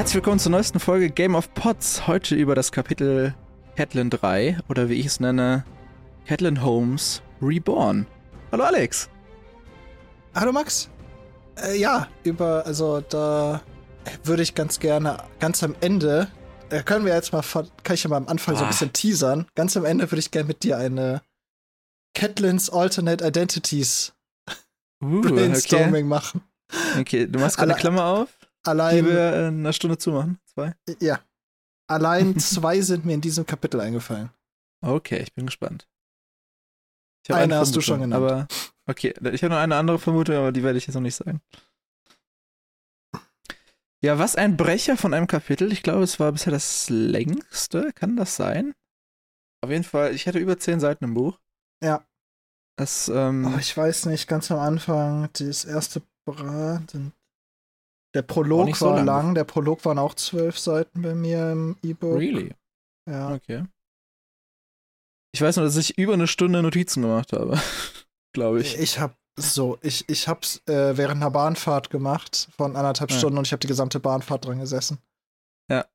Herzlich willkommen zur neuesten Folge Game of Pots. Heute über das Kapitel Catelyn 3 oder wie ich es nenne, Catelyn Holmes Reborn. Hallo Alex. Hallo Max. Äh, ja, über, also da würde ich ganz gerne, ganz am Ende, äh, können wir jetzt mal, kann ich ja mal am Anfang ah. so ein ah. bisschen teasern. Ganz am Ende würde ich gerne mit dir eine Catelyn's Alternate Identities uh, Brainstorming okay. machen. Okay, du machst gerade eine Klammer auf, allein, die wir in einer Stunde zumachen. Zwei? Ja. Allein zwei sind mir in diesem Kapitel eingefallen. Okay, ich bin gespannt. Ich eine, eine hast du schon genannt. Aber okay, ich habe noch eine andere Vermutung, aber die werde ich jetzt noch nicht sagen. Ja, was ein Brecher von einem Kapitel. Ich glaube, es war bisher das längste. Kann das sein? Auf jeden Fall, ich hatte über zehn Seiten im Buch. Ja. Das, ähm, oh, ich weiß nicht, ganz am Anfang, das erste Brat. Der Prolog so war lang. lang. Der Prolog waren auch zwölf Seiten bei mir im E-Book. Really? Ja. Okay. Ich weiß nur, dass ich über eine Stunde Notizen gemacht habe. Glaube ich. Ich habe so, ich, ich hab's äh, während einer Bahnfahrt gemacht von anderthalb ja. Stunden und ich habe die gesamte Bahnfahrt dran gesessen. Ja.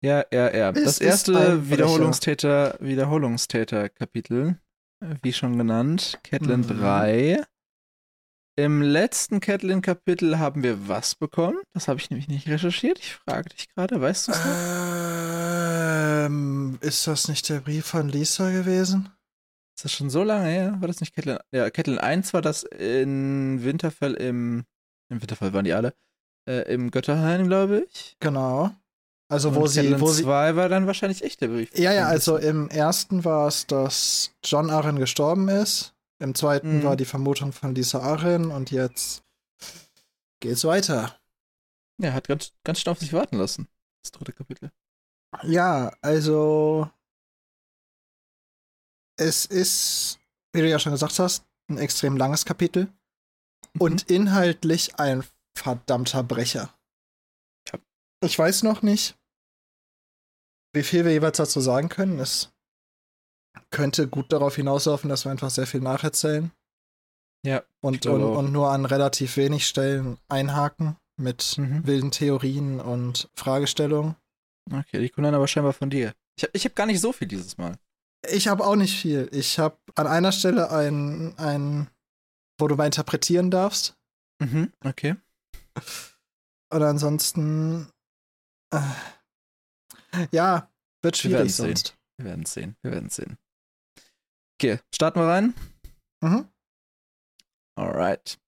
Ja, ja, ja. Es das erste Wiederholungstäter, Wiederholungstäter-Kapitel, wie schon genannt, Catelyn mhm. 3. Im letzten Catelyn-Kapitel haben wir was bekommen? Das habe ich nämlich nicht recherchiert. Ich frage dich gerade, weißt du es ähm, Ist das nicht der Brief von Lisa gewesen? Ist das schon so lange her? War das nicht Catelyn? Ja, Catelyn 1 war das in Winterfell im. Im Winterfell waren die alle. Äh, Im Götterhain, glaube ich. Genau. Also, wo Und sie. Catelyn wo 2 war dann wahrscheinlich echt der Brief. Ja, ja, also im ersten war es, dass John Arryn gestorben ist. Im zweiten mhm. war die Vermutung von Lisa Arin und jetzt geht's weiter. Ja, hat ganz, ganz schön auf sich warten lassen. Das dritte Kapitel. Ja, also es ist, wie du ja schon gesagt hast, ein extrem langes Kapitel mhm. und inhaltlich ein verdammter Brecher. Ja. Ich weiß noch nicht, wie viel wir jeweils dazu sagen können. Es könnte gut darauf hinauslaufen, dass wir einfach sehr viel nacherzählen. Ja. Und, und, und, nur an relativ wenig Stellen einhaken mit mhm. wilden Theorien und Fragestellungen. Okay, die kommen dann aber scheinbar von dir. Ich habe ich hab gar nicht so viel dieses Mal. Ich habe auch nicht viel. Ich habe an einer Stelle ein, ein, wo du mal interpretieren darfst. Mhm, okay. Und ansonsten, äh, ja, wird schwierig wir sonst. Sehen. Wir werden sehen. Wir werden sehen. Okay, starten wir rein? Mhm. Alright.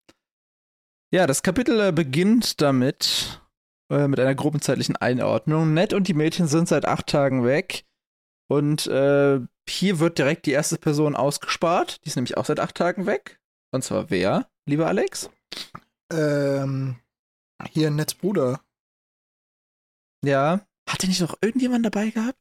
Ja, das Kapitel äh, beginnt damit, äh, mit einer groben zeitlichen Einordnung. Ned und die Mädchen sind seit acht Tagen weg. Und äh, hier wird direkt die erste Person ausgespart. Die ist nämlich auch seit acht Tagen weg. Und zwar wer, lieber Alex? Ähm, hier Neds Bruder. Ja. Hat er nicht noch irgendjemand dabei gehabt?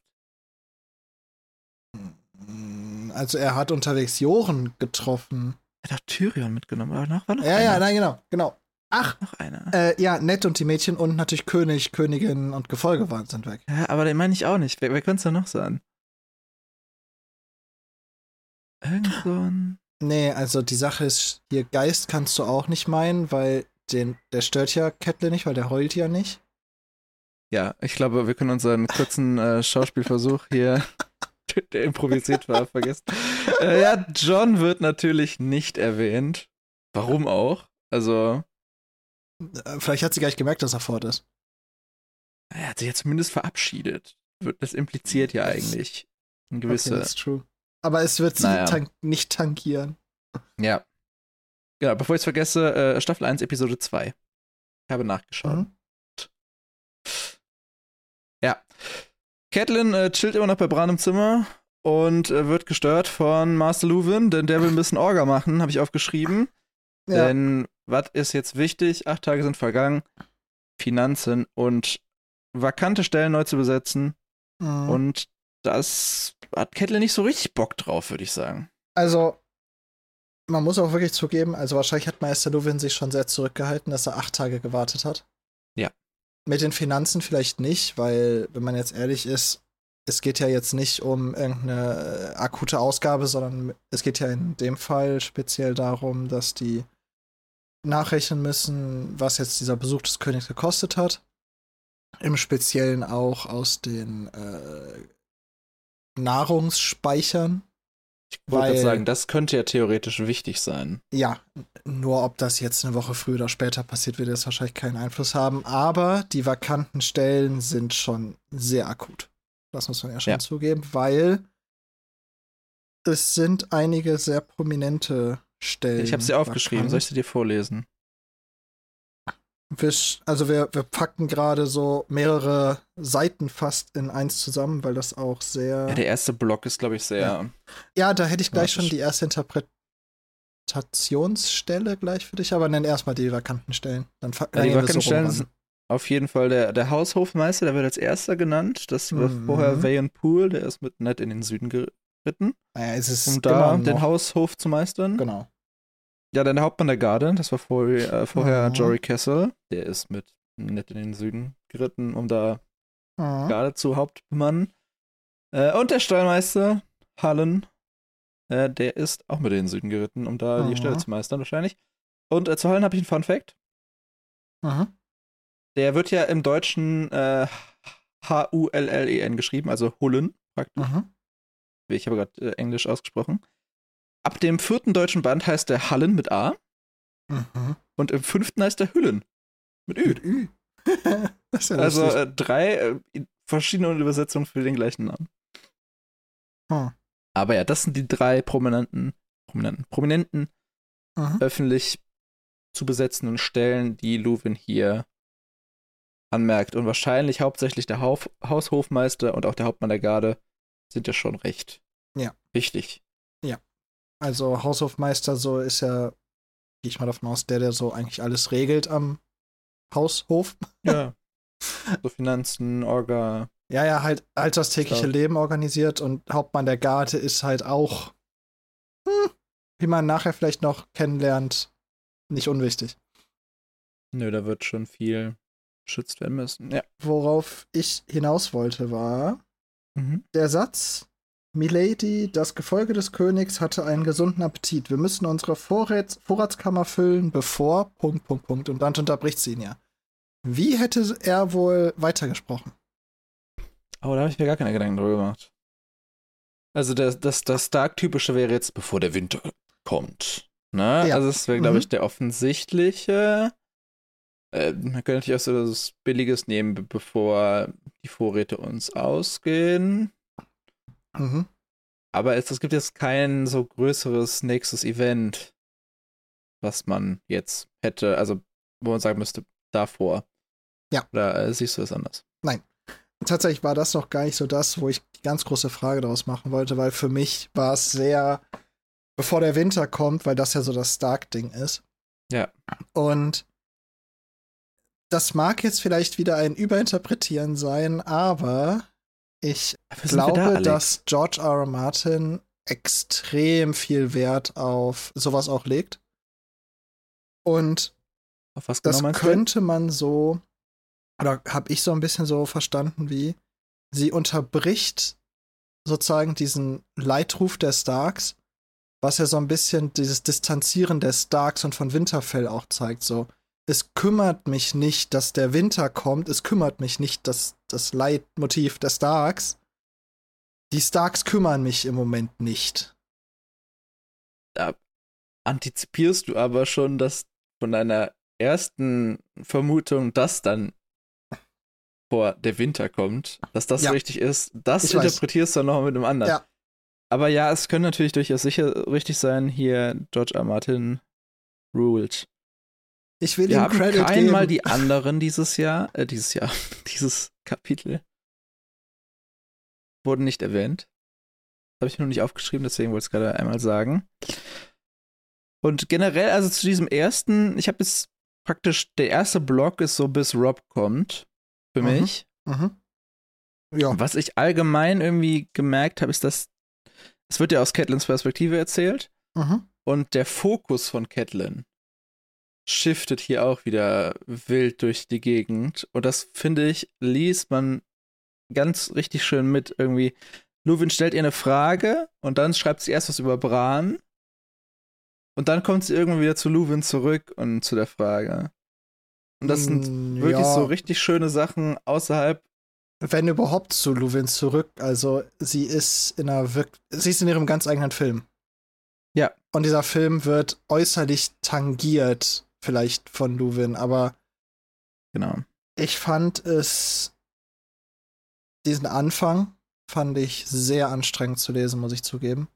Also er hat unterwegs Joren getroffen. Er hat Tyrion mitgenommen, aber noch war noch Ja, einer. ja, nein, genau, genau. Ach, noch einer. Äh, ja, Nett und die Mädchen und natürlich König, Königin und Gefolge waren sind weg. Ja, aber den meine ich auch nicht. Wer, wer könnte es denn noch sein? Irgendwann. Nee, also die Sache ist, hier Geist kannst du auch nicht meinen, weil den, der stört ja Kettle nicht, weil der heult ja nicht. Ja, ich glaube, wir können unseren kurzen äh, Schauspielversuch hier der improvisiert war, vergessen. Äh, ja, John wird natürlich nicht erwähnt. Warum auch? Also. Äh, vielleicht hat sie gar nicht gemerkt, dass er fort ist. Er hat sich ja zumindest verabschiedet. Das impliziert ja eigentlich ein gewisse. Okay, that's true. Aber es wird sie naja. tank nicht tankieren. Ja. Genau, bevor ich es vergesse, äh, Staffel 1, Episode 2. Ich habe nachgeschaut. Mhm. Ja. Catelyn äh, chillt immer noch bei Bran im Zimmer und äh, wird gestört von Master Luwin, denn der will ein bisschen Orga machen, habe ich aufgeschrieben. Ja. Denn was ist jetzt wichtig? Acht Tage sind vergangen. Finanzen und vakante Stellen neu zu besetzen. Mhm. Und das hat Catelyn nicht so richtig Bock drauf, würde ich sagen. Also, man muss auch wirklich zugeben, also wahrscheinlich hat Meister Luwin sich schon sehr zurückgehalten, dass er acht Tage gewartet hat. Ja. Mit den Finanzen vielleicht nicht, weil, wenn man jetzt ehrlich ist, es geht ja jetzt nicht um irgendeine akute Ausgabe, sondern es geht ja in dem Fall speziell darum, dass die nachrechnen müssen, was jetzt dieser Besuch des Königs gekostet hat. Im Speziellen auch aus den äh, Nahrungsspeichern. Ich wollte sagen, das könnte ja theoretisch wichtig sein. Ja, nur ob das jetzt eine Woche früher oder später passiert, wird jetzt wahrscheinlich keinen Einfluss haben. Aber die vakanten Stellen sind schon sehr akut. Das muss man ja schon ja. zugeben, weil es sind einige sehr prominente Stellen. Ich habe sie aufgeschrieben. Vakant. Soll ich sie dir vorlesen? Wir, also wir, wir packen gerade so mehrere Seiten fast in eins zusammen, weil das auch sehr. Ja, der erste Block ist, glaube ich, sehr. Ja. ja, da hätte ich gleich schon die erste Interpretationsstelle gleich für dich, aber nenn erstmal die vakanten Stellen. Dann ja, die vakanten Stellen sind auf jeden Fall der, der Haushofmeister, der wird als erster genannt. Das war mhm. vorher Vayan Poole, der ist mit Ned in den Süden geritten. Ja, es ist um da den Haushof zu meistern. Genau. Ja, dann der Hauptmann der Garde, das war vor, äh, vorher mhm. Jory Kessel. Der ist mit nett in den Süden geritten, um da mhm. Garde zu Hauptmann. Äh, und der Stallmeister, Hallen, äh, der ist auch mit in den Süden geritten, um da mhm. die Stelle zu meistern, wahrscheinlich. Und äh, zu Hallen habe ich einen Fun Fact. Mhm. Der wird ja im Deutschen äh, H-U-L-L-E-N geschrieben, also Hullen praktisch. Mhm. Ich habe gerade äh, Englisch ausgesprochen. Ab dem vierten deutschen Band heißt der Hallen mit A. Mhm. Und im fünften heißt der Hüllen. Mit Ü. Mit Ü. ja also äh, drei äh, verschiedene Übersetzungen für den gleichen Namen. Hm. Aber ja, das sind die drei prominenten, prominenten, prominenten mhm. öffentlich zu besetzenden Stellen, die Luwin hier anmerkt. Und wahrscheinlich hauptsächlich der Hauf Haushofmeister und auch der Hauptmann der Garde sind ja schon recht ja. wichtig. Also Haushofmeister so ist ja, gehe ich mal davon aus, der, der so eigentlich alles regelt am Haushof. Ja. So Finanzen, Orga. Ja, ja, halt, das tägliche Stau. Leben organisiert und Hauptmann der Garde ist halt auch, hm, wie man nachher vielleicht noch kennenlernt, nicht unwichtig. Nö, da wird schon viel geschützt werden müssen. Ja. Worauf ich hinaus wollte, war mhm. der Satz, Milady, das Gefolge des Königs hatte einen gesunden Appetit. Wir müssen unsere Vorrats Vorratskammer füllen, bevor. Punkt, Punkt, Punkt. Und dann unterbricht sie ihn ja. Wie hätte er wohl weitergesprochen? Oh, da habe ich mir gar keine Gedanken drüber gemacht. Also das, das, das Stark-typische wäre jetzt, bevor der Winter kommt. Ne? Ja. Also das wäre, glaube mhm. ich, der offensichtliche. Äh, man könnte natürlich auch so das Billiges nehmen, bevor die Vorräte uns ausgehen. Mhm. Aber es, es gibt jetzt kein so größeres nächstes Event, was man jetzt hätte, also wo man sagen müsste, davor. Ja. Oder äh, siehst du das anders? Nein. Tatsächlich war das noch gar nicht so das, wo ich die ganz große Frage daraus machen wollte, weil für mich war es sehr, bevor der Winter kommt, weil das ja so das Stark-Ding ist. Ja. Und das mag jetzt vielleicht wieder ein Überinterpretieren sein, aber ich glaube, da, dass George R. R. Martin extrem viel Wert auf sowas auch legt. Und was genau das könnte man so, oder habe ich so ein bisschen so verstanden, wie sie unterbricht sozusagen diesen Leitruf der Starks, was ja so ein bisschen dieses Distanzieren der Starks und von Winterfell auch zeigt. So, es kümmert mich nicht, dass der Winter kommt, es kümmert mich nicht, dass das Leitmotiv der Starks. Die Starks kümmern mich im Moment nicht. Da antizipierst du aber schon, dass von deiner ersten Vermutung, dass dann vor der Winter kommt, dass das ja. richtig ist, das ich interpretierst du noch mit einem anderen. Ja. Aber ja, es könnte natürlich durchaus sicher richtig sein, hier George R. Martin ruled. Ich will Wir haben Credit einmal die anderen dieses Jahr, äh, dieses Jahr, dieses Kapitel wurden nicht erwähnt. Habe ich mir noch nicht aufgeschrieben, deswegen wollte ich es gerade einmal sagen. Und generell, also zu diesem ersten, ich habe jetzt praktisch, der erste Block ist so, bis Rob kommt, für mhm. mich. Mhm. Ja. Was ich allgemein irgendwie gemerkt habe, ist, dass es wird ja aus Catlins Perspektive erzählt. Mhm. Und der Fokus von Catelyn shiftet hier auch wieder wild durch die Gegend. Und das, finde ich, liest man ganz richtig schön mit. Irgendwie, Luwin stellt ihr eine Frage und dann schreibt sie erst was über Bran. Und dann kommt sie irgendwie wieder zu Luwin zurück und zu der Frage. Und das sind mm, wirklich ja. so richtig schöne Sachen außerhalb. Wenn überhaupt zu Luvin zurück. Also sie ist in einer Wirk sie ist in ihrem ganz eigenen Film. Ja. Und dieser Film wird äußerlich tangiert, vielleicht von Luvin, aber genau. Ich fand es diesen Anfang fand ich sehr anstrengend zu lesen, muss ich zugeben.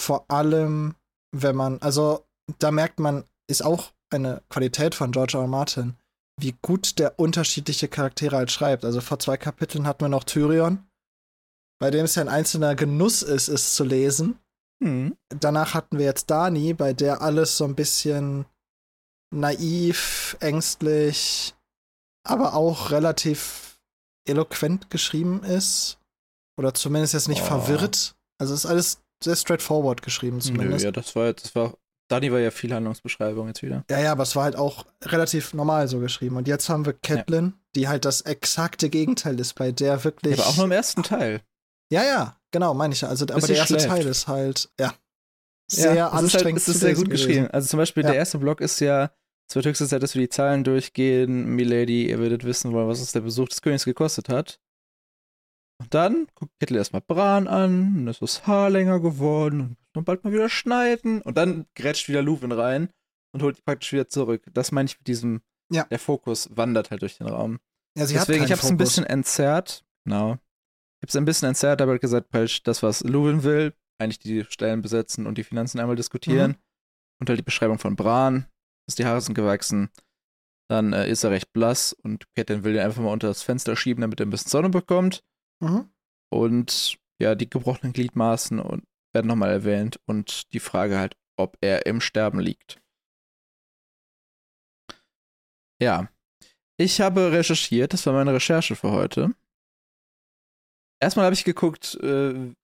Vor allem, wenn man, also da merkt man, ist auch eine Qualität von George R. R. Martin, wie gut der unterschiedliche Charaktere halt schreibt. Also vor zwei Kapiteln hatten wir noch Tyrion, bei dem es ja ein einzelner Genuss ist, es zu lesen. Mhm. Danach hatten wir jetzt Dani, bei der alles so ein bisschen naiv, ängstlich, aber auch relativ eloquent geschrieben ist. Oder zumindest jetzt nicht oh. verwirrt. Also ist alles sehr straightforward geschrieben zumindest. Nö, ja, das war, das war, Dani war ja viel Handlungsbeschreibung jetzt wieder. Ja, ja, aber es war halt auch relativ normal so geschrieben. Und jetzt haben wir Catelyn, ja. die halt das exakte Gegenteil ist, bei der wirklich. Ja, aber auch nur im ersten Teil. Ja, ja, genau, meine ich ja. Also, aber der erste schläft. Teil ist halt, ja, sehr ja, anstrengend. Ist, halt, es ist sehr gut gewesen. geschrieben. Also zum Beispiel der erste Block ist ja, es wird höchste Zeit, dass wir die Zahlen durchgehen. Milady, ihr werdet wissen wollen, was es der Besuch des Königs gekostet hat. Und dann guckt Kittel erstmal Bran an, und ist das Haar länger geworden und bald mal wieder schneiden. Und dann grätscht wieder Luwin rein und holt die praktisch wieder zurück. Das meine ich mit diesem, ja. der Fokus wandert halt durch den Raum. Ja, sie Deswegen, ich habe es ein bisschen entzerrt. Genau. Ich habe es ein bisschen entzerrt, aber gesagt, weil das, was Luwin will, eigentlich die Stellen besetzen und die Finanzen einmal diskutieren. Mhm. Und halt die Beschreibung von Bran, dass die Haare sind gewachsen. Dann äh, ist er recht blass und Catelyn will ihn einfach mal unter das Fenster schieben, damit er ein bisschen Sonne bekommt. Mhm. Und ja, die gebrochenen Gliedmaßen und werden nochmal erwähnt und die Frage halt, ob er im Sterben liegt. Ja, ich habe recherchiert, das war meine Recherche für heute. Erstmal habe ich geguckt, äh,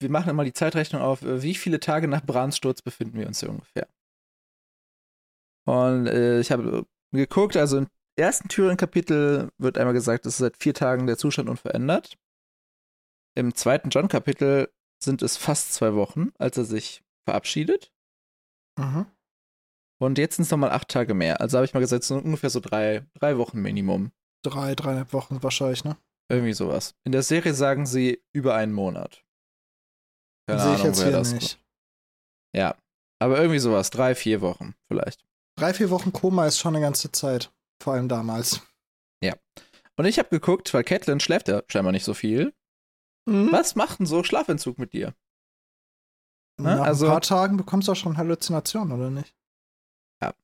wir machen immer die Zeitrechnung auf, äh, wie viele Tage nach Brans Sturz befinden wir uns hier ungefähr. Und äh, ich habe geguckt, also im ersten Thüringen-Kapitel wird einmal gesagt, es ist seit vier Tagen der Zustand unverändert. Im zweiten John-Kapitel sind es fast zwei Wochen, als er sich verabschiedet. Mhm. Und jetzt sind es nochmal acht Tage mehr. Also habe ich mal gesagt, so ungefähr so drei, drei Wochen Minimum. Drei, dreieinhalb Wochen wahrscheinlich, ne? Irgendwie sowas. In der Serie sagen sie über einen Monat. Keine Sehe ich Ahnung, jetzt wer hier das nicht. Ja, aber irgendwie sowas. Drei, vier Wochen vielleicht. Drei, vier Wochen Koma ist schon eine ganze Zeit. Vor allem damals. Ja. Und ich habe geguckt, weil Catelyn schläft ja scheinbar nicht so viel. Mhm. Was macht denn so Schlafentzug mit dir? Ne? Nach also, ein paar Tagen bekommst du auch schon Halluzinationen, oder nicht? Ja.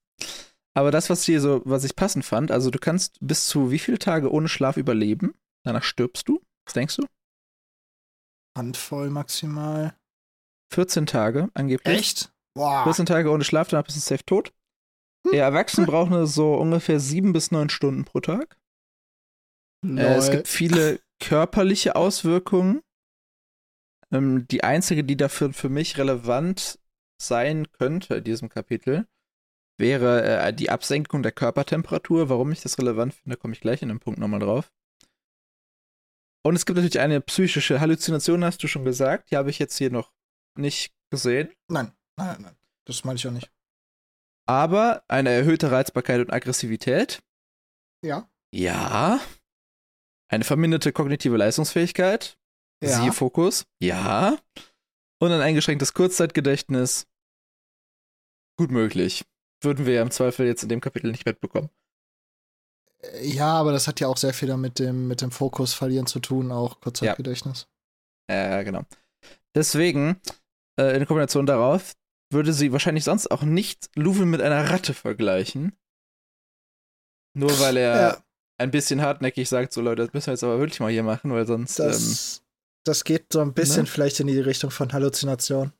Aber das, was hier so, was ich passend fand, also du kannst bis zu wie viele Tage ohne Schlaf überleben? Danach stirbst du? Was denkst du? Handvoll maximal. 14 Tage angeblich. Echt? Boah. 14 Tage ohne Schlaf, danach bist du safe tot. Hm. Der Erwachsene braucht nur so ungefähr sieben bis neun Stunden pro Tag. Äh, es gibt viele körperliche Auswirkungen. Ähm, die einzige, die dafür für mich relevant sein könnte in diesem Kapitel, wäre äh, die Absenkung der Körpertemperatur. Warum ich das relevant finde, komme ich gleich in dem Punkt nochmal drauf. Und es gibt natürlich eine psychische Halluzination, hast du schon gesagt. Die habe ich jetzt hier noch nicht gesehen. Nein, nein, nein. Das meine ich auch nicht. Aber eine erhöhte Reizbarkeit und Aggressivität. Ja. Ja. Eine verminderte kognitive Leistungsfähigkeit. Ja. Siehe Fokus. Ja. Und ein eingeschränktes Kurzzeitgedächtnis. Gut möglich. Würden wir ja im Zweifel jetzt in dem Kapitel nicht mitbekommen. Äh, ja, aber das hat ja auch sehr viel mit dem, mit dem Fokus verlieren zu tun, auch Kurzzeitgedächtnis. Ja, äh, genau. Deswegen, äh, in Kombination darauf, würde sie wahrscheinlich sonst auch nicht Luven mit einer Ratte vergleichen. Nur weil er ja ein bisschen hartnäckig sagt, so Leute, das müssen wir jetzt aber wirklich mal hier machen, weil sonst. Das, ähm, das geht so ein bisschen ne? vielleicht in die Richtung von Halluzination.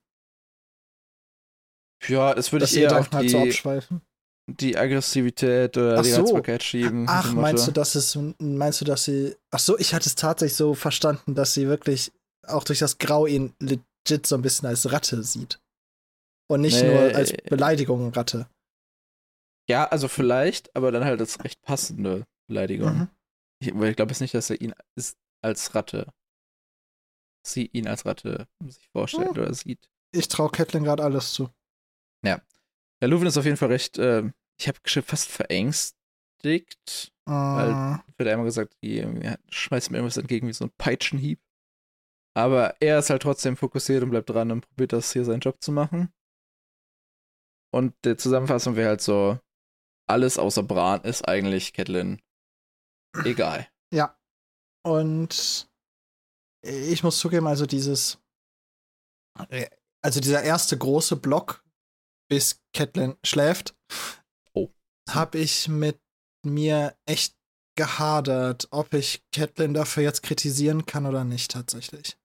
Ja, das würde ich eher auf die, so abschweifen. die Aggressivität oder ach die so. Reizbarkeit schieben. Ach, meinst du, dass es, meinst du, dass sie, ach so, ich hatte es tatsächlich so verstanden, dass sie wirklich auch durch das Grau ihn legit so ein bisschen als Ratte sieht. Und nicht nee. nur als Beleidigung Ratte. Ja, also vielleicht, aber dann halt das recht passende. Beleidigung. Mhm. Ich, ich glaube jetzt nicht, dass er ihn ist als Ratte. Sie ihn als Ratte sich vorstellt oh. oder sieht. Ich traue Catelyn gerade alles zu. Ja. Der Luven ist auf jeden Fall recht, äh, ich habe fast verängstigt. Mm, Weil wird einmal gesagt, die schmeißt mir irgendwas entgegen wie so ein Peitschenhieb. Aber er ist halt trotzdem fokussiert und bleibt dran und probiert das hier seinen Job zu machen. Und der Zusammenfassung wäre halt so, alles außer Bran ist eigentlich Catelyn egal. ja. Und ich muss zugeben, also dieses, also dieser erste große Block, bis Catelyn schläft, Oh. habe ich mit mir echt gehadert, ob ich Catelyn dafür jetzt kritisieren kann oder nicht tatsächlich.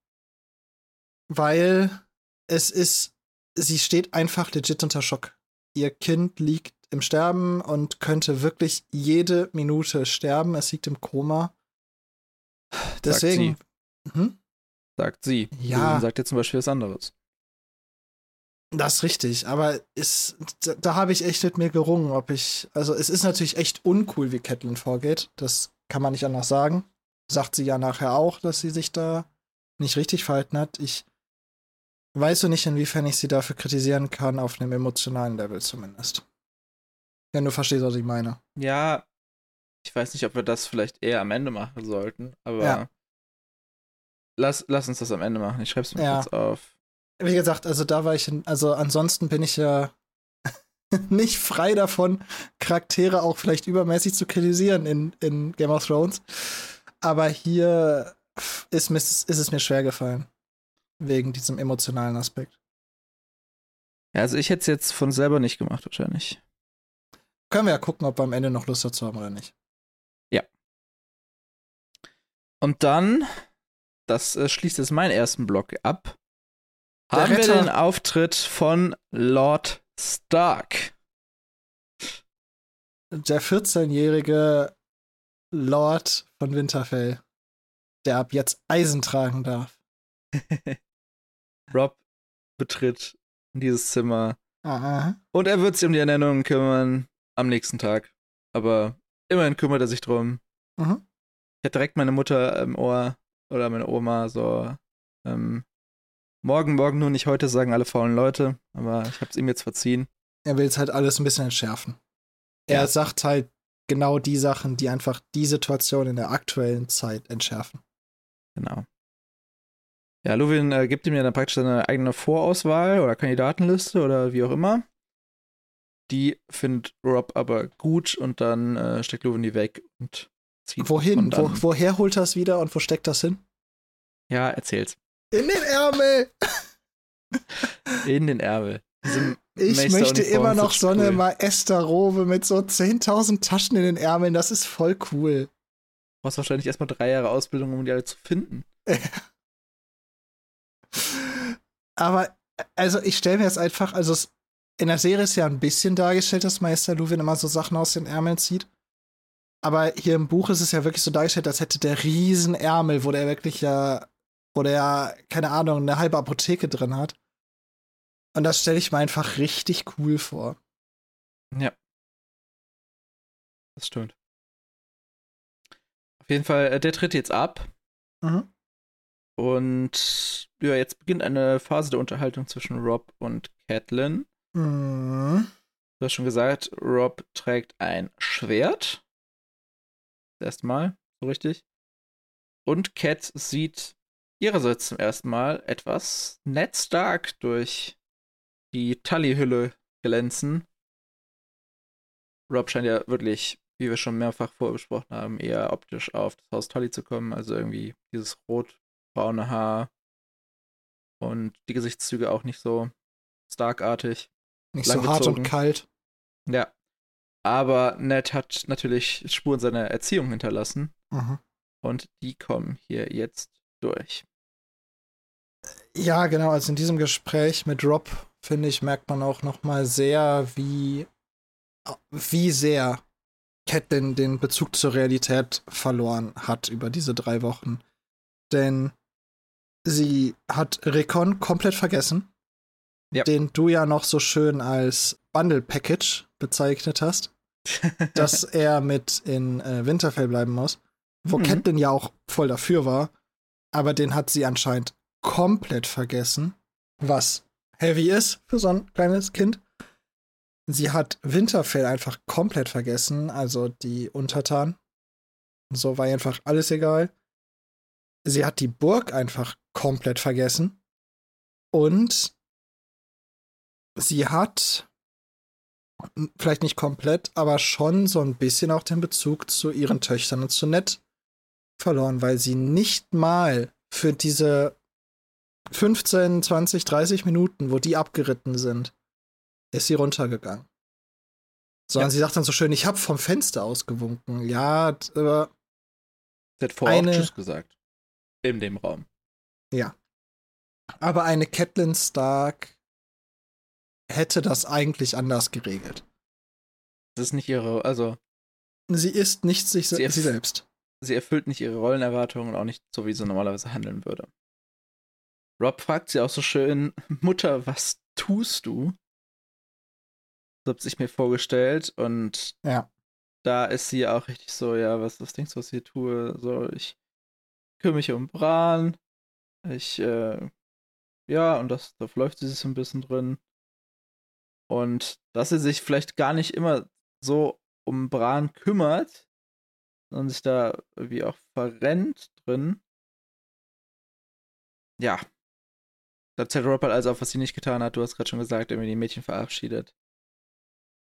Weil es ist, sie steht einfach legit unter Schock. Ihr Kind liegt im Sterben und könnte wirklich jede Minute sterben. Es liegt im Koma. Deswegen. Hm? Sagt sie. Ja. Susan sagt jetzt zum Beispiel was anderes. Das ist richtig, aber ist, da, da habe ich echt mit mir gerungen, ob ich. Also, es ist natürlich echt uncool, wie Catelyn vorgeht. Das kann man nicht anders sagen. Sagt sie ja nachher auch, dass sie sich da nicht richtig verhalten hat. Ich weiß so nicht, inwiefern ich sie dafür kritisieren kann, auf einem emotionalen Level zumindest. Wenn du verstehst, was ich meine. Ja, ich weiß nicht, ob wir das vielleicht eher am Ende machen sollten, aber Ja. lass, lass uns das am Ende machen. Ich schreib's mir Ja. kurz auf. Wie gesagt, also da war ich, in, also ansonsten bin ich ja nicht frei davon, Charaktere auch vielleicht übermäßig zu kritisieren in, in Game of Thrones. Aber hier ist, mir, ist es mir schwer gefallen. Wegen diesem emotionalen Aspekt. Ja, also ich hätte es jetzt von selber nicht gemacht, wahrscheinlich. Können wir ja gucken, ob wir am Ende noch Lust dazu haben oder nicht. Und dann, das äh, schließt jetzt meinen ersten Block ab, Der haben wir Retter. den Auftritt von Lord Stark. Der 14-jährige Lord von Winterfell, der ab jetzt Eisen tragen darf. Rob betritt dieses Zimmer Aha. und er wird sich um die Ernennung kümmern am nächsten Tag. Aber immerhin kümmert er sich drum. Mhm. Ich hatte direkt meine Mutter im Ohr oder meine Oma so, ähm, morgen, morgen nur nicht heute, sagen alle faulen Leute. Aber ich hab's ihm jetzt verziehen. Er will es halt alles ein bisschen entschärfen. Er Ja. sagt halt genau die Sachen, die einfach die Situation in der aktuellen Zeit entschärfen. Genau. Ja, Luwin äh, gibt ihm ja dann praktisch seine eigene Vorauswahl oder Kandidatenliste oder wie auch immer. Die findet Rob aber gut und dann äh, steckt Luwin die weg und zieht. Wohin? Und Wo, woher holt er es wieder und wo steckt das hin? Ja, erzähl's. In den Ärmel! In den Ärmel. Ich Meister- möchte immer noch so eine cool. Maester-Robe mit so 10.000 Taschen in den Ärmeln. Das ist voll cool. Du brauchst wahrscheinlich erstmal drei Jahre Ausbildung, um die alle zu finden. Aber, also ich stelle mir jetzt einfach, also es, in der Serie ist ja ein bisschen dargestellt, dass Meister Luwin immer so Sachen aus den Ärmeln zieht. Aber hier im Buch ist es ja wirklich so dargestellt, als hätte der riesen Ärmel, wo der wirklich ja, wo der ja, keine Ahnung, eine halbe Apotheke drin hat. Und das stelle ich mir einfach richtig cool vor. Ja. Das stimmt. Auf jeden Fall, äh, der tritt jetzt ab. Mhm. Und ja, jetzt beginnt eine Phase der Unterhaltung zwischen Rob und Catelyn. Mhm. Du hast schon gesagt, Rob trägt ein Schwert. Das erste Mal, so richtig. Und Cat sieht ihrerseits zum ersten Mal etwas Ned Stark durch die Tully-Hülle glänzen. Rob scheint ja wirklich, wie wir schon mehrfach vorbesprochen haben, eher optisch auf das Haus Tully zu kommen. Also irgendwie dieses rot-braune Haar und die Gesichtszüge auch nicht so Stark-artig. Nicht so hart und kalt. Ja. Aber Ned hat natürlich Spuren seiner Erziehung hinterlassen Mhm. und die kommen hier jetzt durch. Ja, genau. Also in diesem Gespräch mit Rob, finde ich, merkt man auch noch mal sehr, wie, wie sehr Catelyn den Bezug zur Realität verloren hat über diese drei Wochen. Denn sie hat Recon komplett vergessen, Ja. den du ja noch so schön als Bundle Package bezeichnet hast, dass er mit in äh, Winterfell bleiben muss, wo Mhm. Catelyn ja auch voll dafür war, aber den hat sie anscheinend komplett vergessen, was heavy ist für so ein kleines Kind. Sie hat Winterfell einfach komplett vergessen, also die Untertanen. So war einfach alles egal. Sie hat die Burg einfach komplett vergessen. Und sie hat vielleicht nicht komplett, aber schon so ein bisschen auch den Bezug zu ihren Töchtern und zu Ned verloren, weil sie nicht mal für diese 15, 20, 30 Minuten, wo die abgeritten sind, ist sie runtergegangen. Sondern ja. sie sagt dann so schön, ich habe vom Fenster ausgewunken. Ja, aber. Sie hat vorher eine, auch Tschüss gesagt. In dem Raum. Ja. Aber eine Catelyn Stark hätte das eigentlich anders geregelt. Das ist nicht ihre, also. Sie ist nicht sich sie, sie selbst. Sie erfüllt nicht ihre Rollenerwartungen und auch nicht so, wie sie normalerweise handeln würde. Rob fragt sie auch so schön: Mutter, was tust du? So hat sich mir vorgestellt und ja. da ist sie auch richtig so: Ja, was, was denkst du, was ich hier tue? So, ich kümmere mich um Bran. Ich, äh, ja, und das, da läuft sie sich so ein bisschen drin. Und dass sie sich vielleicht gar nicht immer so um Bran kümmert, sondern sich da irgendwie auch verrennt drin. Ja. Da zählt Robert also auf, was sie nicht getan hat. Du hast gerade schon gesagt, irgendwie die Mädchen verabschiedet.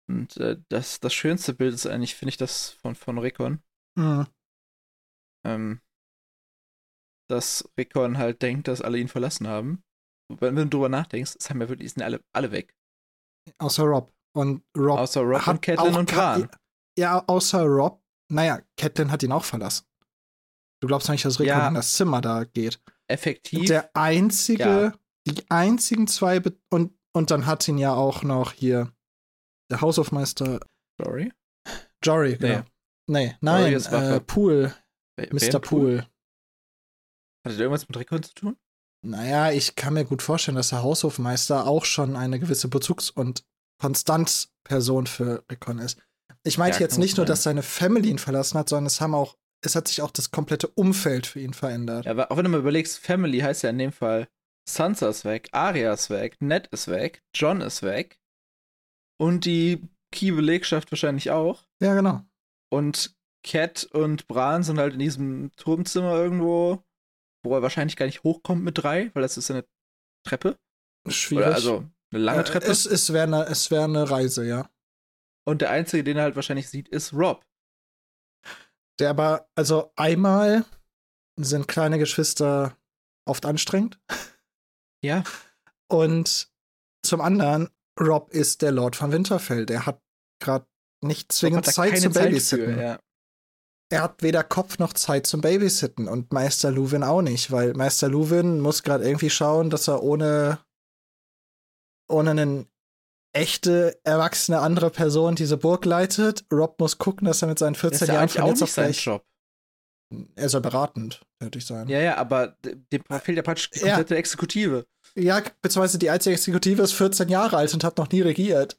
Und äh, das, das schönste Bild ist eigentlich, finde ich, das von, von Rickon. Mhm. Ähm, dass Rickon halt denkt, dass alle ihn verlassen haben. Wenn, wenn du drüber nachdenkst, es haben ja wirklich, sind alle, alle weg. Außer Rob. Und Rob. Außer Rob hat und Catelyn und Bran. Ja, außer Rob. Naja, Catelyn hat ihn auch verlassen. Du glaubst nicht, dass Rickon ja, in das Zimmer da geht. Effektiv. Der einzige, ja. die einzigen zwei, Be und, und dann hat ihn ja auch noch hier der Haushofmeister. Jory? Jory, genau. Nee, nee nein, äh, Pool. Mr. Pool. Hat das irgendwas mit Rickon zu tun? Naja, ich kann mir gut vorstellen, dass der Haushofmeister auch schon eine gewisse Bezugs- und Konstanzperson für Rickon ist. Ich meinte ja, jetzt nicht nur, dass seine Family ihn verlassen hat, sondern es haben auch, es hat sich auch das komplette Umfeld für ihn verändert. Ja, aber auch wenn du mal überlegst, Family heißt ja in dem Fall, Sansa ist weg, Arya ist weg, Ned ist weg, John ist weg und die Key-Belegschaft wahrscheinlich auch. Ja, genau. Und Cat und Bran sind halt in diesem Turmzimmer irgendwo wo er wahrscheinlich gar nicht hochkommt mit drei, weil das ist eine Treppe. Schwierig. Oder also eine lange Treppe. es es wäre eine, wär eine Reise, ja. Und der Einzige, den er halt wahrscheinlich sieht, ist Rob. Der aber, also einmal sind kleine Geschwister oft anstrengend. Ja. Und zum anderen, Rob ist der Lord von Winterfell. Der hat gerade nicht zwingend Zeit zu babysitten. Für, ja er hat weder Kopf noch Zeit zum Babysitten und Meister Luwin auch nicht, weil Meister Luwin muss gerade irgendwie schauen, dass er ohne ohne eine echte erwachsene andere Person diese Burg leitet. Rob muss gucken, dass er mit seinen 14 das ist Jahren von jetzt auf gleich Job. Er soll beratend tätig sein. Ja, ja, aber dem fehlt ja praktisch die komplette ja. Exekutive. Ja, beziehungsweise die einzige Exekutive ist 14 Jahre alt und hat noch nie regiert.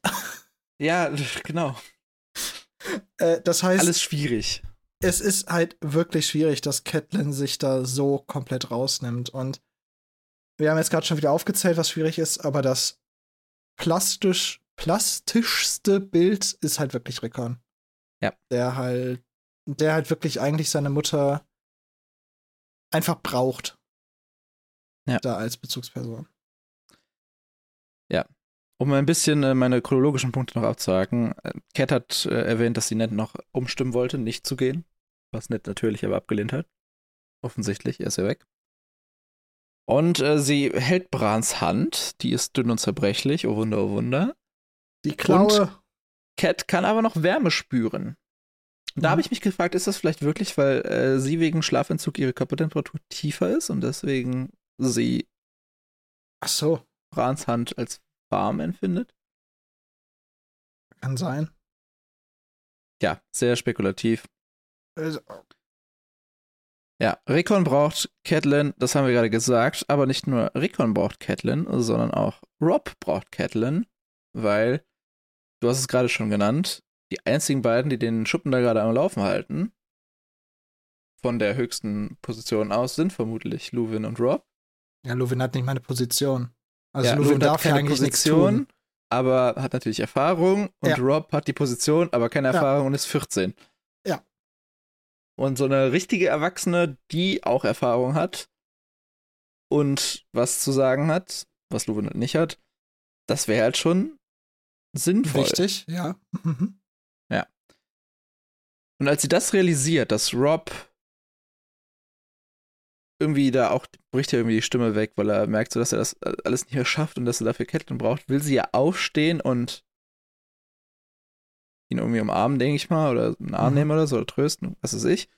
Ja, genau. Äh, das heißt. Alles schwierig es ist halt wirklich schwierig, dass Catelyn sich da so komplett rausnimmt. Und wir haben jetzt gerade schon wieder aufgezählt, was schwierig ist, aber das plastisch, plastischste Bild ist halt wirklich Rickon. Ja. Der halt, der halt wirklich eigentlich seine Mutter einfach braucht. Ja. Da als Bezugsperson. Um ein bisschen äh, meine chronologischen Punkte noch abzuhaken. Äh, Cat hat äh, erwähnt, dass sie Ned noch umstimmen wollte, nicht zu gehen was Ned natürlich aber abgelehnt hat. Offensichtlich, er ist ja weg. Und äh, sie hält Brans Hand, die ist dünn und zerbrechlich, oh Wunder, oh Wunder. Die Klaue. Und Cat kann aber noch Wärme spüren. Und da mhm. habe ich mich gefragt, ist das vielleicht wirklich, weil äh, sie wegen Schlafentzug ihre Körpertemperatur tiefer ist und deswegen sie Ach so. Brans Hand als warm empfindet? Kann sein. Ja, sehr spekulativ. Also, ja, Rickon braucht Catelyn, das haben wir gerade gesagt, aber nicht nur Rickon braucht Catelyn, sondern auch Rob braucht Catelyn, weil, du hast es gerade schon genannt, die einzigen beiden, die den Schuppen da gerade am Laufen halten, von der höchsten Position aus, sind vermutlich Luwin und Rob. Ja, Luwin hat nicht meine Position. Also ja, Luwin darf ja eigentlich Position, nichts tun. aber hat natürlich Erfahrung und ja. Rob hat die Position, aber keine Erfahrung ja. und ist 14. Ja. Und so eine richtige Erwachsene, die auch Erfahrung hat und was zu sagen hat, was Luwin nicht hat, das wäre halt schon sinnvoll. Richtig, ja. Mhm. Ja. Und als sie das realisiert, dass Rob irgendwie da auch bricht ja irgendwie die Stimme weg, weil er merkt so, dass er das alles nicht mehr schafft und dass er dafür Ketten braucht, will sie ja aufstehen und ihn irgendwie umarmen, denke ich mal, oder einen Arm mhm. nehmen oder so, oder trösten, was weiß ich.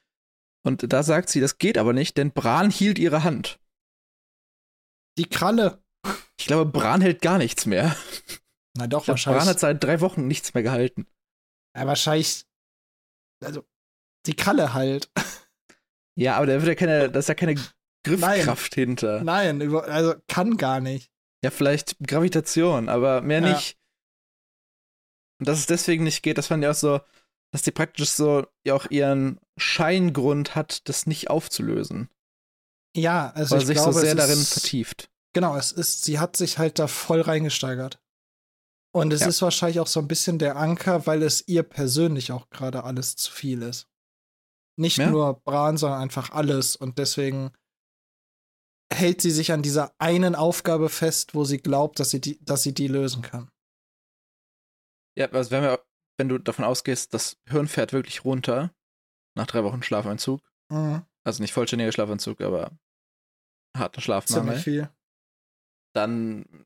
Und da sagt sie, das geht aber nicht, denn Bran hielt ihre Hand. Die Kralle. Ich glaube, Bran hält gar nichts mehr. Na doch, glaub, wahrscheinlich. Bran hat seit drei Wochen nichts mehr gehalten. Ja, wahrscheinlich. Also, die Kralle halt. Ja, aber da wird ja keine, da ist ja keine Griffkraft Nein. hinter. Nein, also kann gar nicht. Ja, vielleicht Gravitation, aber mehr ja. nicht. Und dass es deswegen nicht geht, das fand ich auch so, dass die praktisch so ja auch ihren Scheingrund hat, das nicht aufzulösen. Ja, also Weil ich sich glaube, so sehr darin ist, vertieft. Genau, es ist, sie hat sich halt da voll reingesteigert. Und es ja. ist wahrscheinlich auch so ein bisschen der Anker, weil es ihr persönlich auch gerade alles zu viel ist. Nicht ja. nur Bran, sondern einfach alles. Und deswegen hält sie sich an dieser einen Aufgabe fest, wo sie glaubt, dass sie die, dass sie die lösen kann. Ja, also wenn, wir, wenn du davon ausgehst, das Hirn fährt wirklich runter nach drei Wochen Schlafentzug. Mhm. Also nicht vollständiger Schlafentzug, aber harter Schlafmangel. Ziemlich viel. Dann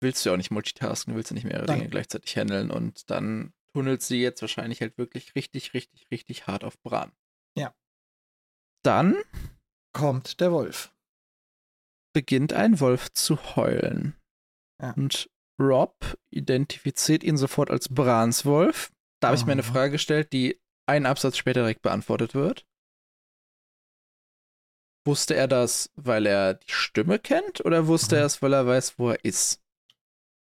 willst du ja auch nicht multitasken, willst du nicht mehrere Dinge gleichzeitig handeln und dann tunnelt sie jetzt wahrscheinlich halt wirklich richtig, richtig, richtig hart auf Bran. Ja. Dann kommt der Wolf. Beginnt ein Wolf zu heulen. Ja. Und Rob identifiziert ihn sofort als Brans Wolf. Da habe ich mir eine Frage gestellt, die einen Absatz später direkt beantwortet wird. Wusste er das, weil er die Stimme kennt, oder wusste mhm. er es, weil er weiß, wo er ist?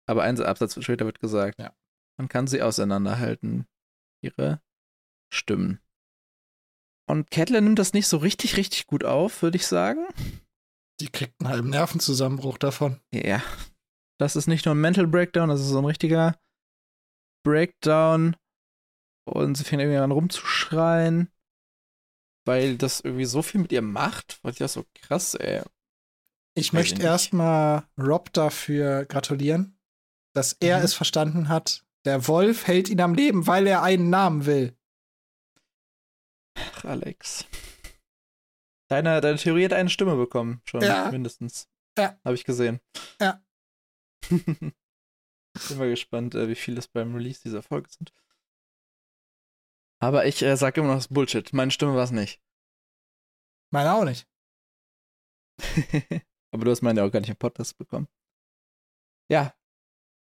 Aber ein Absatz später wird gesagt, ja. man kann sie auseinanderhalten, ihre Stimmen. Und Catelyn nimmt das nicht so richtig, richtig gut auf, würde ich sagen. Die kriegt einen halben Nervenzusammenbruch davon. Ja. Das ist nicht nur ein Mental Breakdown, das ist so ein richtiger Breakdown. Und sie fängt irgendwie an rumzuschreien, weil das irgendwie so viel mit ihr macht. Ich das so krass, ey. Ich möchte erstmal Rob dafür gratulieren, dass er mhm. es verstanden hat. Der Wolf hält ihn am Leben, weil er einen Namen will. Ach, Alex. Deine, deine Theorie hat eine Stimme bekommen, schon ja. mindestens. Ja. Habe ich gesehen. Ja. Bin mal gespannt, äh, wie viele es beim Release dieser Folge sind. Aber ich äh, sage immer noch, das Bullshit. Meine Stimme war es nicht. Meine auch nicht. Aber du hast meine auch gar nicht im Podcast bekommen. Ja,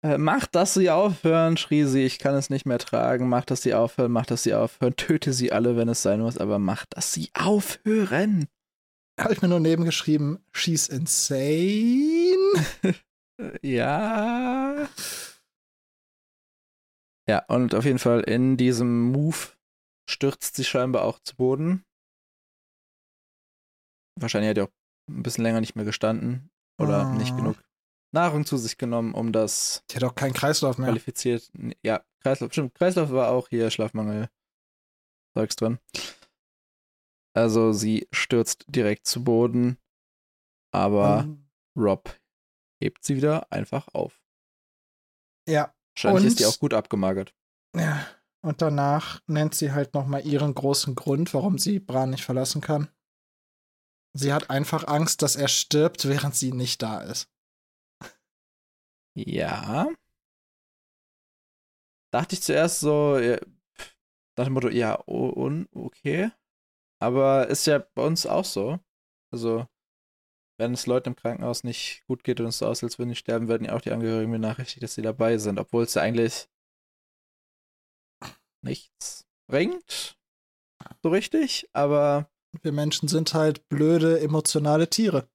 äh, macht, dass sie aufhören, schrie sie, ich kann es nicht mehr tragen. Macht, dass sie aufhören, macht, dass sie aufhören. Töte sie alle, wenn es sein muss, aber macht, dass sie aufhören. Habe ich mir nur nebengeschrieben, she's insane. ja. Ja, und auf jeden Fall in diesem Move stürzt sie scheinbar auch zu Boden. Wahrscheinlich hat er auch ein bisschen länger nicht mehr gestanden oder oh. nicht genug Nahrung zu sich genommen, um das. Die hat auch keinen Kreislauf mehr. Qualifiziert. Ja, Kreislauf, stimmt. Kreislauf war auch hier Schlafmangel. Zeugs drin. Also sie stürzt direkt zu Boden, aber um. Rob hebt sie wieder einfach auf. Ja. Wahrscheinlich und, ist die auch gut abgemagert. Ja. Und danach nennt sie halt nochmal ihren großen Grund, warum sie Bran nicht verlassen kann. Sie hat einfach Angst, dass er stirbt, während sie nicht da ist. Ja. Dachte ich zuerst so, ja, nach dem Motto, ja, und, okay. Aber ist ja bei uns auch so. Also, wenn es Leuten im Krankenhaus nicht gut geht und es so aussieht, als würden die sterben, werden ja auch die Angehörigen benachrichtigt, dass sie dabei sind, obwohl es ja eigentlich nichts bringt. So richtig, aber. Wir Menschen sind halt blöde, emotionale Tiere.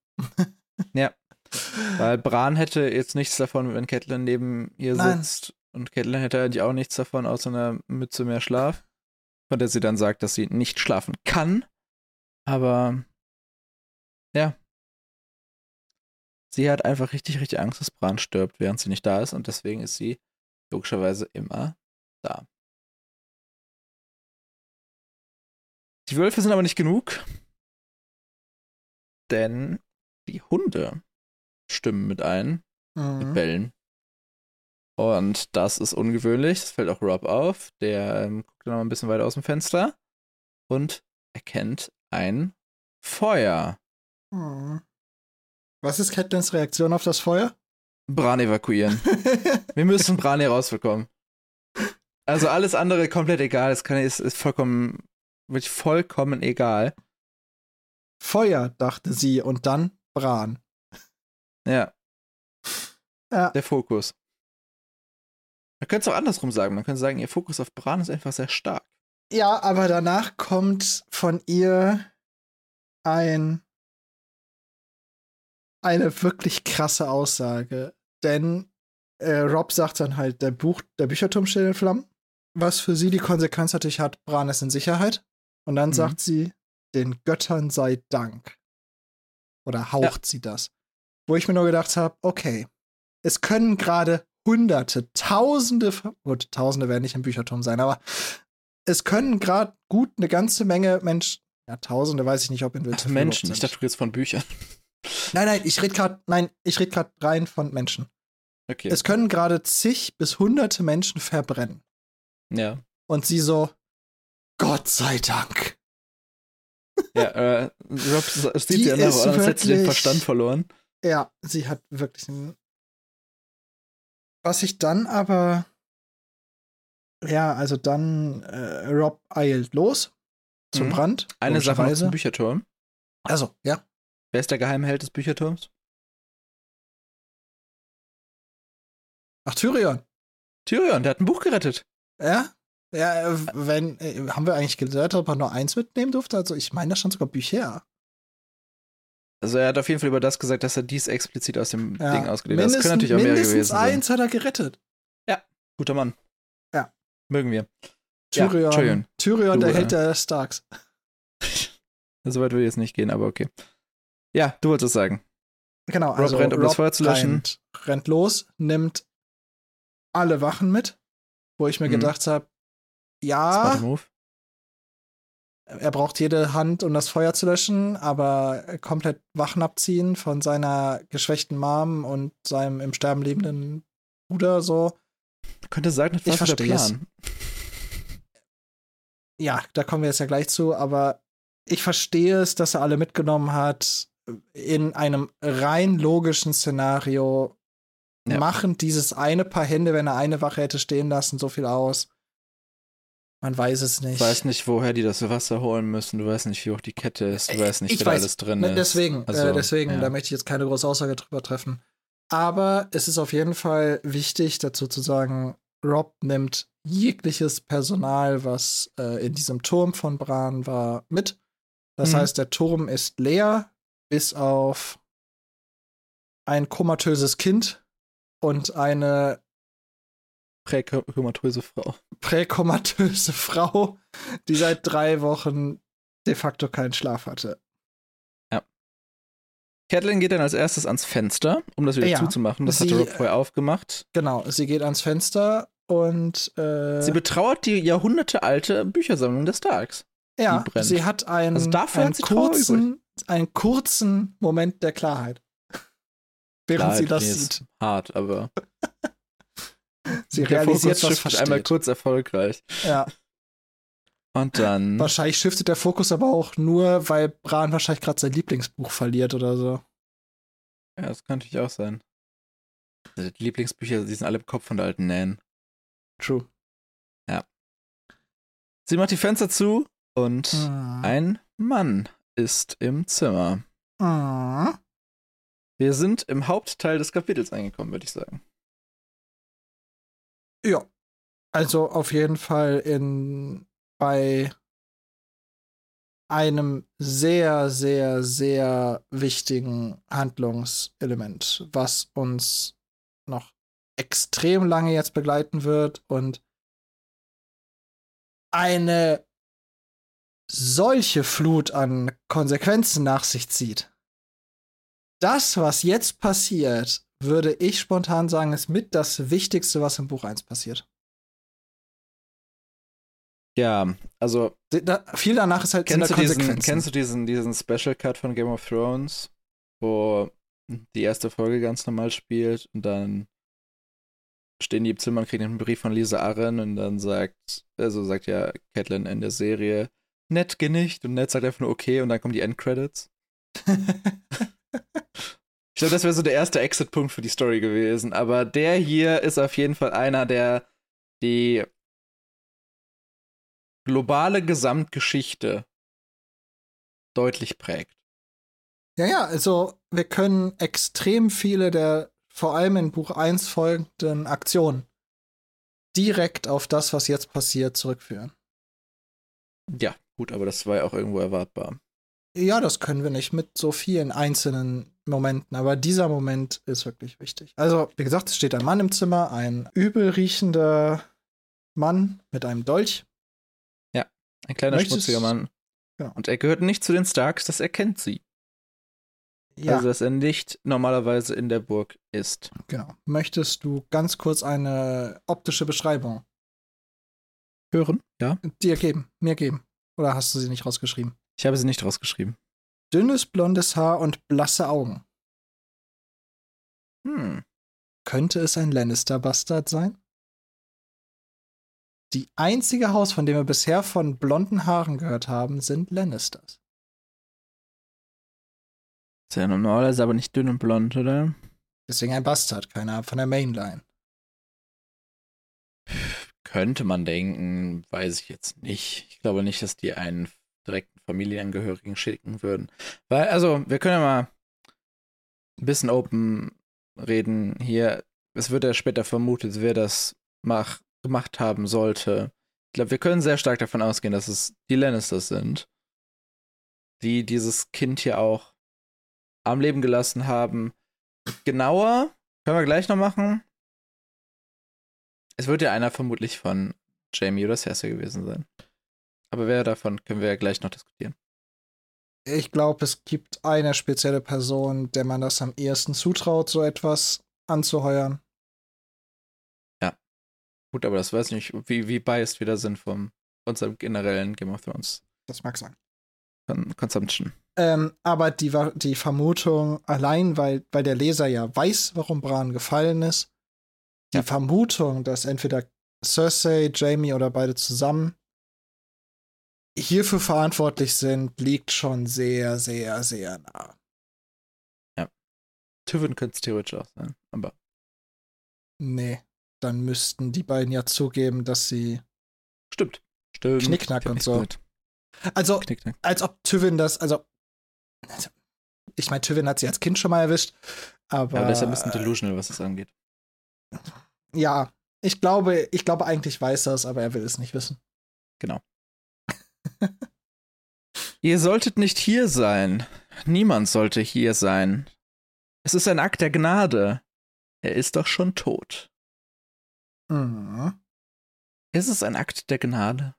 ja. Weil Bran hätte jetzt nichts davon, wenn Catelyn neben ihr Nein. sitzt. Und Catelyn hätte eigentlich auch nichts davon, außer einer Mütze mehr Schlaf. Von der sie dann sagt, dass sie nicht schlafen kann. Aber ja. sie hat einfach richtig, richtig Angst, dass Bran stirbt, während sie nicht da ist und deswegen ist sie logischerweise immer da. Die Wölfe sind aber nicht genug, denn die Hunde stimmen mit ein, mhm. mit Bellen. Und das ist ungewöhnlich. Das fällt auch Rob auf. Der ähm, guckt dann noch ein bisschen weiter aus dem Fenster und erkennt ein Feuer. Mhm. Was ist Catelins Reaktion auf das Feuer? Bran evakuieren. Wir müssen Bran hier rausbekommen. Also alles andere komplett egal. Es ist, ist vollkommen, wirklich vollkommen egal. Feuer, dachte sie, und dann Bran. Ja. ja. Der Fokus. Man könnte es auch andersrum sagen. Man könnte sagen, ihr Fokus auf Bran ist einfach sehr stark. Ja, aber danach kommt von ihr ein eine wirklich krasse Aussage. Denn äh, Rob sagt dann halt, der Buch, der Bücherturm steht in Flammen. Was für sie die Konsequenz natürlich hat, Bran ist in Sicherheit. Und dann mhm. sagt sie, den Göttern sei Dank. Oder haucht ja. sie das. Wo ich mir nur gedacht habe, okay, es können gerade Hunderte, Tausende, gut, Tausende werden nicht im Bücherturm sein, aber es können gerade gut eine ganze Menge Menschen, ja, Tausende weiß ich nicht, ob in Wildschwein. Menschen, ich dachte, du jetzt von Büchern. Nein, nein, ich rede gerade, nein, ich rede gerade rein von Menschen. Okay. Es können gerade zig bis hunderte Menschen verbrennen. Ja. Und sie so, Gott sei Dank. Ja, äh, Rob sieht ja nach, als hätte sie den Verstand verloren. Ja, sie hat wirklich einen. Was ich dann aber. Ja, also dann äh, Rob eilt los zum mhm. Brand. Eine Sache noch zum Bücherturm. Also, ja. Wer ist der Geheimheld des Bücherturms? Ach, Tyrion. Tyrion, der hat ein Buch gerettet. Ja? Ja, äh, wenn, äh, haben wir eigentlich gesagt, ob er nur eins mitnehmen durfte? Also, ich meine, da stand sogar Bücher. Also, er hat auf jeden Fall über das gesagt, dass er dies explizit aus dem ja. Ding ausgelegt hat. Das können natürlich auch mehr gewesen sein. eins hat er gerettet. Ja, guter Mann. Ja. Mögen wir. Tyrion. Ja, Tyrion. Du, der Held der Starks. so weit will ich jetzt nicht gehen, aber okay. Ja, du wolltest es sagen. Genau, Rob also rennt, um Rob das Feuer zu löschen. Rennt, rennt los, nimmt alle Wachen mit, wo ich mir mhm. gedacht habe, ja, er braucht jede Hand, um das Feuer zu löschen, aber komplett Wachen abziehen von seiner geschwächten Mom und seinem im Sterben lebenden Bruder so. Könnte sagen, das war der Plan. Ja, da kommen wir jetzt ja gleich zu, aber ich verstehe es, dass er alle mitgenommen hat in einem rein logischen Szenario ja. machen dieses eine Paar Hände, wenn er eine Wache hätte stehen lassen, so viel aus. Man weiß es nicht. Du weißt nicht, woher die das Wasser holen müssen. Du weißt nicht, wie hoch die Kette ist. Du weißt nicht, wie da alles drin ist. Deswegen, also, äh, deswegen, ja. da möchte ich jetzt keine große Aussage drüber treffen. Aber es ist auf jeden Fall wichtig, dazu zu sagen, Rob nimmt jegliches Personal, was äh, in diesem Turm von Bran war, mit. Das mhm. heißt, der Turm ist leer bis auf ein komatöses Kind und eine präkomatöse Frau. Präkomatöse Frau, die seit drei Wochen de facto keinen Schlaf hatte. Ja. Catelyn geht dann als erstes ans Fenster, um das wieder ja, zuzumachen. Das sie, hatte Rob vorher aufgemacht. Genau, sie geht ans Fenster und äh, sie betrauert die jahrhundertealte Büchersammlung des Starks. Ja, sie hat einen, also dafür einen kurzen, einen kurzen Moment der Klarheit. Während Klarheit sie das sieht. Hart, aber. sie realisiert, was versteht. einmal kurz erfolgreich. Ja. Und dann. Wahrscheinlich shiftet der Fokus aber auch nur, weil Bran wahrscheinlich gerade sein Lieblingsbuch verliert oder so. Ja, das kann natürlich auch sein. Also die Lieblingsbücher, die sind alle im Kopf von der alten Nan. True. Ja. Sie macht die Fenster zu und hm. ein Mann ist im Zimmer. Mhm. Wir sind im Hauptteil des Kapitels angekommen, würde ich sagen. Ja. Also auf jeden Fall in bei einem sehr, sehr, sehr wichtigen Handlungselement, was uns noch extrem lange jetzt begleiten wird und eine solche Flut an Konsequenzen nach sich zieht. das, was jetzt passiert, würde ich spontan sagen, ist mit das Wichtigste, was im Buch 1 passiert. Ja, also. Da, viel danach ist halt kennst, du diesen, kennst du diesen, diesen Special Cut von Game of Thrones, wo die erste Folge ganz normal spielt und dann stehen die im Zimmer und kriegen einen Brief von Lisa Arren und dann sagt, also sagt ja Catelyn in der Serie, nett geh nicht und Ned sagt einfach nur okay und dann kommen die Endcredits. glaube, das wäre so der erste Exit-Punkt für die Story gewesen, aber der hier ist auf jeden Fall einer, der die globale Gesamtgeschichte deutlich prägt. Ja, ja, also wir können extrem viele der vor allem in Buch 1 folgenden Aktionen direkt auf das, was jetzt passiert, zurückführen. Ja, gut, aber das war ja auch irgendwo erwartbar. Ja, das können wir nicht mit so vielen einzelnen Momenten, aber dieser Moment ist wirklich wichtig. Also, wie gesagt, es steht ein Mann im Zimmer, ein übel riechender Mann mit einem Dolch. Ja, ein kleiner Möchtest, schmutziger Mann. Genau. Und er gehört nicht zu den Starks, das erkennt sie. Ja. Also, dass er nicht normalerweise in der Burg ist. Genau. Möchtest du ganz kurz eine optische Beschreibung hören? Ja. Dir geben, mir geben. Oder hast du sie nicht rausgeschrieben? Ich habe sie nicht rausgeschrieben. Dünnes blondes Haar und blasse Augen. Hm. Könnte es ein Lannister-Bastard sein? Die einzige Haus, von dem wir bisher von blonden Haaren gehört haben, sind Lannisters. Ist ja normal, ist aber nicht dünn und blond, oder? Deswegen ein Bastard, keiner von der Mainline. Könnte man denken, weiß ich jetzt nicht. Ich glaube nicht, dass die einen direkten Familienangehörigen schicken würden. Weil, also, wir können ja mal ein bisschen open reden hier. Es wird ja später vermutet, wer das mach, gemacht haben sollte. Ich glaube, wir können sehr stark davon ausgehen, dass es die Lannisters sind, die dieses Kind hier auch am Leben gelassen haben. Genauer können wir gleich noch machen. Es wird ja einer vermutlich von Jamie oder Cersei gewesen sein. Aber wer davon können wir ja gleich noch diskutieren. Ich glaube, es gibt eine spezielle Person, der man das am ehesten zutraut, so etwas anzuheuern. Ja. Gut, aber das weiß ich nicht, wie, wie biased wir da sind von unserem generellen Game of Thrones. Das mag sein. Von Consumption. Ähm, aber die, die Vermutung, allein weil, weil der Leser ja weiß, warum Bran gefallen ist, die ja. Vermutung, dass entweder Cersei, Jamie oder beide zusammen hierfür verantwortlich sind, liegt schon sehr, sehr, sehr nah. Ja. Tywin könnte es theoretisch auch sein, aber. Nee, dann müssten die beiden ja zugeben, dass sie. Stimmt. Stimmt. Knickknack und so. Mit. Also, Knickknack. als ob Tywin das, also, also ich meine, Tywin hat sie als Kind schon mal erwischt, aber. Ja, aber der ist ein bisschen delusional, was das angeht. Ja, ich glaube, ich glaube, eigentlich weiß er es, aber er will es nicht wissen. Genau. Ihr solltet nicht hier sein. Niemand sollte hier sein. Es ist ein Akt der Gnade. Er ist doch schon tot. Mhm. Ist es ein Akt der Gnade?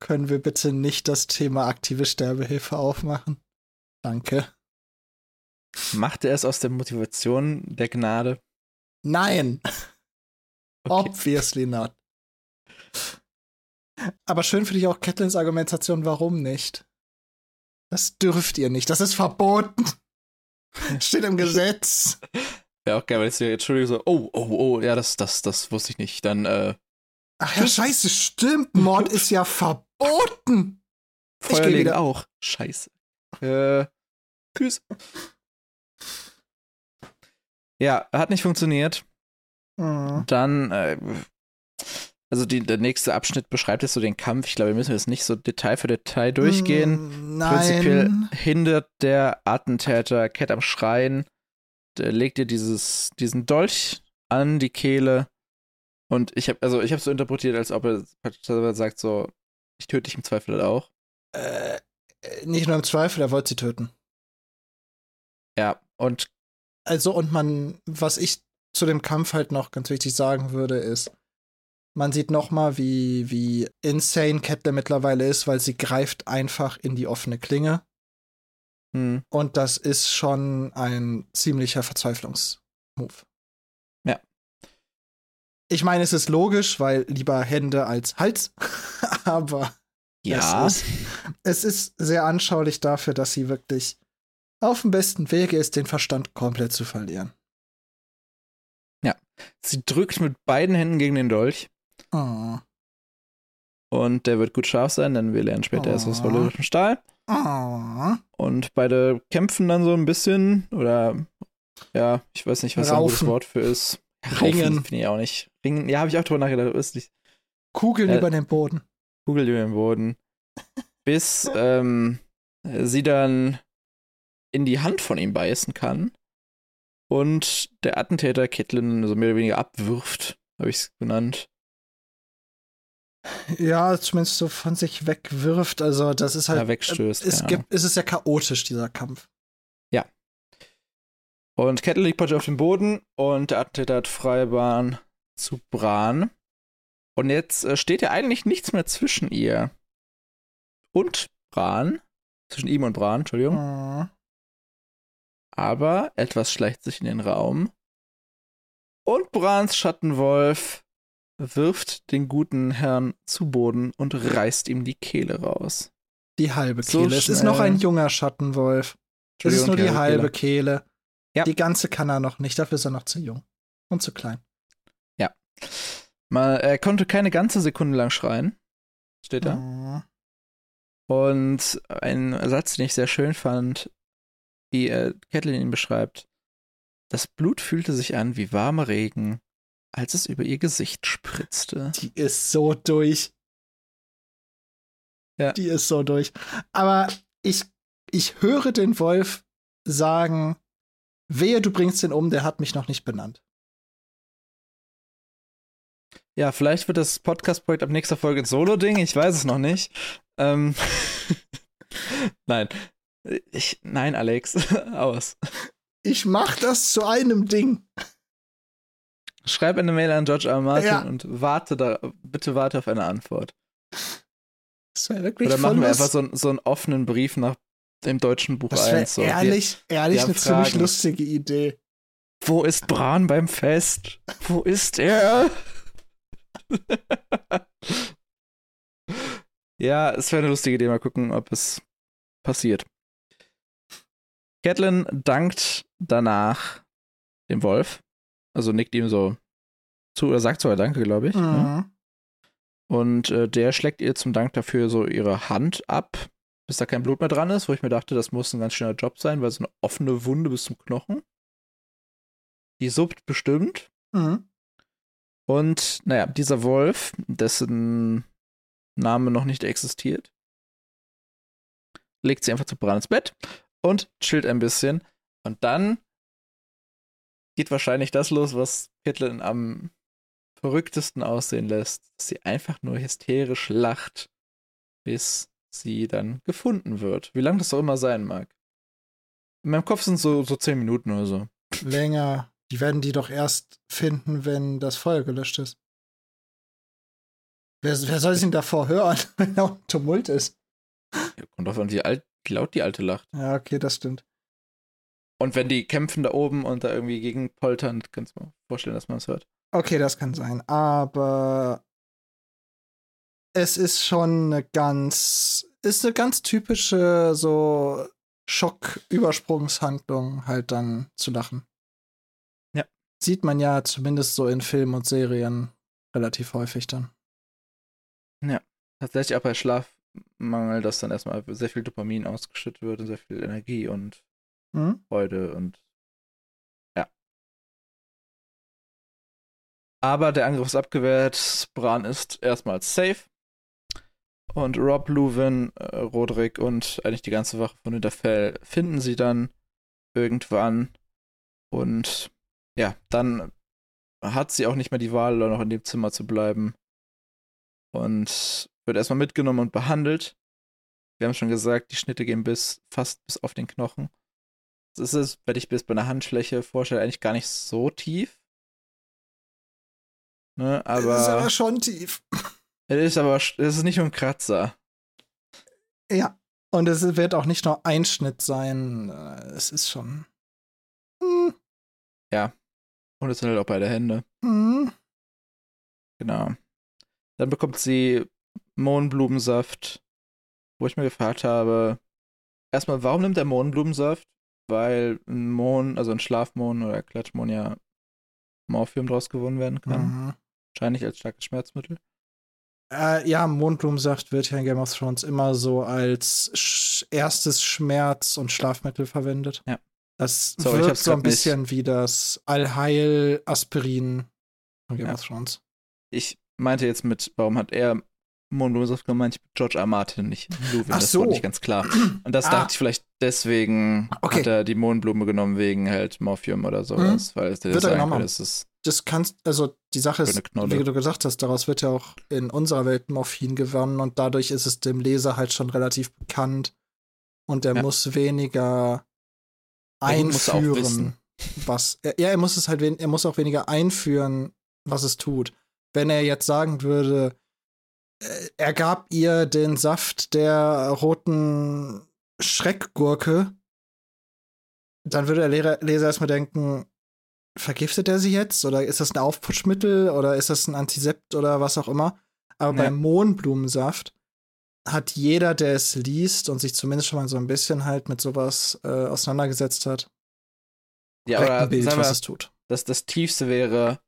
Können wir bitte nicht das Thema aktive Sterbehilfe aufmachen? Danke. Macht er es aus der Motivation der Gnade? Nein. Okay. Obviously not. Aber schön finde ich auch Catlins Argumentation, warum nicht? Das dürft ihr nicht, das ist verboten. Steht im Gesetz. Ja, auch geil, weil jetzt hier, Entschuldigung, so, oh, oh, oh, ja, das, das, das wusste ich nicht. Dann, äh. Ach ja, scheiße, stimmt. Mord ist ja verboten. Feuerlegen auch. Scheiße. Äh, tschüss. Ja, hat nicht funktioniert. Mhm. Dann, äh, also die, der nächste Abschnitt beschreibt jetzt so den Kampf. Ich glaube, wir müssen jetzt nicht so Detail für Detail durchgehen. Mm, nein. Prinzipiell hindert der Attentäter Cat am Schreien. Legt ihr dieses, diesen Dolch an die Kehle. Und ich habe also ich habe so interpretiert, als ob er sagt so, ich töte dich im Zweifel auch. Äh, nicht nur im Zweifel, er wollte sie töten. Ja, und also und man, was ich zu dem Kampf halt noch ganz wichtig sagen würde, ist, man sieht nochmal, wie, wie insane Kettler mittlerweile ist, weil sie greift einfach in die offene Klinge. Hm. Und das ist schon ein ziemlicher Verzweiflungsmove. Ja. Ich meine, es ist logisch, weil lieber Hände als Hals, aber ja. es, ist, es ist sehr anschaulich dafür, dass sie wirklich auf dem besten Wege ist, den Verstand komplett zu verlieren. Ja. Sie drückt mit beiden Händen gegen den Dolch. Oh. Und der wird gut scharf sein, denn wir lernen später oh. erst aus hollärischem Stahl. Oh. Und beide kämpfen dann so ein bisschen, oder ja, ich weiß nicht, was da ein gutes Wort für ist. Ringen. Finde ich auch nicht. Ringen, ja, habe ich auch drüber nachgedacht. Ist nicht. Kugeln äh, über den Boden. Kugeln über den Boden. Bis ähm, sie dann in die Hand von ihm beißen kann und der Attentäter Caitlin so mehr oder weniger abwirft, habe ich es genannt. Ja, zumindest so von sich wegwirft. Also, das ist halt. Ja, wegstößt. Es, gibt, es ist ja chaotisch, dieser Kampf. Ja. Und Kettle liegt praktisch auf dem Boden und der Attentäter hat freie Bahn zu Bran. Und jetzt äh, steht ja eigentlich nichts mehr zwischen ihr und Bran. Zwischen ihm und Bran, Entschuldigung. Mhm. Aber etwas schleicht sich in den Raum. Und Brans Schattenwolf wirft den guten Herrn zu Boden und reißt ihm die Kehle raus. Die halbe Kehle. So es ist noch ein junger Schattenwolf. Es ist nur die halbe Kehle. Kehle. Ja. Die ganze kann er noch nicht, dafür ist er noch zu jung und zu klein. Ja. Mal, er konnte keine ganze Sekunde lang schreien. Steht da. Oh. Und ein Satz, den ich sehr schön fand, wie äh, Catelyn ihn beschreibt. Das Blut fühlte sich an wie warmer Regen, als es über ihr Gesicht spritzte. Die ist so durch. Ja. Die ist so durch. Aber ich, ich höre den Wolf sagen, wehe, du bringst ihn um, der hat mich noch nicht benannt. Ja, vielleicht wird das Podcast-Projekt ab nächster Folge ein Solo-Ding, ich weiß es noch nicht. Ähm Nein. Ich, nein, Alex, aus. Ich mach das zu einem Ding. Schreib eine Mail an George R. Martin ja. und warte da, bitte warte auf eine Antwort. Das wäre wirklich Oder machen wir einfach so, so einen offenen Brief nach dem deutschen Buch das 1. So. Ehrlich, wir, ehrlich wir eine Fragen. ziemlich lustige Idee. Wo ist Bran beim Fest? Wo ist er? ja, es wäre eine lustige Idee. Mal gucken, ob es passiert. Catelyn dankt danach dem Wolf also nickt ihm so zu oder sagt sogar Danke, glaube ich. Ne? Mhm. Ne? Und äh, der schlägt ihr zum Dank dafür so ihre Hand ab, bis da kein Blut mehr dran ist, wo ich mir dachte, das muss ein ganz schöner Job sein, weil so eine offene Wunde bis zum Knochen. Die suppt bestimmt. Mhm. Und naja, dieser Wolf, dessen Name noch nicht existiert, legt sie einfach zu Bran ins Bett und chillt ein bisschen. Und dann geht wahrscheinlich das los, was Caitlin am verrücktesten aussehen lässt, dass sie einfach nur hysterisch lacht, bis sie dann gefunden wird. Wie lange das auch immer sein mag. In meinem Kopf sind so, so zehn Minuten oder so. Länger. Die werden die doch erst finden, wenn das Feuer gelöscht ist. Wer, wer soll sich denn davor hören, wenn da ein Tumult ist? Ja, kommt drauf an, wie, alt, wie laut die Alte lacht. Ja, okay, das stimmt. Und wenn die kämpfen da oben und da irgendwie gegen poltern, kannst du mir vorstellen, dass man es hört. Okay, das kann sein. Aber es ist schon eine ganz, ist eine ganz typische so Schock-Übersprungshandlung, halt dann zu lachen. Ja. Sieht man ja zumindest so in Filmen und Serien relativ häufig dann. Ja. Tatsächlich auch bei Schlafmangel, dass dann erstmal sehr viel Dopamin ausgeschüttet wird und sehr viel Energie und mhm. Freude und ja. Aber der Angriff ist abgewehrt. Bran ist erstmal safe. Und Rob, Leuven, äh, Roderick und eigentlich die ganze Wache von Winterfell finden sie dann irgendwann. Und ja, dann hat sie auch nicht mehr die Wahl, noch in dem Zimmer zu bleiben. Und wird erstmal mitgenommen und behandelt. Wir haben schon gesagt, die Schnitte gehen bis fast bis auf den Knochen. Das ist wenn ich mir das bei einer Handfläche vorstelle, eigentlich gar nicht so tief. Ne, aber. Es ist aber schon tief. Es ist aber es ist nicht nur ein Kratzer. Ja. Und es wird auch nicht nur ein Schnitt sein. Äh, es ist schon. Hm. Ja. Und es sind halt auch beide Hände. Hm. Genau. Dann bekommt sie Mohnblumensaft, wo ich mir gefragt habe, erstmal, warum nimmt er Mohnblumensaft? Weil ein Mohn, also ein Schlafmohn oder Klatschmohn ja Morphium draus gewonnen werden kann. Mhm. Wahrscheinlich als starkes Schmerzmittel. Äh, ja, Mondblumensaft wird ja in Game of Thrones immer so als sch erstes Schmerz- und Schlafmittel verwendet. Ja. Das ich wirkt so ein grad nicht. bisschen wie das Allheil-Aspirin von Game Ja. of Thrones. Ich meinte jetzt mit, warum hat er Mohnblumensaft gemeint? Ich George R. Martin, nicht Luwin. Ach das so. war nicht ganz klar. Und das Ah. dachte ich vielleicht deswegen Okay. hat er die Mohnblume genommen wegen halt Morphium oder sowas, weil es Wird das er genommen kann, haben. das ist kannst, also die Sache ist, wie du gesagt hast, daraus wird ja auch in unserer Welt Morphin gewonnen und dadurch ist es dem Leser halt schon relativ bekannt und er Ja. muss weniger Er einführen, was. Er, ja, er muss es halt, er muss auch weniger einführen, was es tut. Wenn er jetzt sagen würde, äh, er gab ihr den Saft der roten Schreckgurke, dann würde der Lehrer, Leser erstmal denken, vergiftet er sie jetzt? Oder ist das ein Aufputschmittel? Oder ist das ein Antisept oder was auch immer? Aber Nee. beim Mohnblumensaft hat jeder, der es liest und sich zumindest schon mal so ein bisschen halt mit sowas äh, auseinandergesetzt hat, ja, oder ein Bild, sagen was wir, es tut. dass das Tiefste wäre,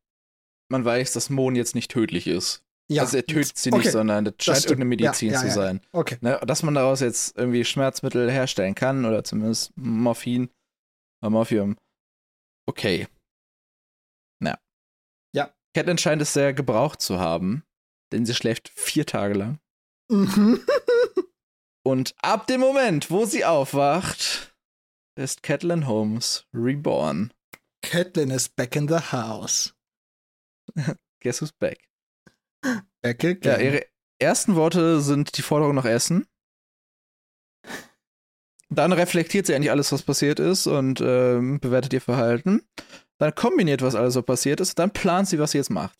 man weiß, dass Mohn jetzt nicht tödlich ist. Ja, also er tötet sie okay. nicht, sondern das scheint stimmt. irgendeine Medizin Ja, ja, zu sein. Okay. Ne? Dass man daraus jetzt irgendwie Schmerzmittel herstellen kann oder zumindest Morphin oder Morphium. Okay. Na. Ja. Catelyn scheint es sehr gebraucht zu haben, denn sie schläft vier Tage lang. Mhm. Und ab dem Moment, wo sie aufwacht, ist Catelyn Holmes reborn. Catelyn is back in the house. Guess who's back? Back Ja, ihre ersten Worte sind die Forderung nach Essen. Dann reflektiert sie eigentlich alles, was passiert ist und ähm, bewertet ihr Verhalten. Dann kombiniert, was alles so passiert ist. Dann plant sie, was sie jetzt macht.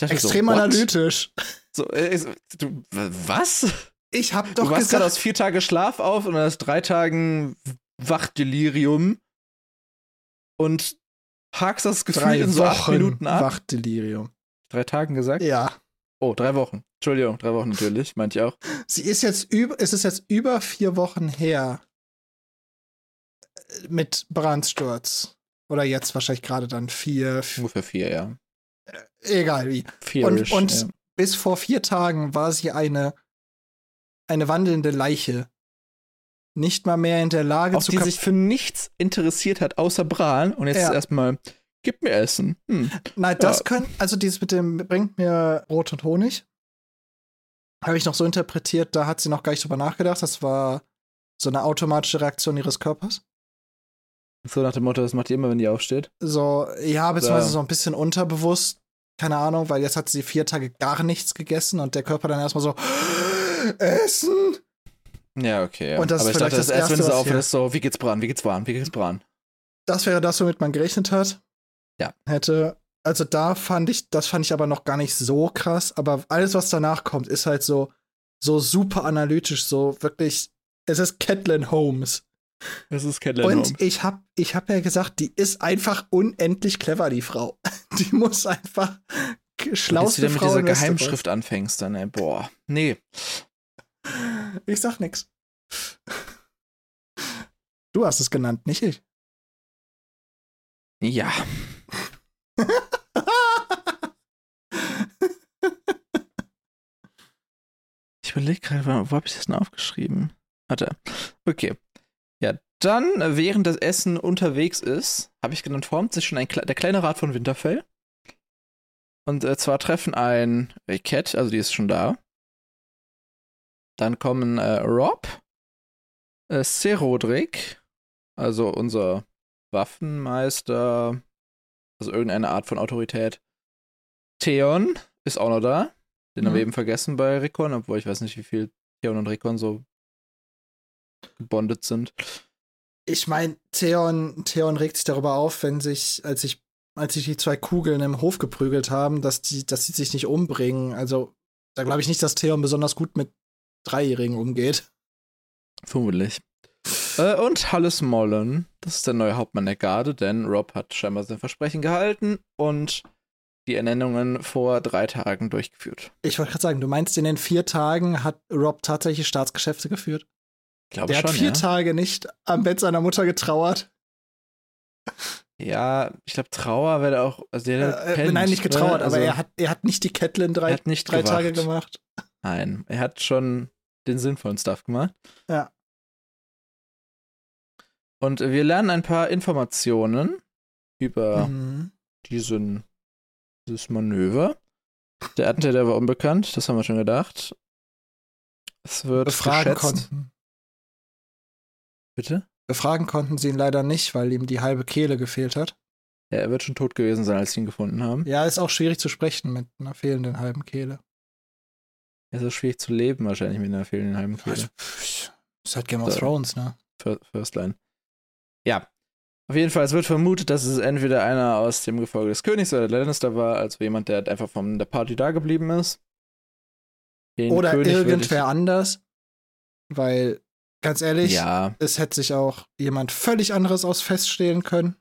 Extrem so, analytisch. So, äh, du, was? Ich hab Du doch wachst gerade aus vier Tage Schlaf auf und aus drei Tagen Wachdelirium und hakst das Gefühl drei in so acht Minuten ab. Wachdelirium. Drei Tagen gesagt? Ja. Oh, drei Wochen. Entschuldigung, drei Wochen natürlich, meinte ich auch. Sie ist jetzt über, es ist jetzt über vier Wochen her äh, mit Brandsturz. Oder jetzt wahrscheinlich gerade dann vier, Ungefähr vier, ja. egal wie. Vier Und, und bis vor vier Tagen war sie eine, eine wandelnde Leiche. Nicht mal mehr in der Lage auf zu die sich für nichts interessiert hat, außer Bran. Und jetzt Ja. erstmal, gib mir Essen. Hm. Nein, das Ja. können, also dieses mit dem bringt mir Brot und Honig. Habe ich noch so interpretiert, da hat sie noch gar nicht drüber nachgedacht. Das war so eine automatische Reaktion ihres Körpers. So nach dem Motto, das macht die immer, wenn die aufsteht. So, ja, beziehungsweise so ein bisschen unterbewusst. Keine Ahnung, weil jetzt hat sie vier Tage gar nichts gegessen und der Körper dann erstmal so Essen. Ja, okay. Ja. Und das ist Aber ich vielleicht dachte, das das erst, wenn Erste, sie aufhört, ist so, wie geht's Bran, wie geht's Bran, wie geht's Bran. Das wäre das, womit man gerechnet hat. Ja. Hätte. Also da fand ich, das fand ich aber noch gar nicht so krass. Aber alles, was danach kommt, ist halt so, so super analytisch, so wirklich. Es ist Catelyn Holmes. Das ist Catelyn Und Holmes. ich hab, ich hab ja gesagt, die ist einfach unendlich clever, die Frau. Die muss einfach Wenn du wieder mit dieser. Geheimschrift anfängst, dann, ey, boah. Nee. Ich sag nix. Du hast es genannt, nicht ich. Ja. Ich überlege gerade, wo, habe ich das denn aufgeschrieben? Warte. Okay. Ja, dann, äh, während das Essen unterwegs ist, habe ich genannt, formt sich schon ein, der kleine Rat von Winterfell. Und äh, zwar treffen ein äh, Cat, also die ist schon da. Dann kommen äh, Rob, äh, Serodrik, also unser Waffenmeister, also irgendeine Art von Autorität. Theon ist auch noch da. Den haben Mhm. wir eben vergessen bei Rickon, obwohl ich weiß nicht, wie viel Theon und Rickon so gebondet sind. Ich meine, Theon, Theon regt sich darüber auf, wenn sich, als ich, als sich die zwei Kugeln im Hof geprügelt haben, dass die, dass sie sich nicht umbringen. Also, da glaube ich nicht, dass Theon besonders gut mit Dreijährigen umgeht. Vermutlich. Äh, und Halles Mollen, das ist der neue Hauptmann der Garde, denn Rob hat scheinbar sein Versprechen gehalten und die Ernennungen vor drei Tagen durchgeführt. Ich wollte gerade sagen, du meinst, in den vier Tagen hat Rob tatsächlich Staatsgeschäfte geführt? Ich glaube Der schon, hat vier ja. Tage nicht am Bett seiner Mutter getrauert. Ja, ich glaube, Trauer wäre auch. Also Äh, pennt, nein, nicht getrauert, ne? aber Also, er hat, er hat nicht die Catelyn drei, hat nicht drei Tage gemacht. Nein, er hat schon den sinnvollen Stuff gemacht. Ja. Und wir lernen ein paar Informationen über Mhm. diesen, dieses Manöver. Der Attentäter war unbekannt, das haben wir schon gedacht. Es wird Befragen geschätzt. konnten. Bitte? Befragen konnten sie ihn leider nicht, weil ihm die halbe Kehle gefehlt hat. Ja, er wird schon tot gewesen sein, als sie ihn gefunden haben. Ja, ist auch schwierig zu sprechen mit einer fehlenden halben Kehle. Es ist schwierig zu leben, wahrscheinlich mit einer fehlenden halben Kehle. Pff, ist halt Game of. Thrones, ne? Fir- First Line. Ja. Auf jeden Fall, es wird vermutet, dass es entweder einer aus dem Gefolge des Königs oder der Lannister war, also jemand, der halt einfach von der Party da geblieben ist. Den Oder König irgendwer anders. Weil, ganz Ich, ehrlich, ja, es hätte sich auch jemand völlig anderes aus feststehlen können.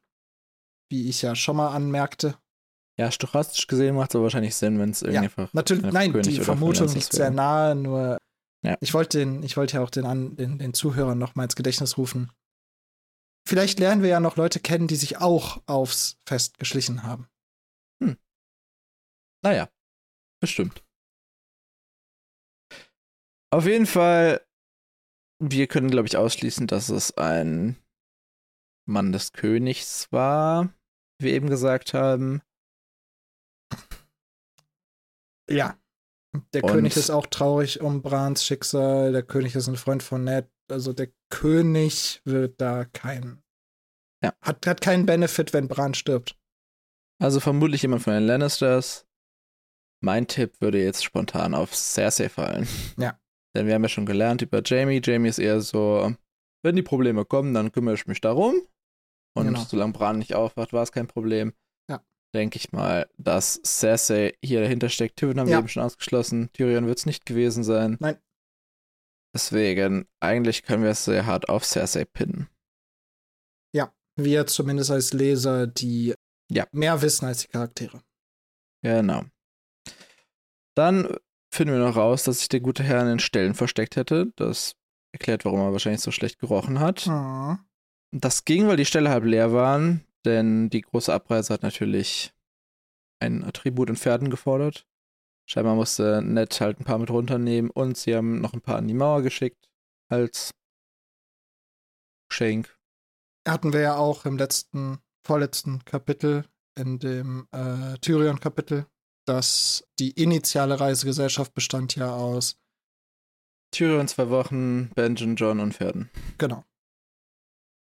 Wie ich ja schon mal anmerkte. ja, stochastisch gesehen macht es aber wahrscheinlich Sinn, wenn es irgendwie einfach. Natürlich, nein, König die Vermutung liegt sehr nahe, nur Ja. ich wollte den, ich wollte ja auch den, an, den, den Zuhörern noch mal ins Gedächtnis rufen. Vielleicht lernen wir ja noch Leute kennen, die sich auch aufs Fest geschlichen haben. Naja, bestimmt. Auf jeden Fall, wir können, glaube ich, ausschließen, dass es ein Mann des Königs war, wie wir eben gesagt haben. Ja. Der Und- König ist auch traurig um Brans Schicksal. Der König ist ein Freund von Ned. Also der König wird da kein. Ja. Hat, hat keinen Benefit, wenn Bran stirbt. Also vermutlich jemand von den Lannisters. Mein Tipp würde jetzt spontan auf Cersei fallen. Ja. Denn wir haben ja schon gelernt über Jamie. Jamie ist eher so, wenn die Probleme kommen, dann kümmere ich mich darum. Und Genau. solange Bran nicht aufwacht, war es kein Problem. Ja. Denke ich mal, dass Cersei hier dahinter steckt. Tyrion haben wir Ja. eben schon ausgeschlossen. Tyrion wird es nicht gewesen sein. Nein. Deswegen, eigentlich können wir es sehr hart auf Cersei pinnen. Wir zumindest als Leser, die Ja. mehr wissen als die Charaktere. Genau. Dann finden wir noch raus, dass sich der gute Herr in den Ställen versteckt hätte. Das erklärt, warum er wahrscheinlich so schlecht gerochen hat. Mhm. Das ging, weil die Ställe halb leer waren, denn die große Abreise hat natürlich ein Attribut in Pferden gefordert. Scheinbar musste Ned halt ein paar mit runternehmen und sie haben noch ein paar an die Mauer geschickt als Geschenk. Hatten wir ja auch im letzten, vorletzten Kapitel, in dem äh, Tyrion-Kapitel, dass die initiale Reisegesellschaft bestand ja aus, Tyrion zwei Wochen, Benjen, John und Pferden. genau.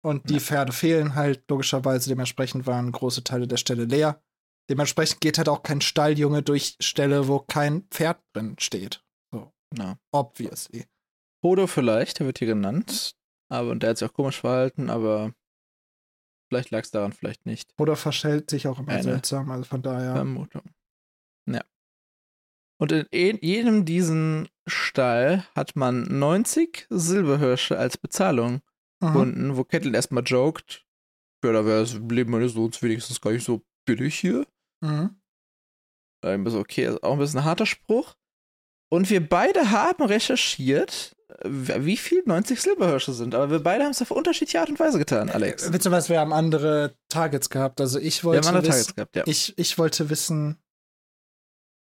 Und die Ja. Pferde fehlen halt logischerweise, dementsprechend waren große Teile der Ställe leer. Dementsprechend geht halt auch kein Stalljunge durch Ställe, wo kein Pferd drin steht. Genau. Obviously. Hodo vielleicht, der wird hier genannt. Aber und der hat sich auch komisch verhalten, aber vielleicht lag es daran, vielleicht nicht. Oder verstellt sich auch immer Eine seltsam, also von daher. Vermutung. Ja. Und in e- jedem diesen Stall hat man 90 Silberhirsche als Bezahlung Mhm. gefunden, wo Kettle erstmal joked. Ja, da wäre das Leben meines Sohns wenigstens gar nicht so billig hier. Mhm. Ein bisschen okay, ist auch ein bisschen ein harter Spruch. Und wir beide haben recherchiert, äh, wie viel 90 Silberhirsche sind. Aber wir beide haben es auf unterschiedliche Art und Weise getan, Alex. Äh, Wisst ihr was, wir haben andere Targets gehabt. Also ich wir wollte haben andere wissen, Targets gehabt, ja. ich, ich wollte wissen,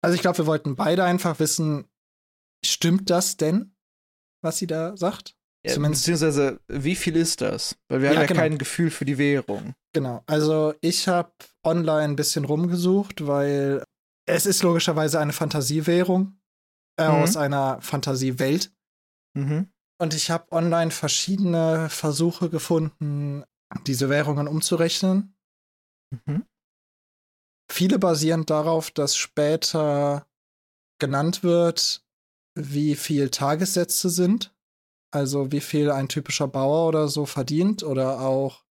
also ich glaube, wir wollten beide einfach wissen, stimmt das denn, was sie da sagt? Ja, zumindest- Beziehungsweise, wie viel ist das? Weil wir Ja, haben ja genau. kein Gefühl für die Währung. Genau. Also ich habe online ein bisschen rumgesucht, weil es ist logischerweise eine Fantasiewährung äh, Mhm. aus einer Fantasiewelt. Mhm. Und ich habe online verschiedene Versuche gefunden, diese Währungen umzurechnen. Mhm. Viele basieren darauf, dass später genannt wird, wie viel Tagessätze sind. Also wie viel ein typischer Bauer oder so verdient. Oder auch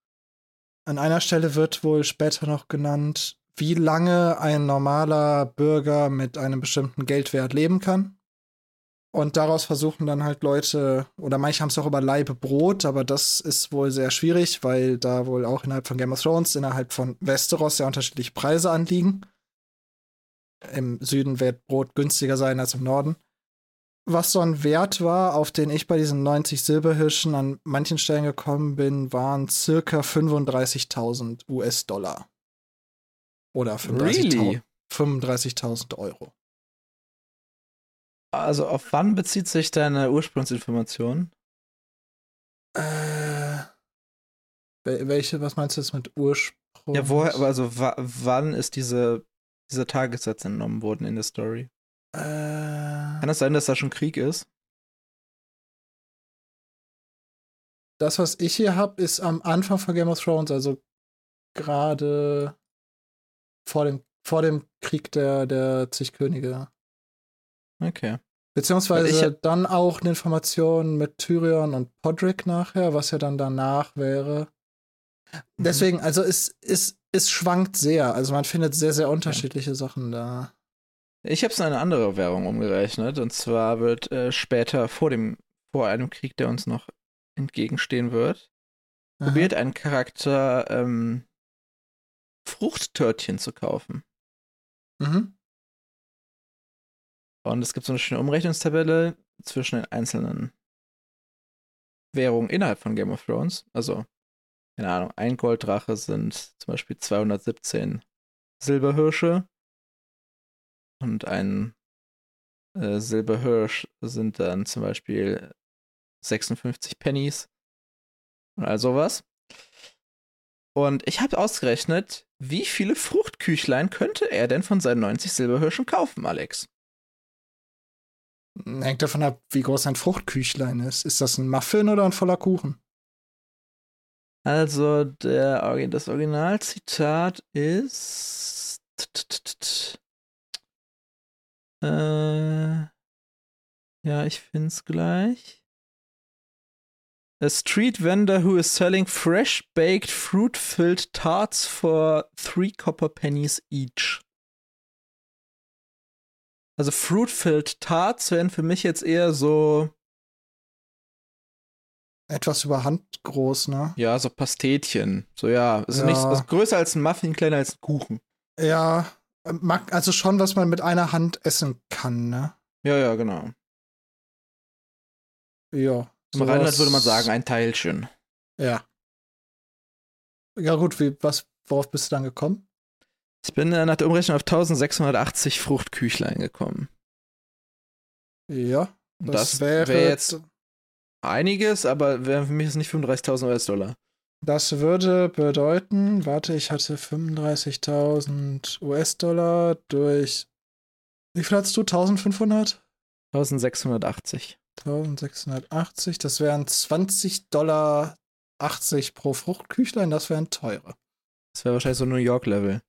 an einer Stelle wird wohl später noch genannt, wie lange ein normaler Bürger mit einem bestimmten Geldwert leben kann. Und daraus versuchen dann halt Leute, oder manche haben es auch über Leibe Brot, aber das ist wohl sehr schwierig, weil da wohl auch innerhalb von Game of Thrones, innerhalb von Westeros sehr unterschiedliche Preise anliegen. Im Süden wird Brot günstiger sein als im Norden. Was so ein Wert war, auf den ich bei diesen 90 Silberhirschen an manchen Stellen gekommen bin, waren circa 35.000 US-Dollar. Oder 35.000 really? 35 Euro. Also auf wann bezieht sich deine Ursprungsinformation? Äh, welche, was meinst du jetzt mit Ursprung? Ja, woher, also wann ist diese, dieser Tagessatz entnommen worden in der Story? Äh, Kann es sein, dass da schon Krieg ist? Das, was ich hier habe, ist am Anfang von Game of Thrones, also gerade vor dem, vor dem Krieg der, der zig Könige. Okay. Beziehungsweise ich, dann auch eine Information mit Tyrion und Podrick nachher, was ja dann danach wäre. Mhm. Deswegen, also es, es, es schwankt sehr. Also man findet sehr, sehr unterschiedliche ja. Sachen da. Ich habe es in eine andere Währung umgerechnet. Und zwar wird äh, später vor dem, vor einem Krieg, der uns noch entgegenstehen wird, Aha. probiert ein Charakter ähm, Fruchttörtchen zu kaufen. Mhm. Und es gibt so eine schöne Umrechnungstabelle zwischen den einzelnen Währungen innerhalb von Game of Thrones. Also, keine Ahnung, ein Golddrache sind zum Beispiel 217 Silberhirsche und ein äh, Silberhirsch sind dann zum Beispiel 56 Pennies und all sowas. Und ich habe ausgerechnet, wie viele Fruchtküchlein könnte er denn von seinen 90 Silberhirschen kaufen, Alex? Hängt davon ab, wie groß ein Fruchtküchlein ist. Ist das ein Muffin oder ein voller Kuchen? Also, der, das Originalzitat ist. Äh, ja, ich find's gleich. A street vendor who is selling fresh baked fruit filled tarts for three copper pennies each. Also Fruit-Filled Tarts wären für mich jetzt eher so. Etwas über Hand groß, ne? Ja, so Pastetchen. So, ja. Also ja. nicht also größer als ein Muffin, kleiner als ein Kuchen. Ja. Also schon, was man mit einer Hand essen kann, ne? Ja, ja, genau. Ja. Im Rheinland würde man sagen, ein Teilchen. Ja. Ja, gut, wie, was, worauf bist du dann gekommen? Ich bin äh, nach der Umrechnung auf 1680 Fruchtküchlein gekommen. Ja. Das, das wäre wär jetzt einiges, aber für mich ist nicht 35.000 US-Dollar. Das würde bedeuten, warte, ich hatte 35.000 US-Dollar durch. Wie viel hattest du? 1500? 1680. 1680, das wären 20 Dollar 80 pro Fruchtküchlein, das wären teure. Das wäre wahrscheinlich so New York-Level.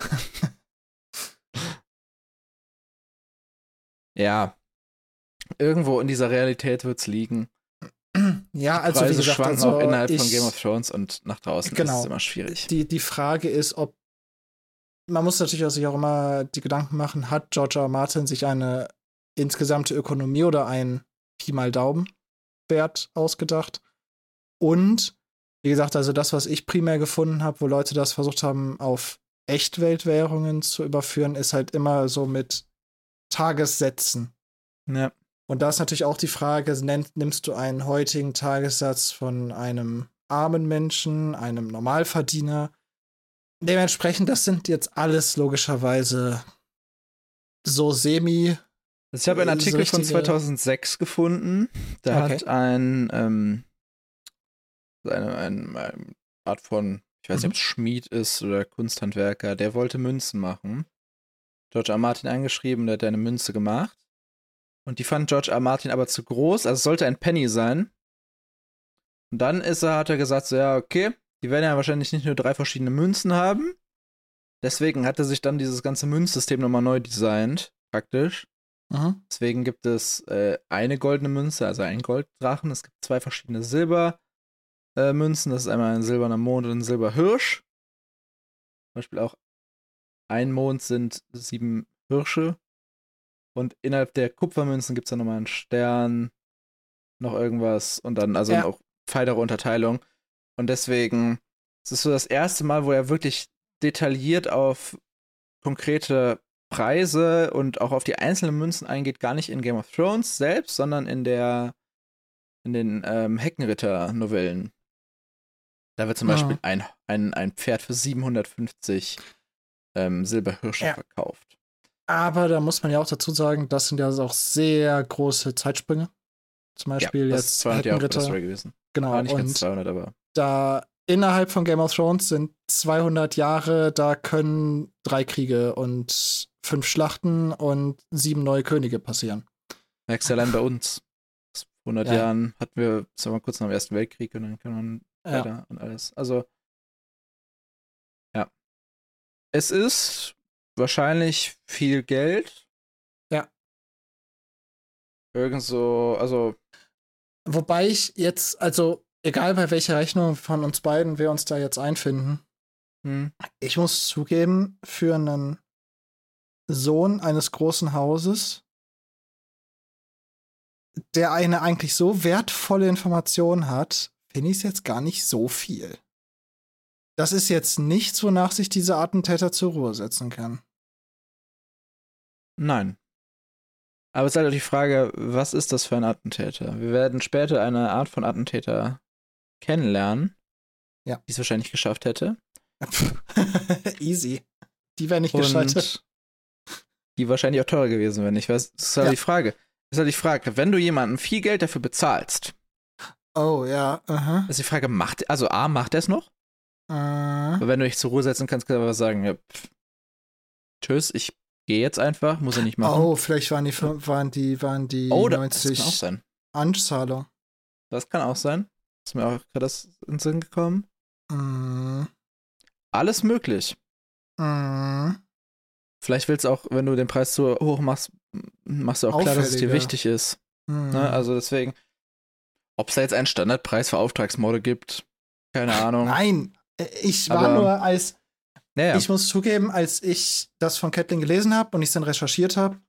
ja. Irgendwo in dieser Realität wird es liegen. Ja, also Preise wie gesagt, schwanken also auch innerhalb ich, von Game of Thrones und nach draußen genau, ist es immer schwierig. Die, die Frage ist, ob man muss natürlich sich auch immer die Gedanken machen, hat George R. Martin sich eine insgesamte Ökonomie oder ein Pi mal Daumen Wert ausgedacht? Und wie gesagt, also das, was ich primär gefunden habe, wo Leute das versucht haben, auf Echtweltwährungen zu überführen, ist halt immer so mit Tagessätzen. Ja. Und da ist natürlich auch die Frage, nimmst du einen heutigen Tagessatz von einem armen Menschen, einem Normalverdiener? Dementsprechend, das sind jetzt alles logischerweise so semi. Also ich habe einen Artikel von 2006 gefunden. Da okay. hat ein, ähm, eine, eine, eine Art von ich weiß nicht, mhm. ob es Schmied ist oder Kunsthandwerker, der wollte Münzen machen. George R. Martin angeschrieben, der hat eine Münze gemacht. Und die fand George R. Martin aber zu groß, also es sollte ein Penny sein. Und dann ist er, hat er gesagt, so, ja, okay, die werden ja wahrscheinlich nicht nur drei verschiedene Münzen haben. Deswegen hat er sich dann dieses ganze Münzsystem nochmal neu designt, praktisch. Mhm. Deswegen gibt es äh, eine goldene Münze, also einen Golddrachen. Es gibt zwei verschiedene Silber, äh. Das ist einmal ein silberner Mond und ein Silberhirsch. Zum Beispiel auch ein Mond sind sieben Hirsche. Und innerhalb der Kupfermünzen gibt es dann nochmal einen Stern, noch irgendwas und dann also ja. auch feinere Unterteilung. Und deswegen, es ist so das erste Mal, wo er wirklich detailliert auf konkrete Preise und auch auf die einzelnen Münzen eingeht, gar nicht in Game of Thrones selbst, sondern in der in den ähm, Heckenritter-Novellen. Da wird zum ja. Beispiel ein, ein, ein Pferd für 750 ähm, Silberhirsche ja. verkauft. Aber da muss man ja auch dazu sagen, das sind ja auch sehr große Zeitsprünge. Zum Beispiel ja, jetzt 200 Jahre Story gewesen. Genau. War nicht und ganz 200, aber. Da innerhalb von Game of Thrones sind 200 Jahre, da können drei Kriege und fünf Schlachten und sieben neue Könige passieren. Merkst du allein bei uns. Vor 100 ja. Jahren hatten wir, sagen wir mal, kurz nach dem Ersten Weltkrieg und dann können wir weiter ja. und alles. Also, ja. Es ist wahrscheinlich viel Geld. Ja. Irgend so, also. Wobei ich jetzt, also, egal bei welcher Rechnung von uns beiden wir uns da jetzt einfinden, hm. ich muss zugeben, für einen Sohn eines großen Hauses, der eine eigentlich so wertvolle Information hat, finde ich es jetzt gar nicht so viel. Das ist jetzt nichts, wonach sich diese Attentäter zur Ruhe setzen kann. Nein. Aber es ist halt die Frage, was ist das für ein Attentäter? Wir werden später eine Art von Attentäter kennenlernen, ja. die es wahrscheinlich geschafft hätte. Easy. Die wäre nicht Und gescheitert die wahrscheinlich auch teurer gewesen wären. Ich weiß, das ist halt ja. die Frage. Das ist halt die Frage, wenn du jemandem viel Geld dafür bezahlst. Oh, ja. Uh -huh. Ist die Frage, macht, also A, macht er es noch? Uh. Wenn du dich zur Ruhe setzen kannst, kannst du aber sagen, ja, pff, tschüss, ich gehe jetzt einfach, muss er nicht machen. Oh, vielleicht waren die, waren die, waren die oh, 90 das kann auch sein. Anzahlung. Das kann auch sein. Ist mir auch gerade das in den Sinn gekommen. Uh. Alles möglich. Vielleicht willst du auch, wenn du den Preis zu hoch machst, machst du auch klar, dass es dir wichtig ist. Mhm. Ne? Also deswegen, ob es da jetzt einen Standardpreis für Auftragsmorde gibt, keine Ahnung. Nein, äh, ich war Aber, nur als, ja, ich muss zugeben, als ich das von Catlin gelesen habe und ich es dann recherchiert habe,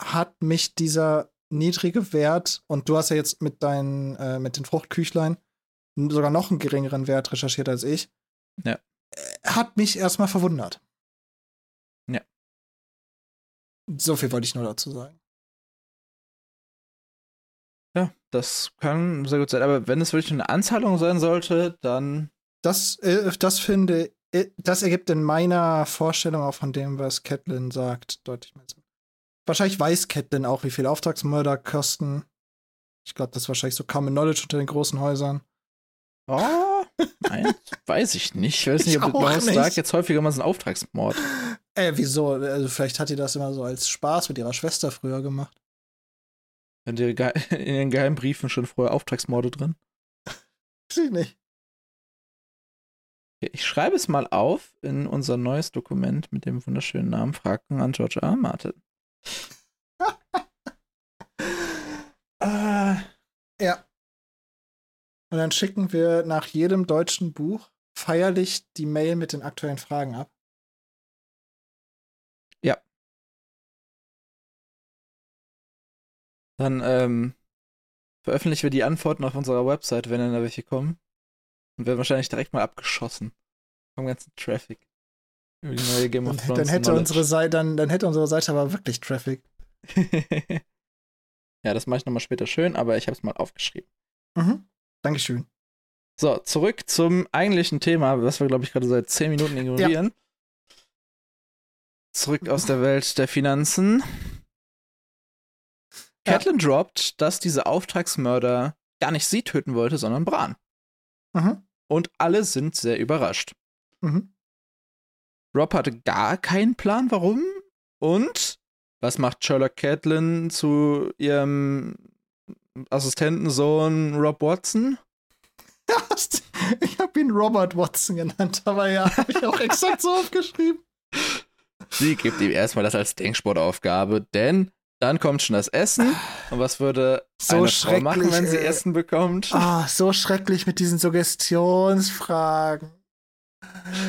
hat mich dieser niedrige Wert, und du hast ja jetzt mit deinen, äh, mit den Fruchtküchlein sogar noch einen geringeren Wert recherchiert als ich, ja. Äh, hat mich erstmal verwundert. So viel wollte ich nur dazu sagen. Ja, das kann sehr gut sein. Aber wenn es wirklich eine Anzahlung sein sollte, dann. Das, äh, das finde das ergibt in meiner Vorstellung auch von dem, was Catelyn sagt, deutlich mehr Sinn. Wahrscheinlich weiß Catelyn auch, wie viel Auftragsmörder kosten. Ich glaube, das ist wahrscheinlich so Common Knowledge unter den großen Häusern. Oh, nein, weiß ich nicht. Ich weiß nicht, ob man sagt jetzt häufiger mal so ein Auftragsmord. Äh, wieso? Also vielleicht hat die das immer so als Spaß mit ihrer Schwester früher gemacht. In den Geheimbriefen schon früher Auftragsmorde drin? Weiß ich nicht. Ich schreibe es mal auf in unser neues Dokument mit dem wunderschönen Namen Fragen an George R. Martin. äh, ja. Und dann schicken wir nach jedem deutschen Buch feierlich die Mail mit den aktuellen Fragen ab. Dann ähm, veröffentlichen wir die Antworten auf unserer Website, wenn dann da welche kommen. Und werden wahrscheinlich direkt mal abgeschossen. Vom ganzen Traffic. Über die neue Game of Thrones. Dann hätte, unsere Seite, dann, dann hätte unsere Seite aber wirklich Traffic. ja, das mache ich nochmal später schön, aber ich habe es mal aufgeschrieben. Mhm. Dankeschön. So, zurück zum eigentlichen Thema, was wir, glaube ich, gerade seit 10 Minuten ignorieren. Ja. Zurück aus der Welt der Finanzen. Catelyn ja. droppt, dass diese Auftragsmörder gar nicht sie töten wollte, sondern Bran. Mhm. Und alle sind sehr überrascht. Mhm. Rob hatte gar keinen Plan, warum. Und was macht Sherlock Catelyn zu ihrem Assistentensohn Rob Watson? ich habe ihn Robert Watson genannt, aber ja, habe ich auch exakt so aufgeschrieben. Sie gibt ihm erstmal das als Denksportaufgabe, denn dann kommt schon das Essen. Und was würde so eine Frau machen, wenn sie ey. Essen bekommt? Ah, so schrecklich mit diesen Suggestionsfragen.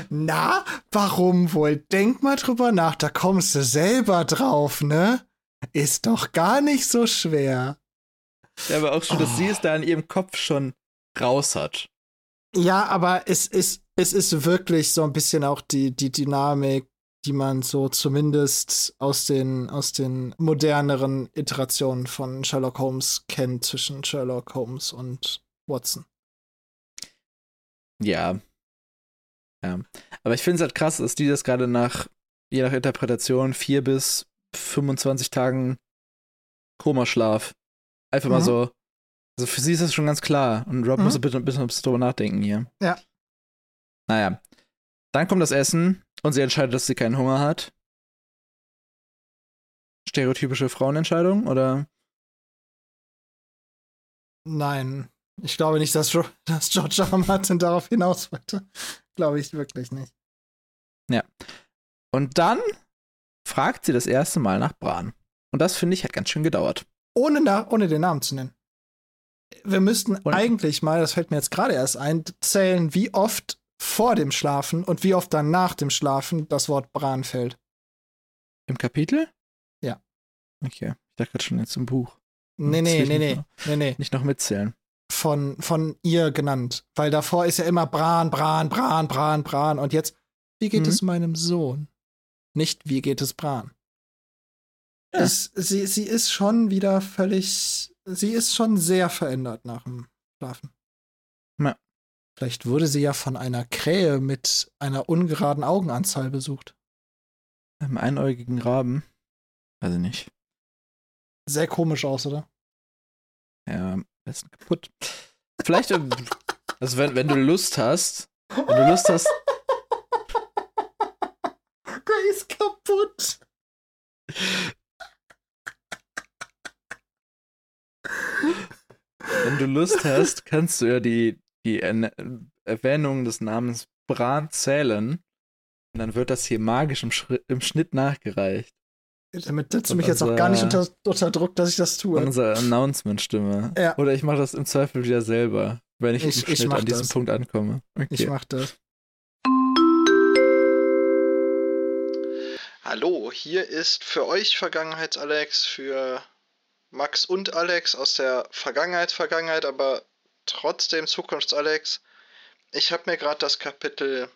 Na, warum wohl? Denk mal drüber nach, da kommst du selber drauf, ne? Ist doch gar nicht so schwer. Ja, aber auch schon, dass oh. sie es da in ihrem Kopf schon raus hat. Ja, aber es ist, es ist wirklich so ein bisschen auch die, die Dynamik, die man so zumindest aus den, aus den moderneren Iterationen von Sherlock Holmes kennt zwischen Sherlock Holmes und Watson. Ja. Ja. Aber ich finde es halt krass, dass die das gerade nach, je nach Interpretation, vier bis 25 Tagen Komaschlaf. Einfach mhm. mal so. Also für sie ist das schon ganz klar. Und Rob mhm. muss ein bisschen, ein bisschen drüber nachdenken hier. Ja. Naja. Dann kommt das Essen und sie entscheidet, dass sie keinen Hunger hat. Stereotypische Frauenentscheidung, oder? Nein. Ich glaube nicht, dass, dass George R. Martin darauf hinaus wollte. glaube ich wirklich nicht. Ja. Und dann fragt sie das erste Mal nach Bran. Und das, finde ich, hat ganz schön gedauert. Ohne, na, ohne den Namen zu nennen. Wir müssten und eigentlich mal, das fällt mir jetzt gerade erst ein, zählen, wie oft vor dem Schlafen und wie oft dann nach dem Schlafen das Wort Bran fällt. Im Kapitel? Ja. Okay. Ich dachte gerade schon jetzt im Buch. Nee, nee, nee, nee, nee, nee. Nicht noch mitzählen. Von, von ihr genannt. Weil davor ist ja immer Bran, Bran, Bran, Bran, Bran. Und jetzt, wie geht mhm. es meinem Sohn? Nicht, wie geht es Bran? Ja. Es, sie, sie ist schon wieder völlig. Sie ist schon sehr verändert nach dem Schlafen. Vielleicht wurde sie ja von einer Krähe mit einer ungeraden Augenanzahl besucht. Einem einäugigen Raben. Weiß ich nicht. Sehr komisch aus, oder? Ja, ist kaputt. Vielleicht, äh, also wenn, wenn du Lust hast, wenn du Lust hast, kaputt. Wenn du Lust hast, kannst du ja die, die Erwähnung des Namens Bran zählen. Und dann wird das hier magisch im, Schritt, im Schnitt nachgereicht. Damit setzt du mich jetzt auch gar nicht unter, unter, Druck, dass ich das tue. Unsere Announcement-Stimme. Ja. Oder ich mache das im Zweifel wieder selber, wenn ich, ich im Schnitt ich an diesem das. Punkt ankomme. Okay. Ich mach das. Hallo, hier ist für euch Vergangenheits-Alex, für Max und Alex aus der Vergangenheits-Vergangenheit, aber trotzdem Zukunfts-Alex. Ich habe mir gerade das Kapitel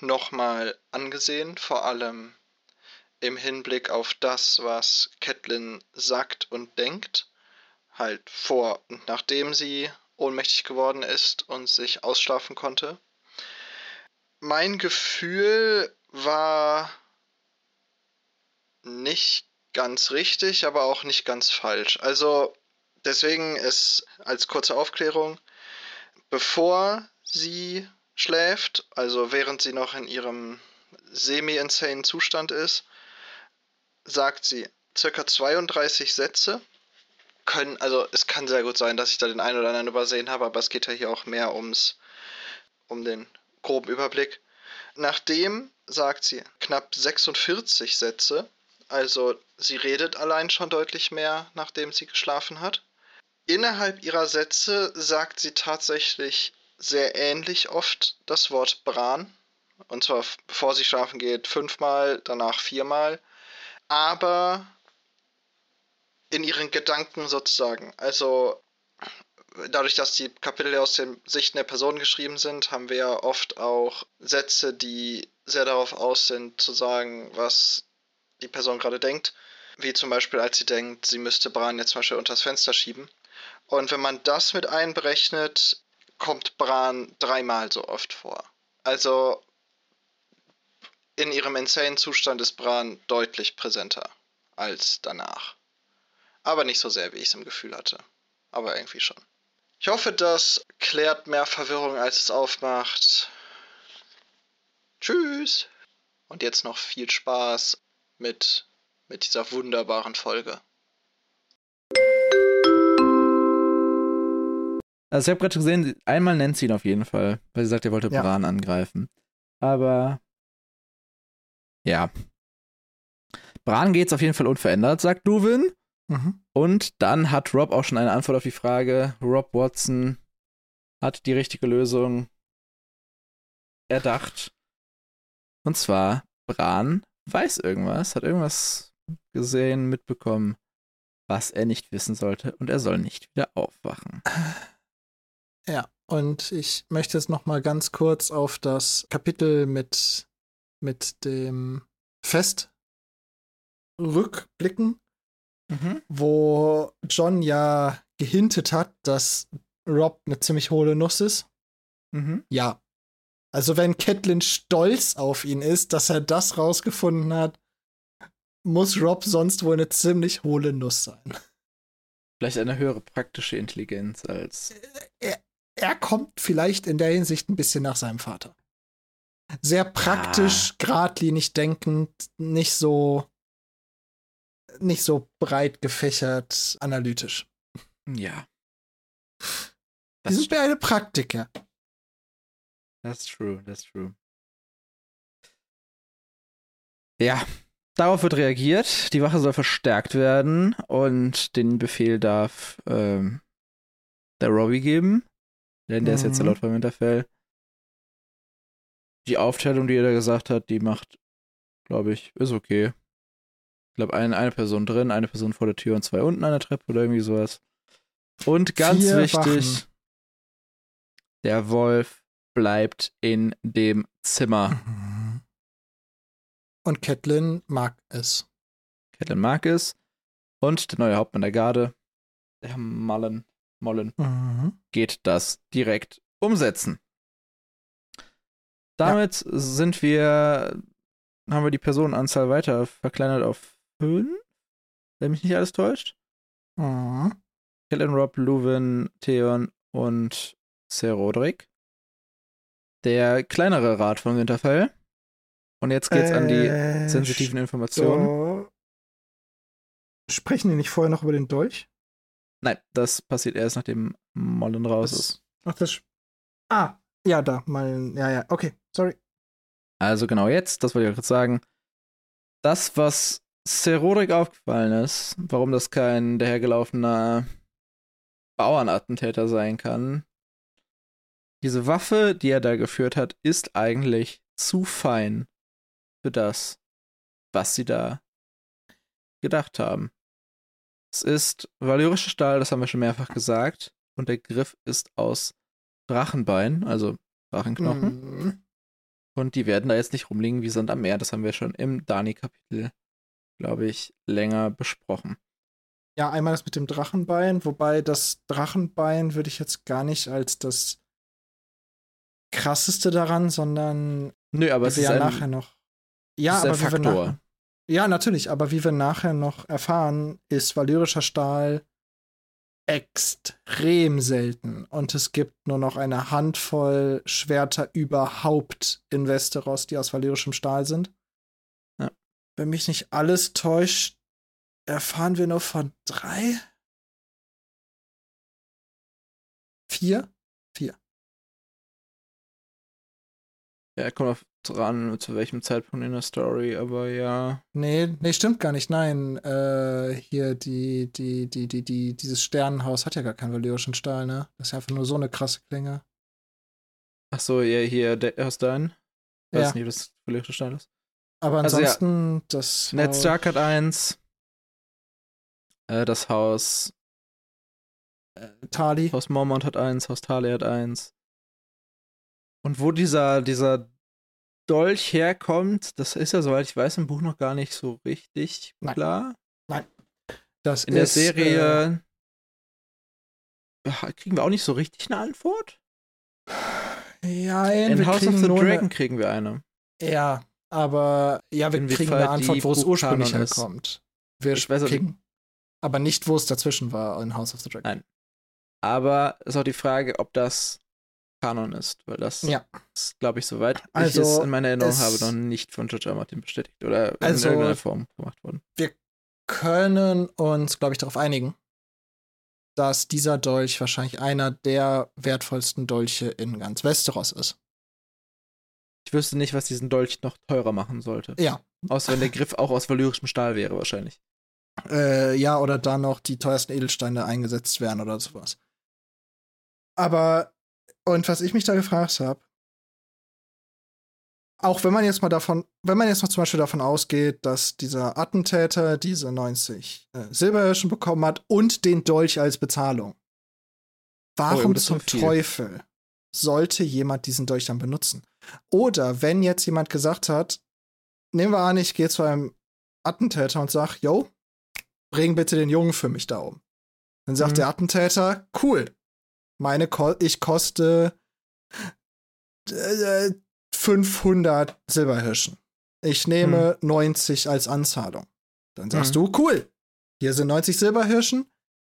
nochmal angesehen, vor allem im Hinblick auf das, was Catelyn sagt und denkt, halt vor und nachdem sie ohnmächtig geworden ist und sich ausschlafen konnte. Mein Gefühl war nicht ganz richtig, aber auch nicht ganz falsch. Also deswegen ist als kurze Aufklärung, bevor sie schläft, also während sie noch in ihrem semi-insane Zustand ist, sagt sie circa 32 Sätze. Können, also es kann sehr gut sein, dass ich da den einen oder anderen übersehen habe, aber es geht ja hier auch mehr ums, um den groben Überblick. Nachdem sagt sie knapp 46 Sätze also sie redet allein schon deutlich mehr, nachdem sie geschlafen hat. Innerhalb ihrer Sätze sagt sie tatsächlich sehr ähnlich oft das Wort Bran. Und zwar bevor sie schlafen geht fünfmal, danach viermal. Aber in ihren Gedanken sozusagen. Also dadurch, dass die Kapitel aus den Sichten der Person geschrieben sind, haben wir ja oft auch Sätze, die sehr darauf aus sind, zu sagen, was die Person gerade denkt. Wie zum Beispiel, als sie denkt, sie müsste Bran jetzt zum Beispiel unter das Fenster schieben. Und wenn man das mit einberechnet, kommt Bran dreimal so oft vor. Also in ihrem insane Zustand ist Bran deutlich präsenter als danach. Aber nicht so sehr, wie ich es im Gefühl hatte. Aber irgendwie schon. Ich hoffe, das klärt mehr Verwirrung, als es aufmacht. Tschüss! Und jetzt noch viel Spaß mit, mit dieser wunderbaren Folge. Also ich habe gerade gesehen, einmal nennt sie ihn auf jeden Fall, weil sie sagt, er wollte ja. Bran angreifen. Aber ja. Bran geht's auf jeden Fall unverändert, sagt Duwin. Mhm. Und dann hat Rob auch schon eine Antwort auf die Frage. Rob Watson hat die richtige Lösung erdacht. Und zwar, Bran weiß irgendwas, hat irgendwas gesehen, mitbekommen, was er nicht wissen sollte und er soll nicht wieder aufwachen. Ja, und ich möchte jetzt noch mal ganz kurz auf das Kapitel mit, mit dem Fest rückblicken, mhm. wo John ja gehintet hat, dass Rob eine ziemlich hohle Nuss ist. Mhm. Ja. Also wenn Catelyn stolz auf ihn ist, dass er das rausgefunden hat, muss Rob sonst wohl eine ziemlich hohle Nuss sein. Vielleicht eine höhere praktische Intelligenz als. Er, er kommt vielleicht in der Hinsicht ein bisschen nach seinem Vater. Sehr praktisch, ah. geradlinig denkend, nicht so nicht so breit gefächert analytisch. Ja. Das Die sind beide Praktiker. That's true, that's true. Ja, darauf wird reagiert. Die Wache soll verstärkt werden und den Befehl darf ähm, der Robbie geben. Denn der mhm. ist jetzt der mhm. Lord von Winterfell. Die Aufteilung, die er da gesagt hat, die macht, glaube ich, ist okay. Ich glaube, ein, eine Person drin, eine Person vor der Tür und zwei unten an der Treppe oder irgendwie sowas. Und ganz Vier wichtig, Wachen. der Wolf bleibt in dem Zimmer. Mhm. Und Catelyn mag es. Catelyn mag es. Und der neue Hauptmann der Garde, der Mullen, Mollen, mhm. geht das direkt umsetzen. Damit ja. sind wir, haben wir die Personenanzahl weiter verkleinert auf fünf, wenn mich nicht alles täuscht. Mhm. Kellen Rob, Luwin, Theon und Sir Roderick. Der kleinere Rat von Winterfell. Und jetzt geht's äh, an die äh, sensitiven Informationen. So. Sprechen die nicht vorher noch über den Dolch? Nein, das passiert erst, nachdem Mollen raus das, ist. Ach, das. Ah, ja, da, mal. Ja, ja, okay, sorry. Also genau jetzt, das wollte ich gerade sagen. Das, was Serorik aufgefallen ist, warum das kein dahergelaufener Bauernattentäter sein kann. Diese Waffe, die er da geführt hat, ist eigentlich zu fein für das, was sie da gedacht haben. Es ist valyrischer Stahl, das haben wir schon mehrfach gesagt, und der Griff ist aus Drachenbein, also Drachenknochen. Mhm. Und die werden da jetzt nicht rumliegen wie Sand am Meer, das haben wir schon im Dani-Kapitel, glaube ich, länger besprochen. Ja, einmal das mit dem Drachenbein, wobei das Drachenbein würde ich jetzt gar nicht als das krasseste daran, sondern Nö, aber es ist ja ein, nachher noch. Ja, aber wir nach, ja, natürlich, aber wie wir nachher noch erfahren, ist valyrischer Stahl extrem selten und es gibt nur noch eine Handvoll Schwerter überhaupt in Westeros, die aus valyrischem Stahl sind. Ja. Wenn mich nicht alles täuscht, erfahren wir nur von drei? Vier? Vier. Ja, kommt auf dran, zu welchem Zeitpunkt in der Story, aber ja. Nee, nee, stimmt gar nicht. Nein, äh, hier die, die, die, die, die, dieses Sternenhaus hat ja gar keinen valyrischen Stahl, ne? Das ist ja einfach nur so eine krasse Klinge. Ach so, ja, hier, der Erstein. Ich weiß ja. nicht, ob das valyrische Stahl ist. Aber ansonsten, also, ja. das. Ned Stark hat eins. Äh, das Haus äh, Tali. Haus Mormont hat eins, Haus Tali hat eins. Und wo dieser, dieser Dolch herkommt, das ist ja, soweit ich weiß, im Buch noch gar nicht so richtig Nein. klar. Nein. Das In ist, der Serie äh, kriegen wir auch nicht so richtig eine Antwort. Ja, in House of the Dragon eine... kriegen wir eine. Ja, aber ja, wir kriegen eine Antwort, wo es ursprünglich herkommt. Wir ich weiß, kriegen aber nicht, wo es dazwischen war in House of the Dragon. Nein. Aber ist auch die Frage, ob das Kanon ist, weil das ja. ist, glaube ich, soweit also, ich es in meiner Erinnerung habe, noch nicht von George R. Martin bestätigt oder also, in irgendeiner Form gemacht worden. Wir können uns, glaube ich, darauf einigen, dass dieser Dolch wahrscheinlich einer der wertvollsten Dolche in ganz Westeros ist. Ich wüsste nicht, was diesen Dolch noch teurer machen sollte. Ja. Außer wenn der Griff auch aus valyrischem Stahl wäre, wahrscheinlich. Äh, ja, oder da noch die teuersten Edelsteine eingesetzt werden oder sowas. Aber, und was ich mich da gefragt habe, auch wenn man jetzt mal davon, wenn man jetzt mal zum Beispiel davon ausgeht, dass dieser Attentäter diese 90 äh, Silberhirschen bekommen hat und den Dolch als Bezahlung. Warum oh, zum Teufel sollte jemand diesen Dolch dann benutzen? Oder wenn jetzt jemand gesagt hat, nehmen wir an, ich gehe zu einem Attentäter und sag, yo, bring bitte den Jungen für mich da um. Dann sagt mhm. der Attentäter, cool, meine Ko ich koste äh, 500 Silberhirschen. Ich nehme mhm. 90 als Anzahlung. Dann sagst mhm. du, cool, hier sind 90 Silberhirschen.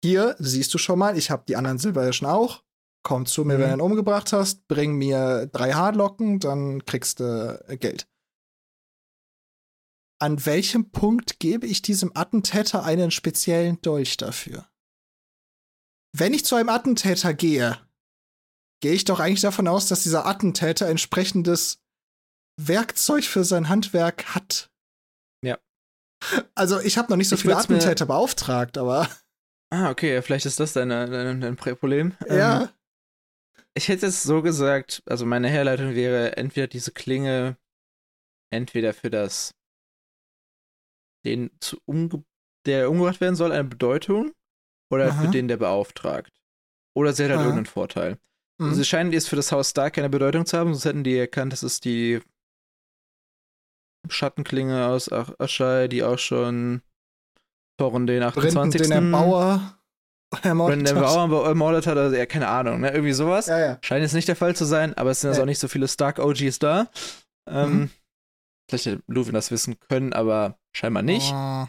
Hier siehst du schon mal, ich habe die anderen Silberhirschen auch. Komm zu mir, mhm. wenn du ihn umgebracht hast, bring mir drei Haarlocken, dann kriegst du äh, Geld. An welchem Punkt gebe ich diesem Attentäter einen speziellen Dolch dafür? Wenn ich zu einem Attentäter gehe, gehe ich doch eigentlich davon aus, dass dieser Attentäter entsprechendes Werkzeug für sein Handwerk hat. Ja. Also ich habe noch nicht so ich viele Attentäter beauftragt, aber. Ah, okay, vielleicht ist das dein, dein, dein Problem. Ja. Ähm, ich hätte es so gesagt, also meine Herleitung wäre entweder diese Klinge entweder für das den zu umge der umgebracht werden soll eine Bedeutung oder Aha. für den der beauftragt. Oder sie hat halt Aha. irgendeinen Vorteil. Mhm. Also scheinen jetzt für das Haus Stark keine Bedeutung zu haben, sonst hätten die erkannt, das ist die Schattenklinge aus Aschai, die auch schon Thorin den 28. Den der Bauer ermordet der Bauer ermordet hat, also ja, keine Ahnung, ne? Irgendwie sowas. Ja, ja. Scheint jetzt nicht der Fall zu sein, aber es sind jetzt auch nicht so viele Stark-OGs da. Ähm, mhm. Vielleicht hätte Luwin das wissen können, aber scheinbar nicht. Oh.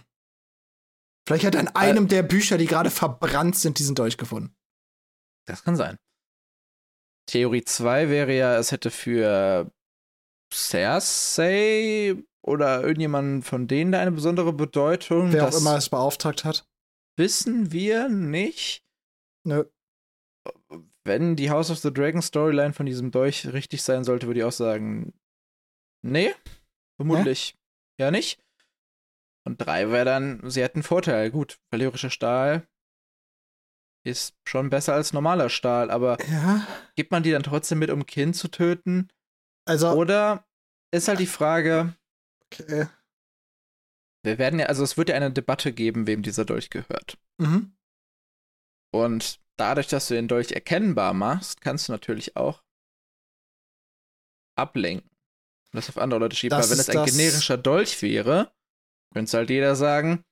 Vielleicht hat er in einem äh, der Bücher, die gerade verbrannt sind, diesen Dolch gefunden. Das kann sein. Theorie 2 wäre ja, es hätte für Cersei oder irgendjemand von denen da eine besondere Bedeutung. Wer auch immer es beauftragt hat. Wissen wir nicht. Nö. Wenn die House of the Dragon Storyline von diesem Dolch richtig sein sollte, würde ich auch sagen, nee, vermutlich ja, ja nicht. Und drei wäre dann, sie hätten Vorteil. Gut, valyrischer Stahl ist schon besser als normaler Stahl, aber ja. gibt man die dann trotzdem mit, um Kind zu töten? Also. Oder ist halt die Frage. Okay. Wir werden ja, also es wird ja eine Debatte geben, wem dieser Dolch gehört. Mhm. Und dadurch, dass du den Dolch erkennbar machst, kannst du natürlich auch ablenken. Und das auf andere Leute schieben. Weil wenn es ein generischer Dolch wäre, könnte halt jeder sagen,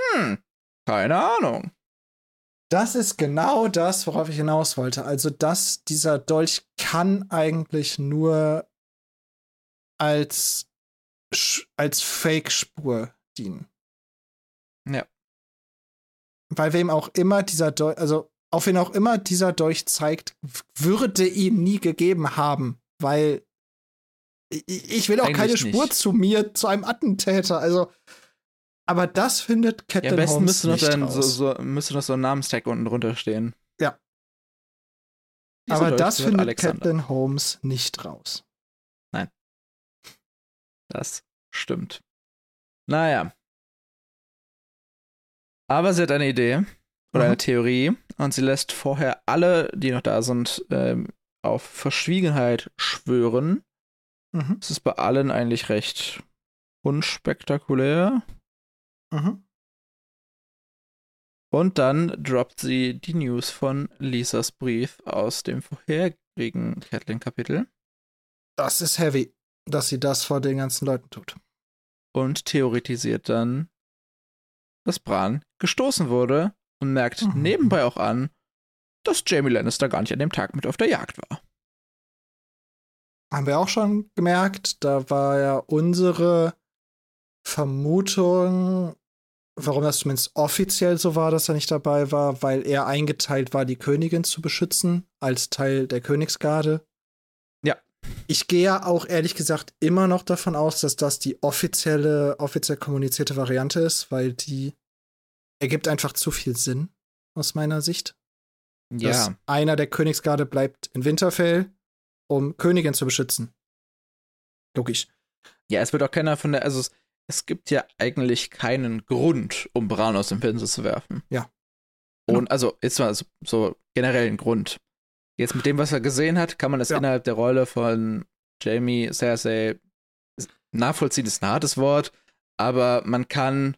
hm, keine Ahnung. Das ist genau das, worauf ich hinaus wollte. Also, dass dieser Dolch kann eigentlich nur als, als Fake-Spur dienen. Ja. Weil wem auch immer dieser Dolch, also auf wen auch immer dieser Dolch zeigt, würde ihn nie gegeben haben, weil ich will auch Eigentlich keine Spur nicht. zu mir, zu einem Attentäter. Also, aber das findet Captain ja, am besten Holmes müsste noch, nicht dann so, so, müsste noch so ein Namenstag unten drunter stehen. Ja. Dieser aber Dolch das findet Alexander. Captain Holmes nicht raus. Nein. Das stimmt. Naja. Aber sie hat eine Idee oder mhm. eine Theorie und sie lässt vorher alle, die noch da sind, ähm, auf Verschwiegenheit schwören Mhm. Es ist bei allen eigentlich recht unspektakulär. Mhm. Und dann droppt sie die News von Lisas Brief aus dem vorherigen Catlin-Kapitel. Das ist heavy, dass sie das vor den ganzen Leuten tut. Und theoretisiert dann, dass Bran gestoßen wurde und merkt mhm. nebenbei auch an, dass Jamie Lannister gar nicht an dem Tag mit auf der Jagd war haben wir auch schon gemerkt. Da war ja unsere Vermutung, warum das zumindest offiziell so war, dass er nicht dabei war, weil er eingeteilt war, die Königin zu beschützen, als Teil der Königsgarde. Ja. Ich gehe ja auch ehrlich gesagt immer noch davon aus, dass das die offizielle, offiziell kommunizierte Variante ist, weil die ergibt einfach zu viel Sinn aus meiner Sicht. Ja. Dass einer der Königsgarde bleibt in Winterfell um Königin zu beschützen. Logisch. Ja, es wird auch keiner von der, also es, es gibt ja eigentlich keinen Grund, um Bran aus dem Fenster zu werfen. Ja. Genau. Und also, jetzt mal so, so generell ein Grund. Jetzt mit dem, was er gesehen hat, kann man das ja. innerhalb der Rolle von Jamie, Cersei, nachvollziehen ist ein hartes Wort, aber man kann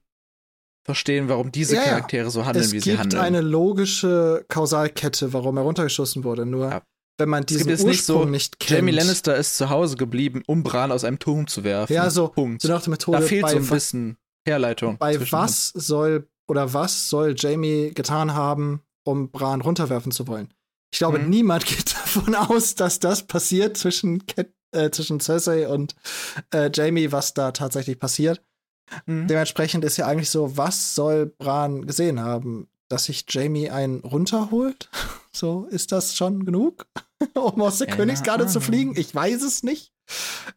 verstehen, warum diese Ja. Charaktere so handeln, es wie gibt sie handeln. eine logische Kausalkette, warum er runtergeschossen wurde. Nur Ja. Wenn man gibt diesen nicht Ursprung so, nicht kennt. Jamie Lannister ist zu Hause geblieben, um Bran aus einem Turm zu werfen. Ja, so, Punkt. so nach der Methode, da fehlt so ein bisschen Herleitung. bei was soll oder was soll Jamie getan haben, um Bran runterwerfen zu wollen? Ich glaube, Mhm. niemand geht davon aus, dass das passiert zwischen, Cat, äh, zwischen Cersei und äh, Jamie, was da tatsächlich passiert. Mhm. Dementsprechend ist ja eigentlich so, was soll Bran gesehen haben? Dass sich Jamie einen runterholt? So, ist das schon genug, um aus der Ja, Königsgarde zu aha. fliegen? Ich weiß es nicht.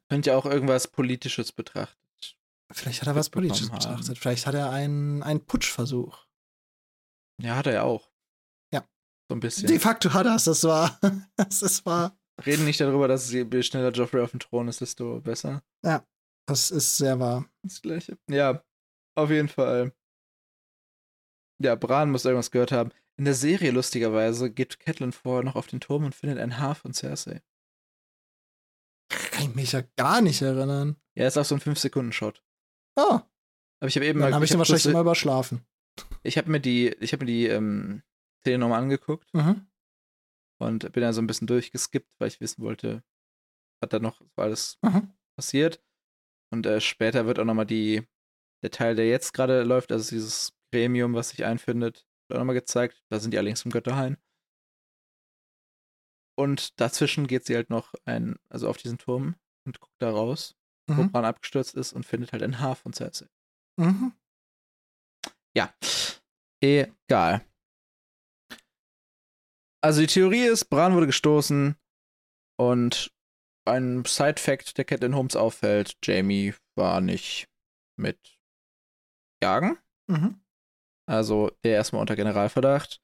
Könnte ja auch irgendwas Politisches betrachten. Vielleicht hat er was Politisches haben. betrachtet. Vielleicht hat er einen, einen Putschversuch. Ja, hat er ja auch. Ja. So ein bisschen. De facto hat er es, das war. Das ist wahr. Reden nicht darüber, dass je schneller Joffrey auf dem Thron ist, desto besser. Das ist sehr wahr. Das gleiche. Ja, auf jeden Fall. Ja, Bran muss irgendwas gehört haben. In der Serie, lustigerweise, geht Catelyn vorher noch auf den Turm und findet ein Haar von Cersei. Kann ich mich ja gar nicht erinnern. Ja, ist auch so ein 5-Sekunden-Shot. Oh, Aber ich habe eben dann habe ich den hab wahrscheinlich immer überschlafen. Ich habe mir die, ich habe mir die ähm, Szene nochmal angeguckt Mhm. und bin da so ein bisschen durchgeskippt, weil ich wissen wollte, was da noch alles Mhm. passiert. Und äh, später wird auch nochmal die, der Teil, der jetzt gerade läuft, also dieses Gremium, was sich einfindet, wird auch nochmal gezeigt. Da sind die allerdings im Götterhain. Und dazwischen geht sie halt noch ein, also auf diesen Turm und guckt da raus, wo Mhm. Bran abgestürzt ist und findet halt ein Haar von Cersei. Mhm. Ja, egal. Also die Theorie ist, Bran wurde gestoßen und ein Side-Fact, der Catelyn Holmes auffällt, Jamie war nicht mit Jagen. Mhm. Also der erstmal unter Generalverdacht.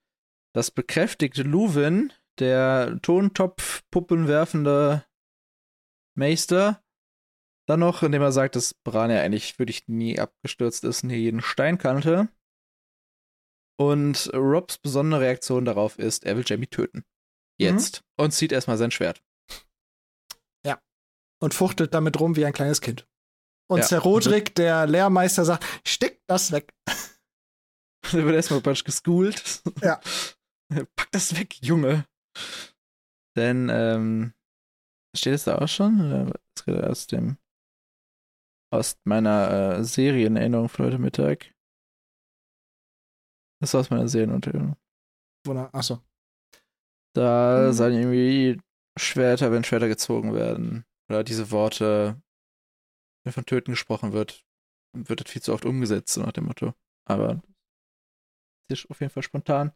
Das bekräftigte Luwin, der Tontopf-Puppen werfende Meister, dann noch, indem er sagt, dass Bran ja eigentlich wirklich nie abgestürzt ist und hier jeden Stein kannte. Und Robs besondere Reaktion darauf ist, er will Jamie töten. Jetzt. Und zieht erstmal sein Schwert. Und fuchtelt damit rum wie ein kleines Kind. Und Ja. Sir Roderick, der Lehrmeister, sagt: Steck das weg. Da wird erstmal Batsch geschoolt. Ja. Pack das weg, Junge. Denn, ähm, steht es da auch schon? Oder ist gerade aus dem, aus meiner äh, Serienerinnerung für heute Mittag? Das war aus meiner Serienunterrichtung. Wunder- Achso. Da Mhm. sagen irgendwie Schwerter, wenn Schwerter gezogen werden. Oder diese Worte, wenn von Töten gesprochen wird, wird das viel zu oft umgesetzt, so nach dem Motto. Aber ist auf jeden Fall spontan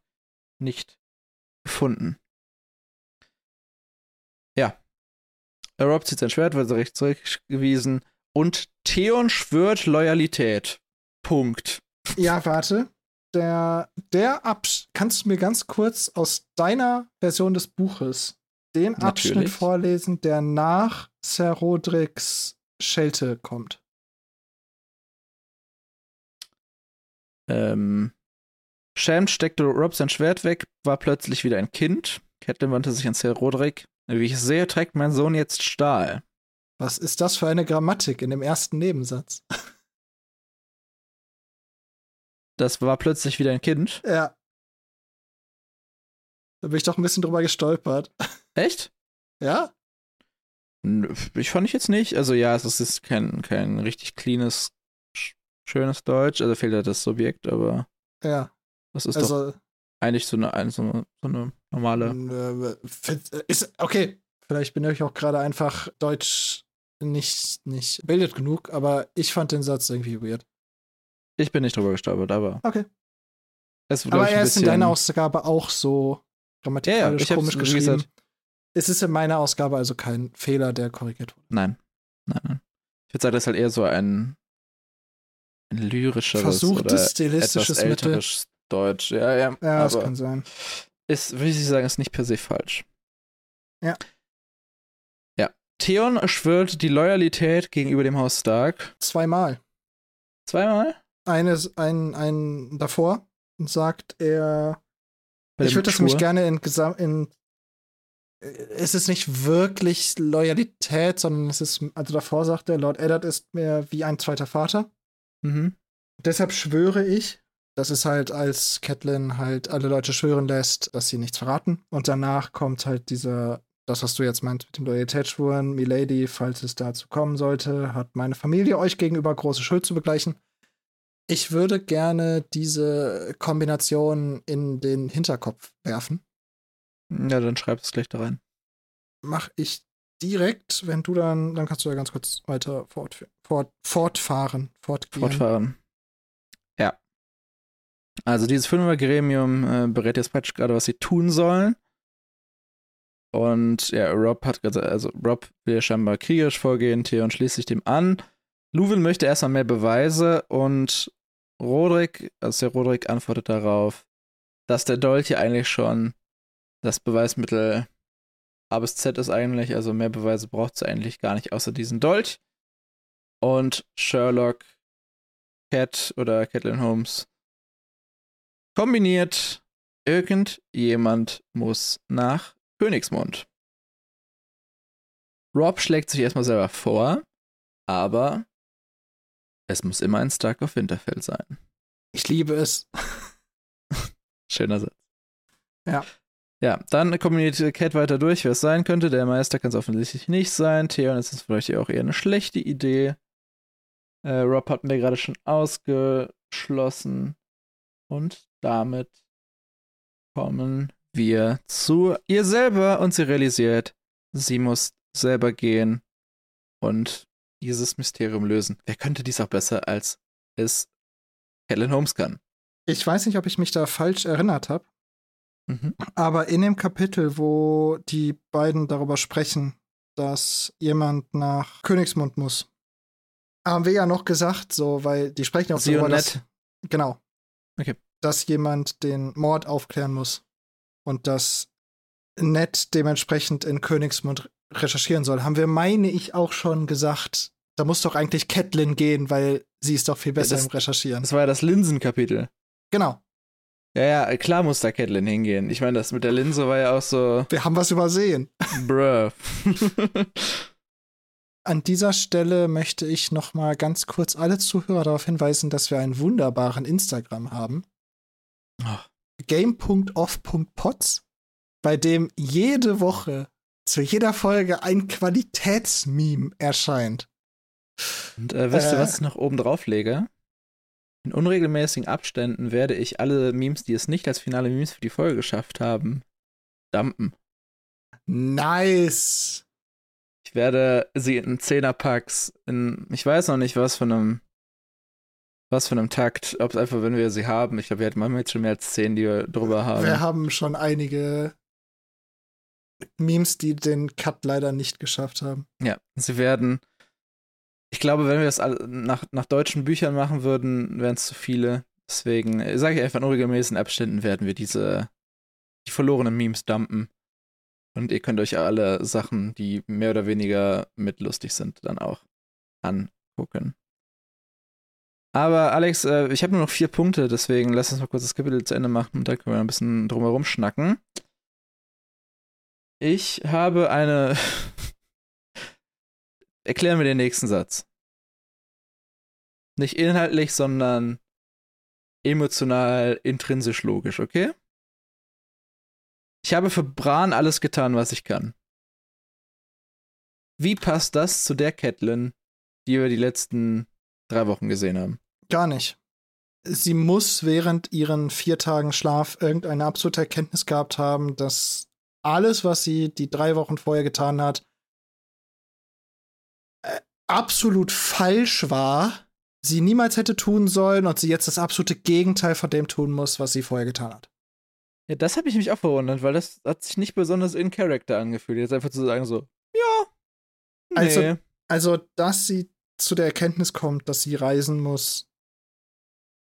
nicht gefunden. Ja. Rob zieht sein Schwert, wird recht zurückgewiesen. Und Theon schwört Loyalität. Punkt. Ja, warte. Der, der Abschnitt, kannst du mir ganz kurz aus deiner Version des Buches den Abschnitt Natürlich. vorlesen, der nach Sir Rodericks Schelte kommt? Ähm, Sham steckte Rob sein Schwert weg, war plötzlich wieder ein Kind. Catelyn wandte sich an Sir Roderick. Wie ich sehe, trägt mein Sohn jetzt Stahl. Was ist das für eine Grammatik in dem ersten Nebensatz? Das war plötzlich wieder ein Kind. Ja. Da bin ich doch ein bisschen drüber gestolpert. Echt? Ja? Ich fand ich jetzt nicht. Also ja, es ist kein, kein richtig cleanes, sch- schönes Deutsch. Also fehlt halt das Subjekt, aber Ja. Das ist doch Also, eigentlich so eine, so eine, so eine normale. äh, ist, okay. Vielleicht bin ich auch gerade einfach Deutsch nicht, nicht bildet genug, aber ich fand den Satz irgendwie weird. Ich bin nicht drüber gestolpert, aber. Okay. Es, Aber er ist in deiner Ausgabe auch so grammatikalisch Ja, ja, komisch geschrieben. Es ist in meiner Ausgabe also kein Fehler, der korrigiert wurde. Nein. Nein, nein. Ich würde sagen, das ist halt eher so ein, ein lyrischeres Versuchtes oder stilistisches etwas Mittel. älteres Deutsch. Ja, ja. Ja, das kann sein. ist, würde ich sagen, ist nicht per se falsch. Ja. Ja. Theon schwört die Loyalität gegenüber dem Haus Stark. Zweimal. Zweimal? Eines, ein, ein davor sagt er, Bei ich würde das nämlich gerne in, in es ist nicht wirklich Loyalität, sondern es ist, also davor sagt er, Lord Eddard ist mir wie ein zweiter Vater. Mhm. Deshalb schwöre ich, das ist halt, als Catelyn halt alle Leute schwören lässt, dass sie nichts verraten. Und danach kommt halt dieser, das, was du jetzt meinst mit dem Loyalitätsschwuren, Milady, falls es dazu kommen sollte, hat meine Familie euch gegenüber große Schuld zu begleichen. Ich würde gerne diese Kombination in den Hinterkopf werfen. Ja, dann schreib es gleich da rein. Mach ich direkt, wenn du dann, dann kannst du ja ganz kurz weiter fort, fort, fortfahren, fortgehen. Fortfahren. Ja. Also dieses Fünfer-Gremium äh, berät jetzt praktisch gerade, was sie tun sollen. Und ja, Rob hat gesagt, also Rob will scheinbar kriegerisch vorgehen, Theon schließt sich dem an. Luwin möchte erstmal mehr Beweise und Roderick, also der Roderick antwortet darauf, dass der Dolch ja eigentlich schon das Beweismittel A bis Z ist eigentlich, also mehr Beweise braucht es eigentlich gar nicht, außer diesen Dolch. Und Sherlock, Cat oder Catelyn Holmes kombiniert, irgendjemand muss nach Königsmund. Rob schlägt sich erstmal selber vor, aber es muss immer ein Stark of Winterfell sein. Ich liebe es. Schöner Satz. Ja. Ja, dann kombiniert Cat weiter durch, wer es sein könnte. Der Meister kann es offensichtlich nicht sein. Theon ist es vielleicht auch eher eine schlechte Idee. Äh, Rob hatten wir gerade schon ausgeschlossen. Und damit kommen wir zu ihr selber und sie realisiert, sie muss selber gehen und dieses Mysterium lösen. Wer könnte dies auch besser, als es Helen Holmes kann? Ich weiß nicht, ob ich mich da falsch erinnert habe. Mhm. Aber in dem Kapitel, wo die beiden darüber sprechen, dass jemand nach Königsmund muss, haben wir ja noch gesagt, so, weil die sprechen auch darüber, dass, genau, okay. Dass jemand den Mord aufklären muss und dass Ned dementsprechend in Königsmund recherchieren soll. Haben wir, meine ich, auch schon gesagt, da muss doch eigentlich Catelyn gehen, weil sie ist doch viel besser ja, das, im Recherchieren. Das war ja das Linsenkapitel. Genau. Ja, ja, klar muss da Catelyn hingehen. Ich meine, das mit der Linse war ja auch so. Wir haben was übersehen. Bruh. An dieser Stelle möchte ich noch mal ganz kurz alle Zuhörer darauf hinweisen, dass wir einen wunderbaren Instagram haben. Game.off.pods, bei dem jede Woche zu jeder Folge ein Qualitätsmeme erscheint. Und äh, wisst ihr, äh, was ich noch oben drauf lege? In unregelmäßigen Abständen werde ich alle Memes, die es nicht als finale Memes für die Folge geschafft haben, dumpen. Nice! Ich werde sie in Zehnerpacks, in, ich weiß noch nicht, was von einem, was von einem Takt, ob es einfach, wenn wir sie haben, ich glaube, wir hatten manchmal jetzt schon mehr als zehn, die wir drüber haben. Wir haben schon einige Memes, die den Cut leider nicht geschafft haben. Ja, sie werden ich glaube, wenn wir das nach, nach deutschen Büchern machen würden, wären es zu viele. Deswegen sage ich einfach, in unregelmäßigen Abständen werden wir diese die verlorenen Memes dumpen. Und ihr könnt euch alle Sachen, die mehr oder weniger mitlustig sind, dann auch angucken. Aber Alex, äh, ich habe nur noch vier Punkte, deswegen lass uns mal kurz das Kapitel zu Ende machen und dann können wir ein bisschen drumherum schnacken. Ich habe eine Erklär mir den nächsten Satz. Nicht inhaltlich, sondern emotional, intrinsisch logisch, okay? Ich habe für Bran alles getan, was ich kann. Wie passt das zu der Catelyn, die wir die letzten drei Wochen gesehen haben? Gar nicht. Sie muss während ihren vier Tagen Schlaf irgendeine absolute Erkenntnis gehabt haben, dass alles, was sie die drei Wochen vorher getan hat, absolut falsch war, sie niemals hätte tun sollen und sie jetzt das absolute Gegenteil von dem tun muss, was sie vorher getan hat. Ja, das habe ich mich auch verwundert, weil das hat sich nicht besonders in Character angefühlt. Jetzt einfach zu sagen so, ja, nee. Also, also, dass sie zu der Erkenntnis kommt, dass sie reisen muss,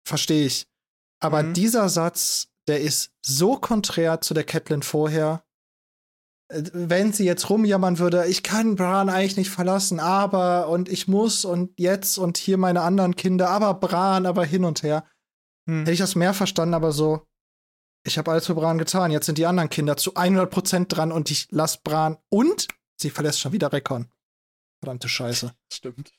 verstehe ich. Aber mhm. dieser Satz, der ist so konträr zu der Catelyn vorher, wenn sie jetzt rumjammern würde, ich kann Bran eigentlich nicht verlassen, aber und ich muss und jetzt und hier meine anderen Kinder, aber Bran, aber hin und her, hm. hätte ich das mehr verstanden, aber so, ich habe alles für Bran getan. Jetzt sind die anderen Kinder zu 100% dran und ich lass Bran und sie verlässt schon wieder Rekon. Verdammte Scheiße. Stimmt.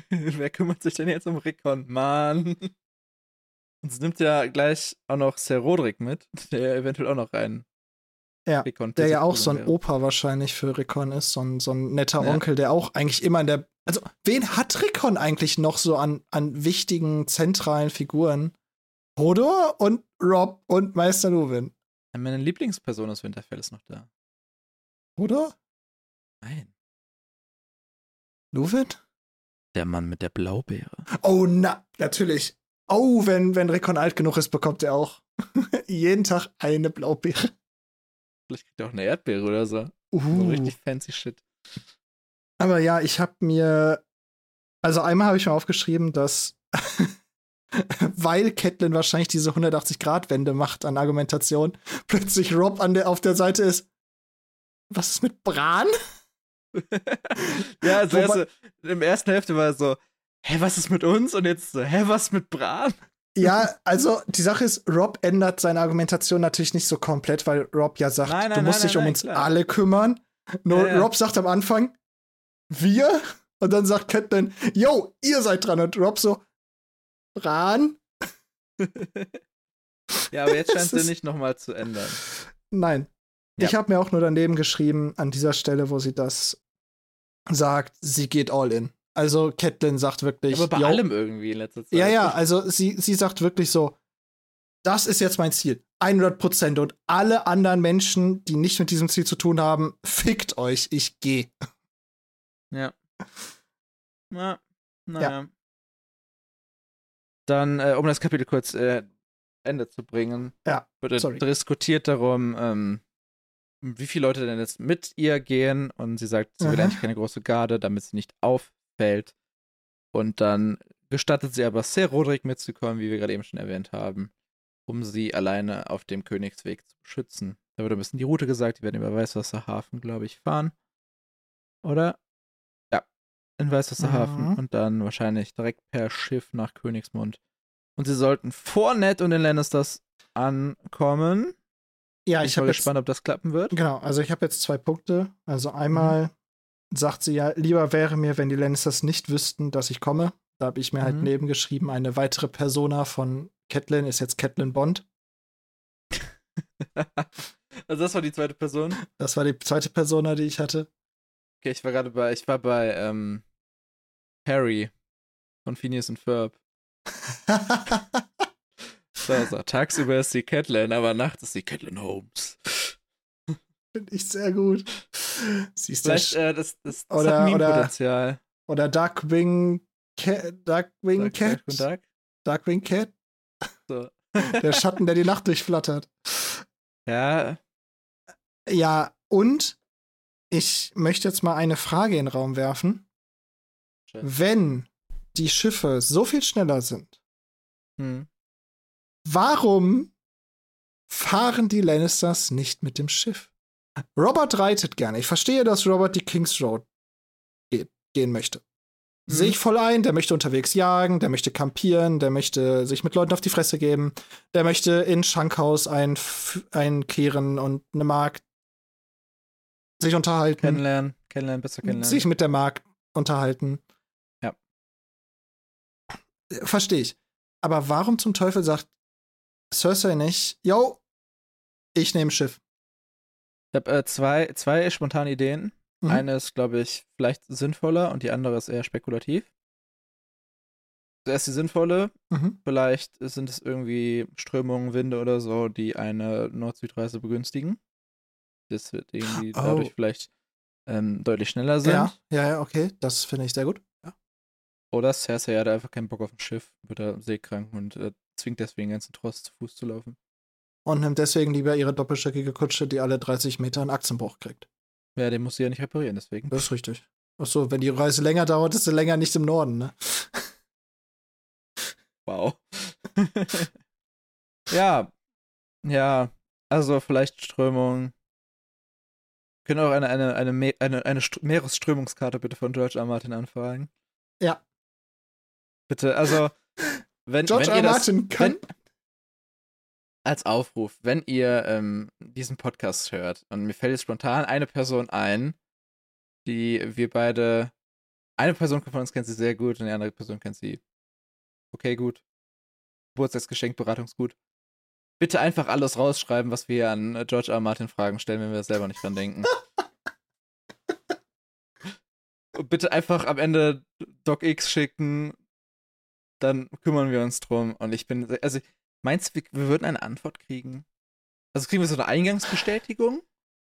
Wer kümmert sich denn jetzt um Rickon? Mann. Und es nimmt ja gleich auch noch Sir Roderick mit, der eventuell auch noch rein. Ja, Rickon der ja auch so ein wäre. Opa wahrscheinlich für Rickon ist, so ein, so ein netter ja. Onkel, der auch eigentlich immer in der. Also, wen hat Rickon eigentlich noch so an, an wichtigen, zentralen Figuren? Hodor und Rob und Meister Luwin. Meine Lieblingsperson aus Winterfell ist noch da. Hodor? Nein. Luwin? Der Mann mit der Blaubeere. Oh, na, natürlich. Oh, wenn, wenn Rekon alt genug ist, bekommt er auch jeden Tag eine Blaubeere. Vielleicht kriegt er auch eine Erdbeere oder so. Uh. So richtig fancy Shit. Aber ja, ich hab mir. Also einmal habe ich mir aufgeschrieben, dass weil Catelyn wahrscheinlich diese 180-Grad-Wende macht an Argumentation, plötzlich Rob an der, auf der Seite ist. Was ist mit Bran? ja, also erste, im ersten Hälfte war es so, hä, was ist mit uns? Und jetzt so, hä, was mit Bran? Ja, also die Sache ist, Rob ändert seine Argumentation natürlich nicht so komplett, weil Rob ja sagt, nein, nein, du musst nein, dich um uns klar. alle kümmern. Nur ja, ja. Rob sagt am Anfang, wir? Und dann sagt Catelyn, yo, ihr seid dran. Und Rob so, Bran? ja, aber jetzt scheint sie nicht nochmal zu ändern. Nein. Ja. Ich habe mir auch nur daneben geschrieben, an dieser Stelle, wo sie das sagt, sie geht all in. Also Catelyn sagt wirklich. Aber bei yo, allem irgendwie in letzter Zeit. Ja, ja, also sie, sie sagt wirklich so, das ist jetzt mein Ziel. 100 Prozent. Und alle anderen Menschen, die nicht mit diesem Ziel zu tun haben, fickt euch, ich gehe. Ja. Na, naja. Ja. Dann, äh, um das Kapitel kurz äh, Ende zu bringen, ja, wird sorry. diskutiert darum, ähm, wie viele Leute denn jetzt mit ihr gehen. Und sie sagt, sie will eigentlich keine große Garde, damit sie nicht auffällt. Und dann gestattet sie aber Ser Roderick mitzukommen, wie wir gerade eben schon erwähnt haben, um sie alleine auf dem Königsweg zu beschützen. Da wird ein bisschen die Route gesagt, die werden über Weißwasserhafen, glaube ich, fahren. Oder? Ja, in Weißwasserhafen. Mhm. Und dann wahrscheinlich direkt per Schiff nach Königsmund. Und sie sollten vor Ned und den Lannisters ankommen. Ja, ich, ich bin gespannt, ob das klappen wird. Genau, also ich habe jetzt zwei Punkte. Also einmal mhm. sagt sie ja, lieber wäre mir, wenn die Lannisters nicht wüssten, dass ich komme. Da habe ich mir halt mhm. halt nebengeschrieben, eine weitere Persona von Catelyn ist jetzt Catelyn Bond. also das war die zweite Person? Das war die zweite Persona, die ich hatte. Okay, ich war gerade bei, ich war bei ähm, Harry von Phineas und Ferb. So. Tagsüber ist sie Catelyn, aber nachts ist sie Catelyn Holmes. Finde ich sehr gut. Siehst Vielleicht, äh, das, das, das oder, hat Potenzial. Oder, oder Darkwing, Ca Darkwing Dark, Cat. Dark? Darkwing Cat. So. der Schatten, der die Nacht durchflattert. Ja. Ja, und ich möchte jetzt mal eine Frage in den Raum werfen. Schön. Wenn die Schiffe so viel schneller sind, hm. Warum fahren die Lannisters nicht mit dem Schiff? Robert reitet gerne. Ich verstehe, dass Robert die Kings Road geht, gehen möchte. Mhm. Sehe ich voll ein, der möchte unterwegs jagen, der möchte campieren, der möchte sich mit Leuten auf die Fresse geben, der möchte in Schankhaus ein, einkehren und eine Markt sich unterhalten. Kennenlernen, kennenlernen, besser kennenlernen. Sich mit der Markt unterhalten. Ja. Verstehe ich. Aber warum zum Teufel sagt Cersei nicht, yo, ich nehme Schiff. Ich habe äh, zwei, zwei spontane Ideen. Mhm. Eine ist, glaube ich, vielleicht sinnvoller und die andere ist eher spekulativ. Zuerst die sinnvolle. Mhm. Vielleicht sind es irgendwie Strömungen, Winde oder so, die eine Nord-Süd-Reise begünstigen. Deswegen die oh. dadurch vielleicht ähm, deutlich schneller sind. Ja, ja, ja, okay. Das finde ich sehr gut. Oder Cersei hat einfach keinen Bock auf ein Schiff, wird er seekrank und äh, zwingt deswegen den ganzen Tross zu Fuß zu laufen. Und nimmt deswegen lieber ihre doppelstöckige Kutsche, die alle 30 Meter einen Achsenbruch kriegt. Ja, den muss sie ja nicht reparieren, deswegen. Das ist richtig. Achso, wenn die Reise länger dauert, ist sie länger nicht im Norden, ne? Wow. ja. Ja. Also vielleicht Strömung. Können auch eine, eine, eine, eine, eine Meeresströmungskarte bitte von George R. Martin anfragen. Ja. Bitte, also wenn, George wenn R. Martin das, kann. als Aufruf, wenn ihr ähm, diesen Podcast hört und mir fällt jetzt spontan eine Person ein, die wir beide. Eine Person von uns kennt sie sehr gut und die andere Person kennt sie okay gut. Geburtstagsgeschenk, Beratungsgut. Bitte einfach alles rausschreiben, was wir an George R. Martin Fragen stellen, wenn wir selber nicht dran denken. und bitte einfach am Ende Doc X schicken, dann kümmern wir uns drum. Und ich bin, also Meinst du, wir, würden eine Antwort kriegen? Also kriegen wir so eine Eingangsbestätigung?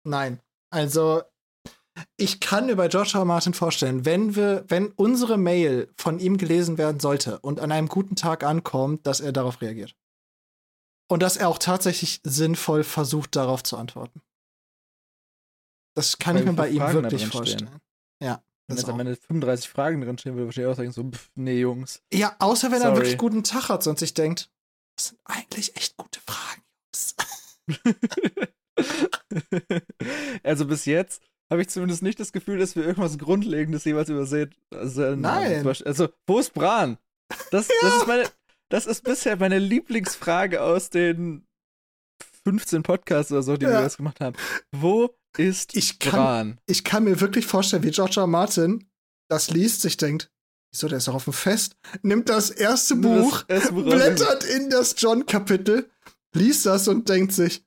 Nein. Also, ich kann mir bei R. Martin vorstellen, wenn wir, wenn unsere Mail von ihm gelesen werden sollte und an einem guten Tag ankommt, dass er darauf reagiert. Und dass er auch tatsächlich sinnvoll versucht, darauf zu antworten. Das kann Weil ich mir bei ihm Fragen wirklich vorstellen. Ja. Wenn jetzt am Ende 35 Fragen drin stehen, würde ich wahrscheinlich auch sagen, so, pff, nee, Jungs. Ja, außer wenn Sorry. er wirklich guten Tag hat und sich denkt, das sind eigentlich echt gute Fragen, Jungs. also bis jetzt habe ich zumindest nicht das Gefühl, dass wir irgendwas Grundlegendes jeweils übersehen. Also, Nein. Also, wo ist Bran? Das, ja. das, ist meine, das ist bisher meine Lieblingsfrage aus den 15 Podcasts oder so, die ja. wir jetzt gemacht haben. Wo ist ich kann, Bran? Ich kann mir wirklich vorstellen, wie George R. Martin das liest, sich denkt, Wieso, der ist doch auf dem Fest. Nimmt das erste Buch, das erste blättert in das John-Kapitel, liest das und denkt sich,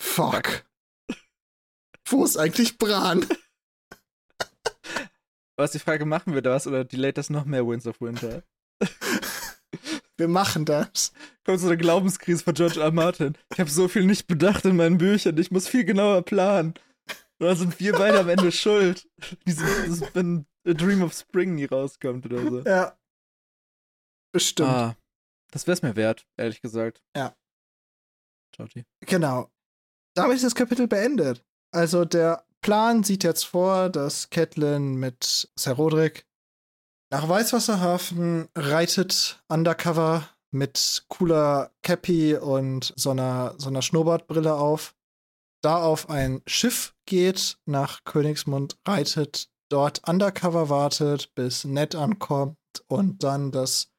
fuck. Wo ist eigentlich Bran? Was die Frage, machen wir das oder delayt das noch mehr Winds of Winter? wir machen das. Kommt so eine Glaubenskrise von George R. Martin. Ich habe so viel nicht bedacht in meinen Büchern. Ich muss viel genauer planen. Oder sind wir beide am Ende schuld? Dieses, wenn A Dream of Spring nie rauskommt oder so. Ja. Bestimmt. Ah, das wäre es mir wert, ehrlich gesagt. Ja. Ciao, Genau. Damit ist das Kapitel beendet. Also der Plan sieht jetzt vor, dass Catelyn mit Sir Roderick nach Weißwasserhafen reitet, undercover, mit cooler Cappy und so einer, so einer Schnurrbartbrille auf, da auf ein Schiff geht, nach Königsmund reitet, dort undercover wartet, bis Ned ankommt und dann das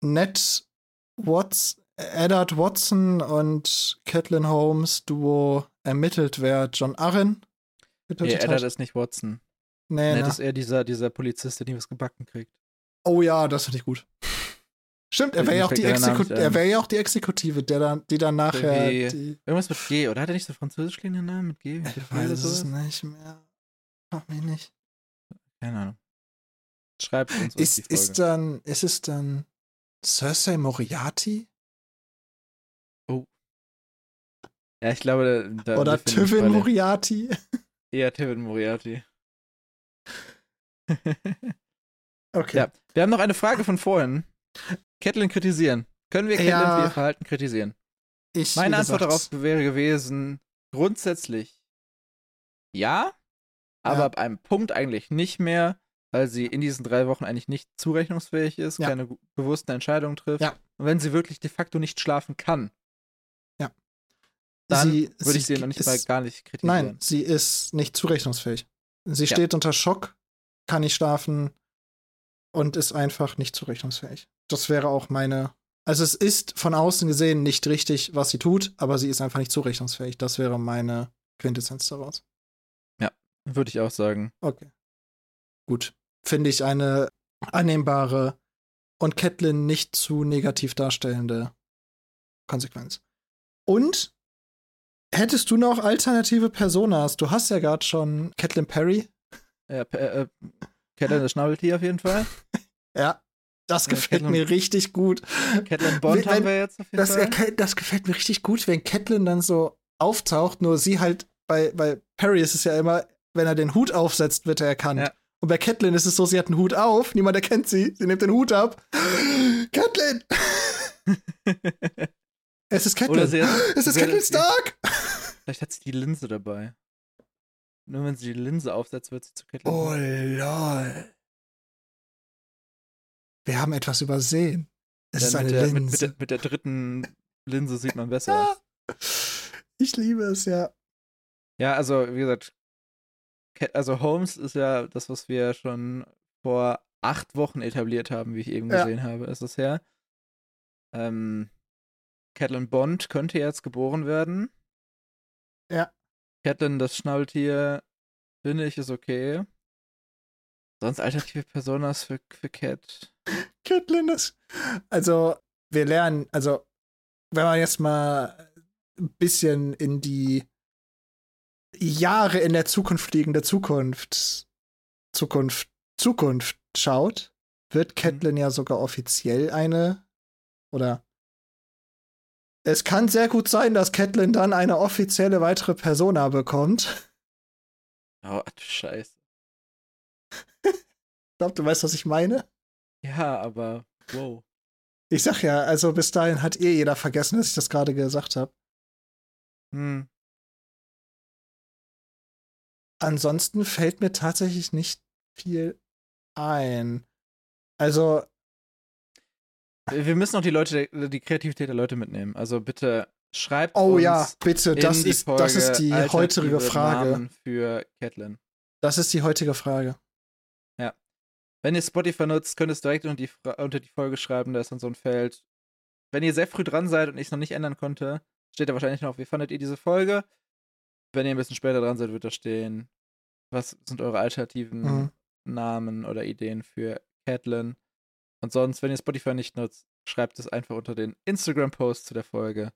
Ned Watts, Eddard Watson und Catelyn Holmes Duo ermittelt, wer John Arryn Nee, Eddard ist nicht Watson. Nee, Ned ne? ist eher dieser, dieser Polizist, der nie was gebacken kriegt. Oh ja, das finde ich gut. Stimmt, er wäre ja, auch die wär ja auch die Exekutive, der dann, die dann nachher. Die Irgendwas mit G, oder hat er nicht so französisch klingenden Namen mit G? Ich weiß es nicht mehr. Mach mich nicht. Keine Ahnung. Schreibt uns ist, die ist dann, ist es dann Cersei Moriarty? Oh. Ja, ich glaube, da Oder Tywin Moriarty? Eher Tywin Moriarty. Okay. Ja, wir haben noch eine Frage von vorhin. Catelyn kritisieren. Können wir Catelyn ja, für ihr Verhalten kritisieren? Ich, Meine Antwort darauf wäre gewesen, grundsätzlich ja, aber ja. ab einem Punkt eigentlich nicht mehr, weil sie in diesen drei Wochen eigentlich nicht zurechnungsfähig ist, ja. keine bewussten Entscheidungen trifft. Ja. Und wenn sie wirklich de facto nicht schlafen kann, ja. dann sie, würde ich sie noch nicht ist, mal gar nicht kritisieren. Nein, sie ist nicht zurechnungsfähig. Sie steht unter Schock, kann nicht schlafen und ist einfach nicht zurechnungsfähig. Das wäre auch meine. Also es ist von außen gesehen nicht richtig, was sie tut, aber sie ist einfach nicht zurechnungsfähig. Das wäre meine Quintessenz daraus. Würde ich auch sagen. Okay. Gut. Finde ich eine annehmbare und Catelyn nicht zu negativ darstellende Konsequenz. Und hättest du noch alternative Personas? Du hast ja gerade schon Catelyn Perry. Ja, äh, äh, Catelyn das Schnabeltier auf jeden Fall. ja, das gefällt ja, mir richtig gut. Catelyn Bond wenn, haben wir jetzt auf jeden das, Fall. Das gefällt mir richtig gut, wenn Catelyn dann so auftaucht, nur sie halt bei, bei Perry ist es ja immer, wenn er den Hut aufsetzt, wird er erkannt. Ja. Und bei Catelyn ist es so, sie hat einen Hut auf, niemand erkennt sie, sie nimmt den Hut ab. Catelyn! es ist Catelyn. es ist Catelyn Stark! Vielleicht hat sie die Linse dabei. Nur wenn sie die Linse aufsetzt, wird sie zu Catelyn. Oh lol. Wir haben etwas übersehen. Es ist eine der, Linse. Mit, mit, der, mit, der, dritten Linse sieht man besser. ich liebe es, ja. Ja, also, wie gesagt, also Holmes ist ja das, was wir schon vor acht Wochen etabliert haben, wie ich eben gesehen ja. habe, ist es her. Ähm, Catelyn Bond könnte jetzt geboren werden. Ja. Catelyn, das Schnabeltier, finde ich, ist okay. Sonst alternative Personas für, für Cat. Catelyn ist. Also, wir lernen, also, wenn man jetzt mal ein bisschen in die Jahre in der Zukunft liegende Zukunft, Zukunft, Zukunft schaut, wird. Catelyn mhm. ja sogar offiziell eine oder es kann sehr gut sein, dass Catelyn dann eine offizielle weitere Persona bekommt. Oh, du Scheiße. ich glaube, du weißt, was ich meine. Ja, aber wow. Ich sag ja, also bis dahin hat eh jeder vergessen, dass ich das gerade gesagt habe. Hm. Ansonsten fällt mir tatsächlich nicht viel ein. Also. Wir müssen auch die Leute, die Kreativität der Leute mitnehmen. Also bitte schreibt oh, uns. Oh ja, bitte, das ist, das ist die heutige Frage. Namen für Catelyn. Das ist die heutige Frage. Ja. Wenn ihr Spotify nutzt, könnt ihr es direkt unter die, unter die Folge schreiben, da ist dann so ein Feld. Wenn ihr sehr früh dran seid und ich es noch nicht ändern konnte, steht da wahrscheinlich noch, wie fandet ihr diese Folge? Wenn ihr ein bisschen später dran seid, wird da stehen, was sind eure alternativen mhm. Namen oder Ideen für Catelyn. Und sonst, wenn ihr Spotify nicht nutzt, schreibt es einfach unter den Instagram-Post zu der Folge.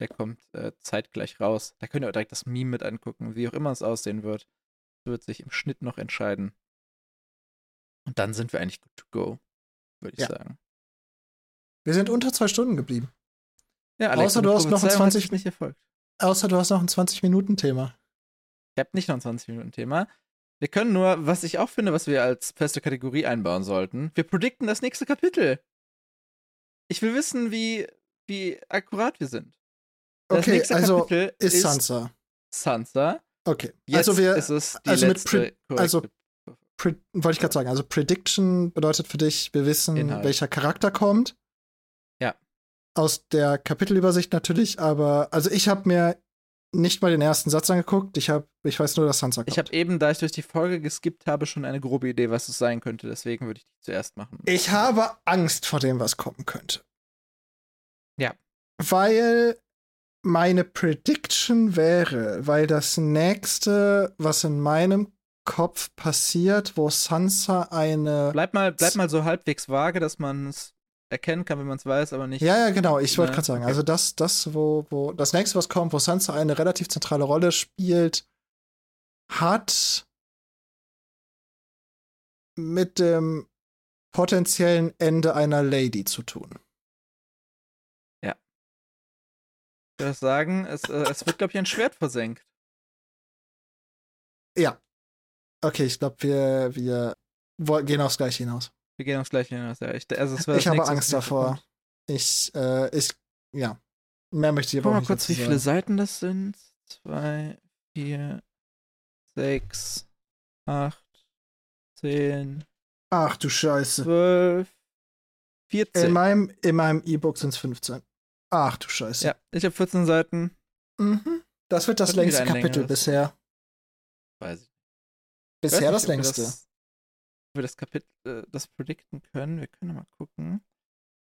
Der kommt äh, zeitgleich raus. Da könnt ihr auch direkt das Meme mit angucken, wie auch immer es aussehen wird. Das wird sich im Schnitt noch entscheiden. Und dann sind wir eigentlich good to go, würde ich ja. sagen. Wir sind unter zwei Stunden geblieben. Ja, Alex, außer du hast noch ein 20 nicht erfolgt. Außer du hast noch ein 20 Minuten Thema. Ich habe nicht noch ein 20 Minuten Thema. Wir können nur, was ich auch finde, was wir als feste Kategorie einbauen sollten, wir predikten das nächste Kapitel. Ich will wissen, wie, wie akkurat wir sind. Das okay, also Kapitel ist Sansa. Sansa. Okay, Jetzt also wir, ist es die also letzte mit also wollte ich gerade sagen, also Prediction bedeutet für dich, wir wissen, Inhalt. welcher Charakter kommt. Ja. Aus der Kapitelübersicht natürlich, aber also ich habe mir nicht mal den ersten Satz angeguckt. Ich habe, ich weiß nur, dass Sansa kommt. Ich habe eben, da ich durch die Folge geskippt habe, schon eine grobe Idee, was es sein könnte. Deswegen würde ich die zuerst machen. Ich habe Angst vor dem, was kommen könnte. Ja. Weil meine Prediction wäre, weil das nächste, was in meinem Kopf passiert, wo Sansa eine. Bleib mal, bleib mal so halbwegs vage, dass man es erkennen kann, wenn man es weiß, aber nicht. Ja, ja, genau. Ich wollte gerade sagen, okay. also das, das, wo, wo das nächste, was kommt, wo Sansa eine relativ zentrale Rolle spielt, hat mit dem potenziellen Ende einer Lady zu tun. Ja. Ich würde sagen, es, äh, es wird, glaube ich, ein Schwert versenkt. Ja. Okay, ich glaube, wir, wir gehen aufs Gleiche hinaus. Wir gehen aufs Gleiche hinaus, ja. Ich, also ich habe Angst davor. Ich, äh, ich, ja. Mehr möchte ich aber auch nicht. mal kurz, wie viele Seiten das sind. Zwei, vier, sechs, acht, zehn. Ach du Scheiße. Zwölf, vierzehn. In meinem in meinem E-Book sind es 15. Ach du Scheiße. Ja, ich habe 14 Seiten. Mhm. Das wird das längste Kapitel bisher. Weiß ich. Bisher ich das längste. Das, wir das Kapitel, äh, das predikten können. Wir können mal gucken.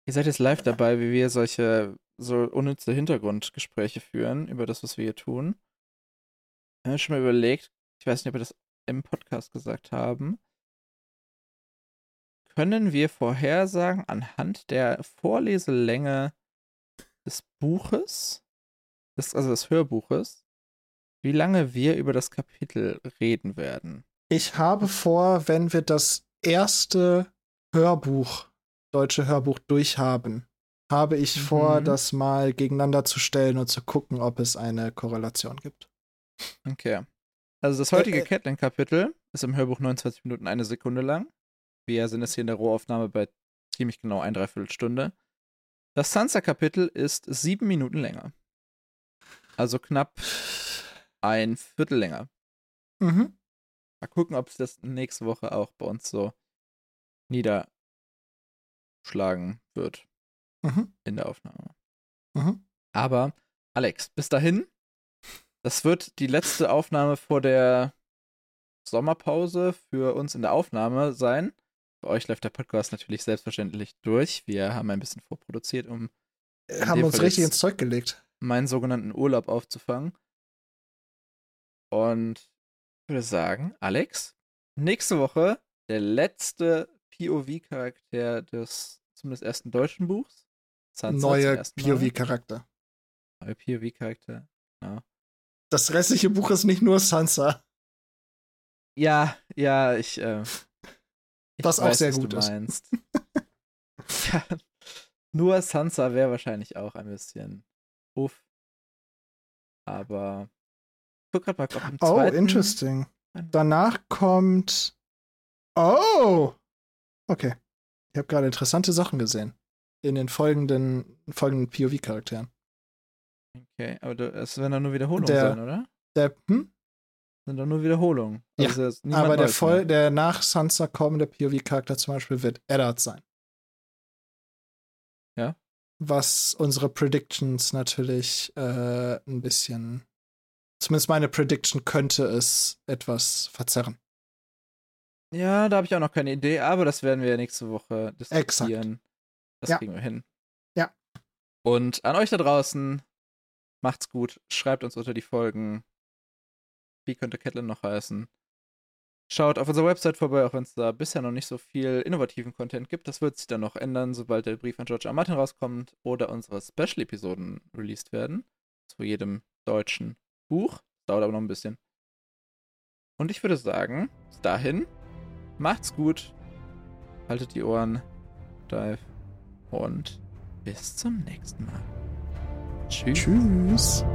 Ihr seid jetzt live dabei, wie wir solche so unnütze Hintergrundgespräche führen über das, was wir hier tun. Ich habe schon mal überlegt, ich weiß nicht, ob wir das im Podcast gesagt haben. Können wir vorhersagen anhand der Vorleselänge des Buches, des, also des Hörbuches, wie lange wir über das Kapitel reden werden? Ich habe vor, wenn wir das erste Hörbuch, deutsche Hörbuch durchhaben, habe ich mhm. vor, das mal gegeneinander zu stellen und zu gucken, ob es eine Korrelation gibt. Okay. Also das heutige äh, äh, Catelyn-Kapitel ist im Hörbuch 29 Minuten eine Sekunde lang. Wir sind jetzt hier in der Rohaufnahme bei ziemlich genau ein Dreiviertelstunde. Das Sansa-Kapitel ist sieben Minuten länger. Also knapp ein Viertel länger. Mhm. Mal gucken, ob es das nächste Woche auch bei uns so niederschlagen wird mhm. in der Aufnahme. Mhm. Aber, Alex, bis dahin, das wird die letzte Aufnahme vor der Sommerpause für uns in der Aufnahme sein. Für euch läuft der Podcast natürlich selbstverständlich durch. Wir haben ein bisschen vorproduziert, um haben uns richtig ins Zeug gelegt. Meinen sogenannten Urlaub aufzufangen. Und ich würde sagen, Alex, nächste Woche der letzte POV-Charakter des zumindest ersten deutschen Buchs. Sansa Neue POV-Charakter. Neue POV-Charakter, ja. Das restliche Buch ist nicht nur Sansa. Ja, ja, ich. Äh, ich was weiß, auch sehr gut ist. Meinst. ja, nur Sansa wäre wahrscheinlich auch ein bisschen uff. Aber guck grad mal, ob Oh, zweiten... interesting. Danach kommt. Oh! Okay. Ich habe gerade interessante Sachen gesehen. In den folgenden, folgenden POV-Charakteren. Okay, aber es werden dann nur Wiederholungen der, sein, oder? Der, hm? Sind doch nur Wiederholungen. Also ja, aber der, voll, der nach Sansa kommende POV-Charakter zum Beispiel wird Eddard sein. Ja. Was unsere Predictions natürlich äh, ein bisschen. Zumindest meine Prediction könnte es etwas verzerren. Ja, da habe ich auch noch keine Idee, aber das werden wir nächste Woche diskutieren. Exakt. Das ja. kriegen wir hin. Ja. Und an euch da draußen, macht's gut. Schreibt uns unter die Folgen. Wie könnte Catelyn noch heißen? Schaut auf unserer Website vorbei, auch wenn es da bisher noch nicht so viel innovativen Content gibt. Das wird sich dann noch ändern, sobald der Brief an George R. Martin rauskommt oder unsere Special-Episoden released werden. Zu jedem deutschen Buch. Dauert aber noch ein bisschen. Und ich würde sagen, bis dahin, Macht's gut. Haltet die Ohren steif. Und bis zum nächsten Mal. Tschüss. Tschüss.